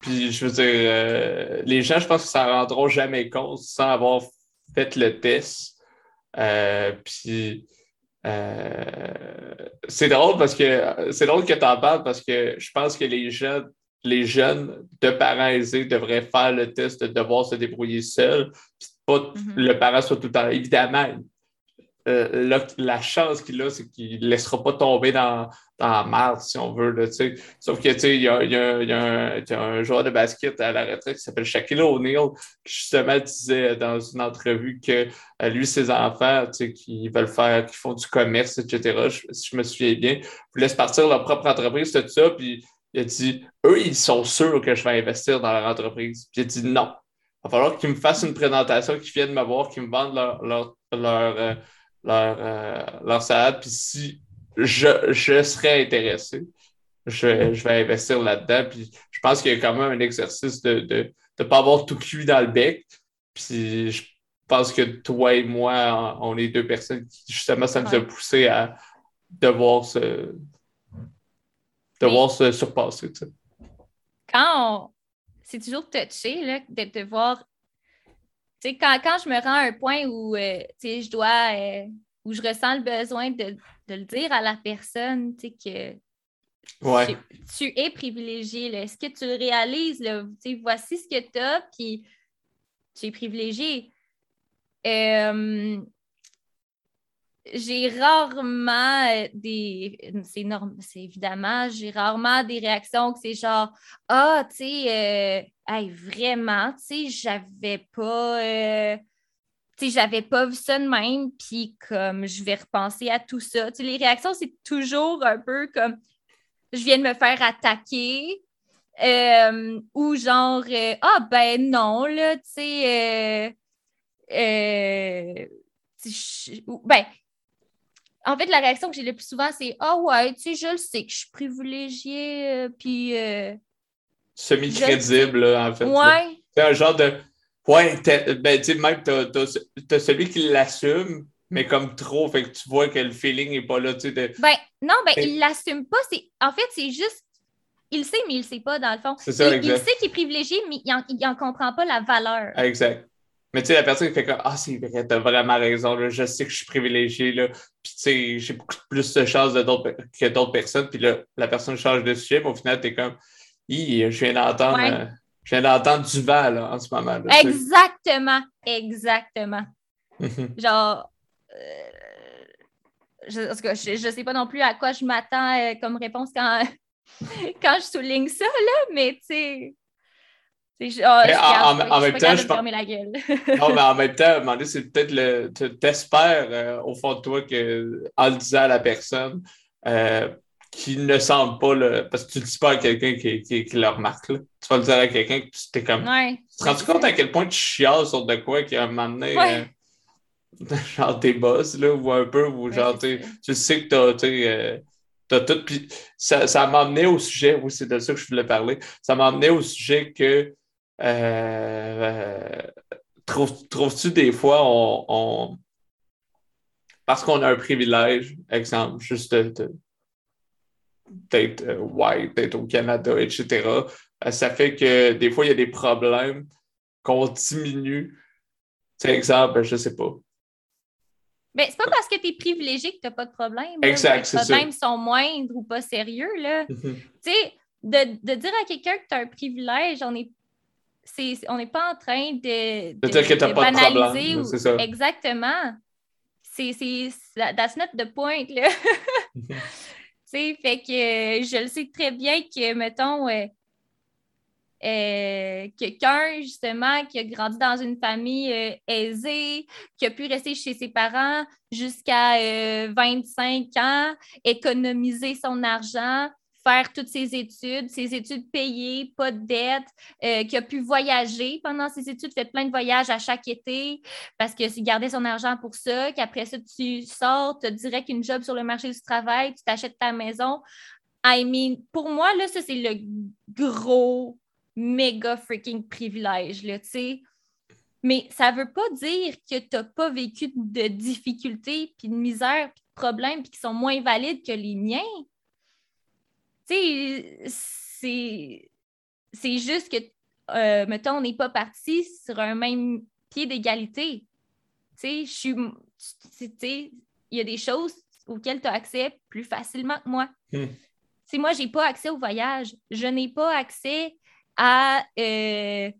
Puis, je veux dire, euh, les gens, je pense que ça rendront jamais compte sans avoir fait le test. Puis, c'est drôle parce que c'est drôle que tu en parles parce que je pense que les jeunes, les jeunes de parents aisés devraient faire le test de devoir se débrouiller seuls. Pas Mhm. le parent soit tout le temps. Évidemment, euh, la chance qu'il a, c'est qu'il ne laissera pas tomber dans, dans la merde, si on veut. Là, Sauf que il y a, y, a, y, a un joueur de basket à la retraite qui s'appelle Shaquille O'Neal, qui justement disait dans une entrevue que euh, lui, ses enfants, qui veulent faire, qui font du commerce, etc., si je me souviens bien, voulaient se partir leur propre entreprise, tout ça, puis il a dit eux, ils sont sûrs que je vais investir dans leur entreprise. Puis il a dit non. Il va falloir qu'ils me fassent une présentation, qu'ils viennent me voir, qu'ils me vendent leur, leur, leur, euh, leur, euh, leur salade. Puis si je, je serais intéressé, je, je vais investir là-dedans. Puis je pense qu'il y a quand même un exercice de ne de, de pas avoir tout cuit dans le bec. Puis je pense que toi et moi, on est deux personnes qui, justement, ça nous a poussé à devoir se, devoir se surpasser. Quand on... C'est toujours touché là, de te voir quand, quand je me rends à un point où euh, je dois, euh, où je ressens le besoin de, le dire à la personne, que tu es privilégié. Est-ce que tu le réalises? Là? Voici ce que tu as, puis tu es privilégié. Euh, j'ai rarement euh, des. C'est c'est évidemment, j'ai rarement des réactions que c'est genre Ah, tu sais, euh, vraiment, tu sais, j'avais pas. Euh, j'avais pas vu ça de même, puis comme je vais repenser à tout ça. Tu les réactions, c'est toujours un peu comme je viens de me faire attaquer. ou genre Ah ben non, là, tu sais. ben, en fait, la réaction que j'ai le plus souvent, c'est Ah ouais, tu sais, je le sais que je suis privilégiée, euh, puis. Euh, Semi-crédible, en fait. Ouais. C'est un genre de. Ouais, ben, tu sais, même, t'as celui qui l'assume, mais comme trop, fait que tu vois que le feeling n'est pas là, tu sais. De... Ben, non, ben, il l'assume pas. En fait, c'est juste. Il sait, mais il sait pas, dans le fond. C'est ça, il, il, sait qu'il est privilégié, mais il n'en comprend pas la valeur. Exact. Mais tu sais, la personne qui fait comme Ah, c'est vrai, t'as vraiment raison, là, je sais que je suis privilégié, là, puis tu sais, j'ai beaucoup plus de chance que d'autres personnes, puis là, la personne change de sujet, mais au final, t'es comme je viens d'entendre. Euh, je viens d'entendre du vent là, en ce moment. Là, exactement, exactement. Genre, euh, je, ne sais pas non plus à quoi je m'attends euh, comme réponse quand, <laughs> quand je souligne ça, là, mais tu sais, Oh, en, même temps, je pense. non, mais en <laughs> même temps, c'est peut-être le. Tu espères euh, au fond de toi que, en le disant à la personne, euh, qui ne semble pas le. Parce que tu ne le dis pas à quelqu'un qui, qui, qui, le remarque. Là. Tu vas le dire à quelqu'un que tu t'es comme. Ouais, tu te rends compte à quel point tu chiales sur de quoi qui a un moment donné. Euh, <laughs> genre tes boss, là, ou un peu, ou genre, tu sais que t'as. T'as tout, puis ça, ça m'a amené au sujet, oui, c'est de ça que je voulais parler. Ça m'a amené au sujet que euh, trouves-tu des fois, on, parce qu'on a un privilège, exemple, juste d'être euh, white, d'être au Canada, etc., euh, ça fait que des fois, il y a des problèmes qu'on diminue. C'est exemple, je sais pas. Mais c'est pas parce que tu es privilégié que tu n'as pas de problème. Exact, Les problèmes sont moindres ou pas sérieux. Là. Mm-hmm. Tu sais, de, de, dire à quelqu'un que tu as un privilège, on est on n'est pas en train de, de, banaliser. ou... ça. Exactement. C'est, that's not the point, là. <laughs> fait que je le sais très bien que, mettons, euh, euh, quelqu'un, justement, qui a grandi dans une famille euh, aisée, qui a pu rester chez ses parents jusqu'à 25 ans, économiser son argent, toutes ses études, ses études payées, pas de dette, euh, qui a pu voyager pendant ses études, fait plein de voyages à chaque été parce c'est gardait son argent pour ça, qu'après ça, tu sors, tu as direct une job sur le marché du travail, tu t'achètes ta maison. I mean, pour moi, là, ça, c'est le gros, méga freaking privilège, là, tu sais. Mais ça ne veut pas dire que tu n'as pas vécu de difficultés, puis de misère, puis de problèmes, puis qui sont moins valides que les miens c'est, c'est juste que, euh, mettons, on n'est pas parti sur un même pied d'égalité. Tu sais, je suis. il y a des choses auxquelles tu as accès plus facilement que moi. Hmm. moi, je n'ai pas accès au voyage. Je n'ai pas accès à. Euh,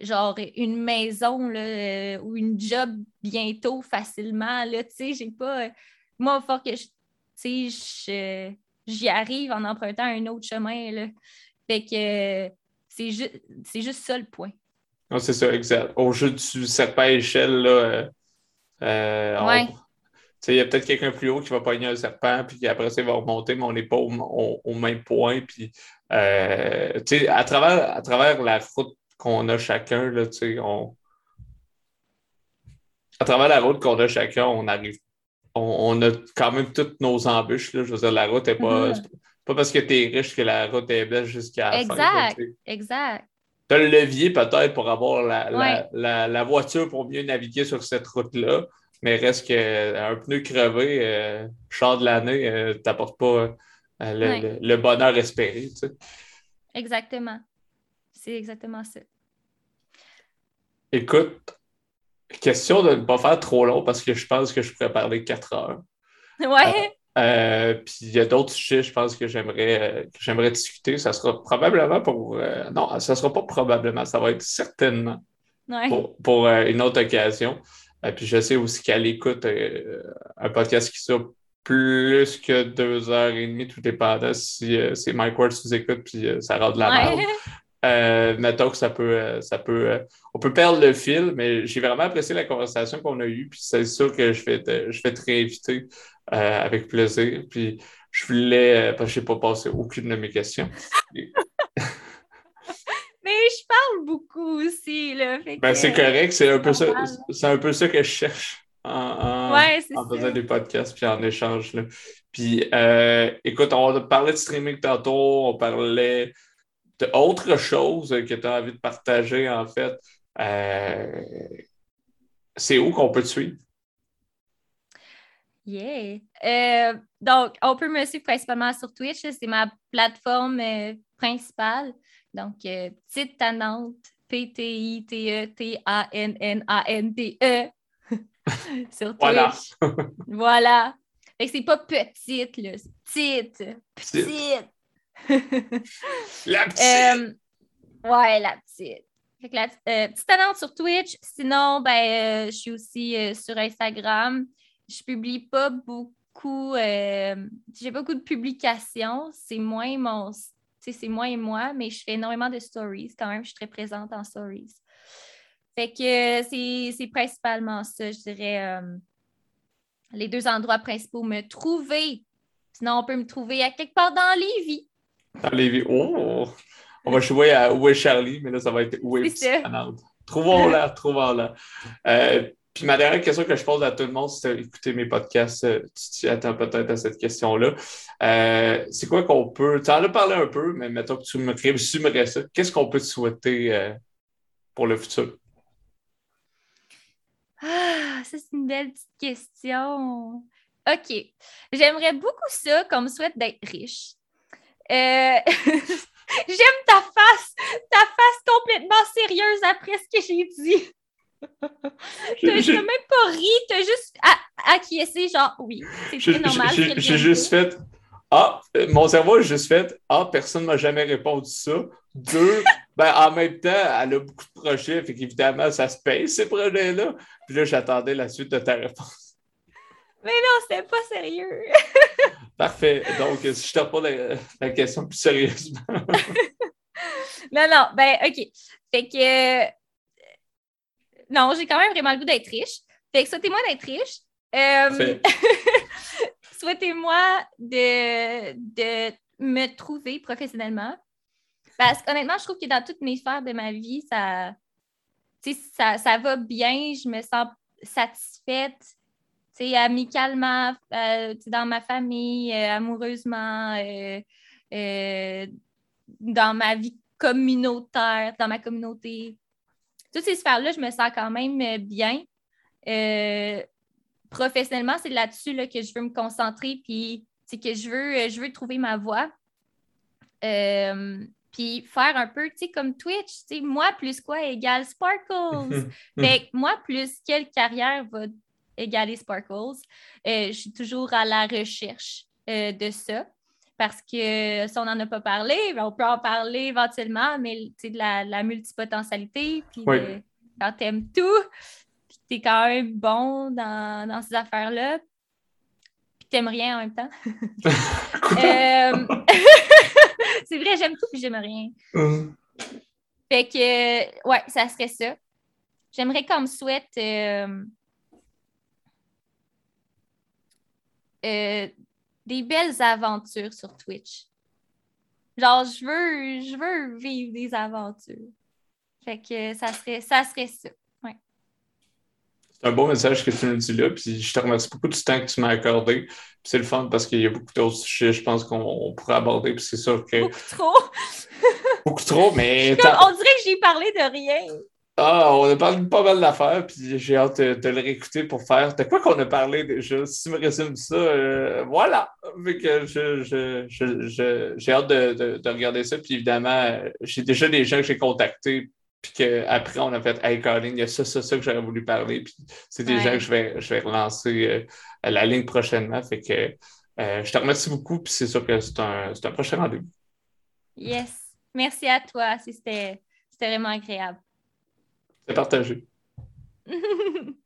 genre une maison là, ou une job bientôt facilement. Là, j'ai pas. Moi, faut que je, j'y arrive en empruntant un autre chemin. Là. Fait que c'est, juste ça le point. Non, c'est ça, exact. Au jeu du serpent à échelle, là, euh, il y a peut-être quelqu'un plus haut qui va pogner un serpent, puis après ça, il va remonter, mais on n'est pas au, même point. Puis, euh, à, travers, à travers la route qu'on a chacun, là, on... à travers la route qu'on a chacun, on arrive. On, a quand même toutes nos embûches. Là. Je veux dire, la route n'est pas. Mm-hmm. pas parce que tu es riche que la route est belle jusqu'à la exact, fin. Exact, exact. Tu as le levier peut-être pour avoir la, la, voiture pour mieux naviguer sur cette route-là, mais reste qu'un pneu crevé, euh, char de l'année, euh, t'apporte pas euh, le, bonheur espéré. Exactement. C'est exactement ça. Écoute, question de ne pas faire trop long parce que je pense que je pourrais parler quatre heures. Ouais. Euh, puis il y a d'autres sujets, je pense, que j'aimerais j'aimerais discuter. Ça sera probablement pour. non, ça sera pas probablement, ça va être certainement pour, une autre occasion. Puis je sais aussi qu'elle écoute un podcast qui sort plus que deux heures et demie, tout dépendant si c'est Mike Ward sous écoute, puis ça rend de la merde. <laughs> Euh, mettons que ça peut, euh, ça peut, euh, on peut perdre le fil, mais j'ai vraiment apprécié la conversation qu'on a eue, puis c'est sûr que je vais te, je vais te réinviter avec plaisir. Puis je voulais, parce que je n'ai pas passé aucune de mes questions. <laughs> mais je parle beaucoup aussi, là. Ben, c'est correct, c'est un, peu ça, c'est un peu ça que je cherche en, en, faisant des podcasts puis en échange. Là. Puis écoute, on parlait de streaming tantôt, on parlait autre chose que tu as envie de partager, en fait, euh, c'est où qu'on peut te suivre? Yeah. Euh, donc, on peut me suivre principalement sur Twitch. C'est ma plateforme euh, principale. Donc, Petite Tannante, P-T-I-T-E-T-A-N-N-A-N-T-E. <laughs> sur Twitch. voilà. Fait que c'est pas petite, là. Petite. Petite. <laughs> la petite. Euh, ouais, la petite. Euh, petite annonce sur Twitch. Sinon, ben, euh, je suis aussi sur Instagram. Je publie pas beaucoup. J'ai beaucoup de publications. C'est moins mon. C'est moins moi, mais je fais énormément de stories quand même. Je suis très présente en stories. Fait que c'est principalement ça, je dirais, les deux endroits principaux. Me trouver. Sinon, on peut me trouver à quelque part dans Lévis. Oh! On va jouer à Où est Charlie, mais là, ça va être Où est Trouvons-la, trouvons-la. Euh, puis ma dernière question que je pose à tout le monde, c'est d'écouter mes podcasts, euh, tu attends peut-être à cette question-là. Euh, c'est quoi qu'on peut. Tu en as parlé un peu, mais mettons que tu me résumerais ça. Qu'est-ce qu'on peut te souhaiter pour le futur? Ah, ça, c'est une belle petite question. OK. J'aimerais beaucoup ça comme souhaite d'être riche. Euh, <laughs> j'aime ta face, ta face complètement sérieuse après ce que j'ai dit. <laughs> t'as même pas ri, t'as juste acquiescé, genre oui, c'est normal. J'ai juste fait Ah, mon cerveau a juste fait Ah, personne ne m'a jamais répondu ça. Deux, <laughs> ben en même temps, elle a beaucoup de projets, fait qu'évidemment, ça se paye ces projets-là. Puis là, j'attendais la suite de ta réponse. Mais non, c'était pas sérieux. <laughs> Parfait. Donc, si je te repose la, question plus sérieusement. <laughs> non, non, ben, OK. Fait que. Non, j'ai quand même vraiment le goût d'être riche. Fait que souhaitez-moi d'être riche. Euh... <laughs> Souhaitez-moi de, de me trouver professionnellement. Parce qu'honnêtement, je trouve que dans toutes mes sphères de ma vie, ça, ça, ça va bien, je me sens satisfaite amicalement, euh, dans ma famille, euh, amoureusement, euh, dans ma vie communautaire, dans ma communauté. Toutes ces sphères-là, je me sens quand même bien. professionnellement, c'est là-dessus là, que je veux me concentrer, puis c'est que je veux, je veux trouver ma voie. puis faire un peu, tu sais, comme Twitch, tu sais, moi plus quoi égale Sparkles. fait <laughs> moi plus quelle carrière va égaler Sparkles. Euh, je suis toujours à la recherche euh, de ça. parce que si on n'en a pas parlé, ben, on peut en parler éventuellement, mais de la, la multipotentialité, puis quand tu aimes tout, puis tu es quand même bon dans, dans ces affaires-là, puis tu n'aimes rien en même temps. <laughs> Euh, <laughs> c'est vrai, j'aime tout, puis j'aime rien. Fait que, ouais, ça serait ça. J'aimerais comme souhaite euh, euh, des belles aventures sur Twitch. Genre, je veux, je veux vivre des aventures. Fait que ça serait ça. Serait ça. Ouais. C'est un beau message que tu nous dis là. Puis je te remercie beaucoup du temps que tu m'as accordé. c'est le fun parce qu'il y a beaucoup d'autres sujets, je pense, qu'on pourrait aborder. Puis c'est sûr que. Beaucoup trop. <laughs> beaucoup trop, mais. on dirait que j'ai parlé de rien. Ah, on a parlé de pas mal d'affaires, puis j'ai hâte de, le réécouter pour faire. De quoi qu'on a parlé déjà? Si tu me résumes ça, euh, voilà! que j'ai hâte de, regarder ça, puis évidemment, j'ai déjà des gens que j'ai contactés, puis qu'après, on a fait Hey Colin, il y a ça, ça, ça que j'aurais voulu parler, puis c'est des gens que je vais, je vais relancer euh, à la ligne prochainement. Fait que euh, je te remercie beaucoup, puis c'est sûr que c'est un, un prochain rendez-vous. Yes! Merci à toi, c'était vraiment agréable. C'est partagé. <laughs>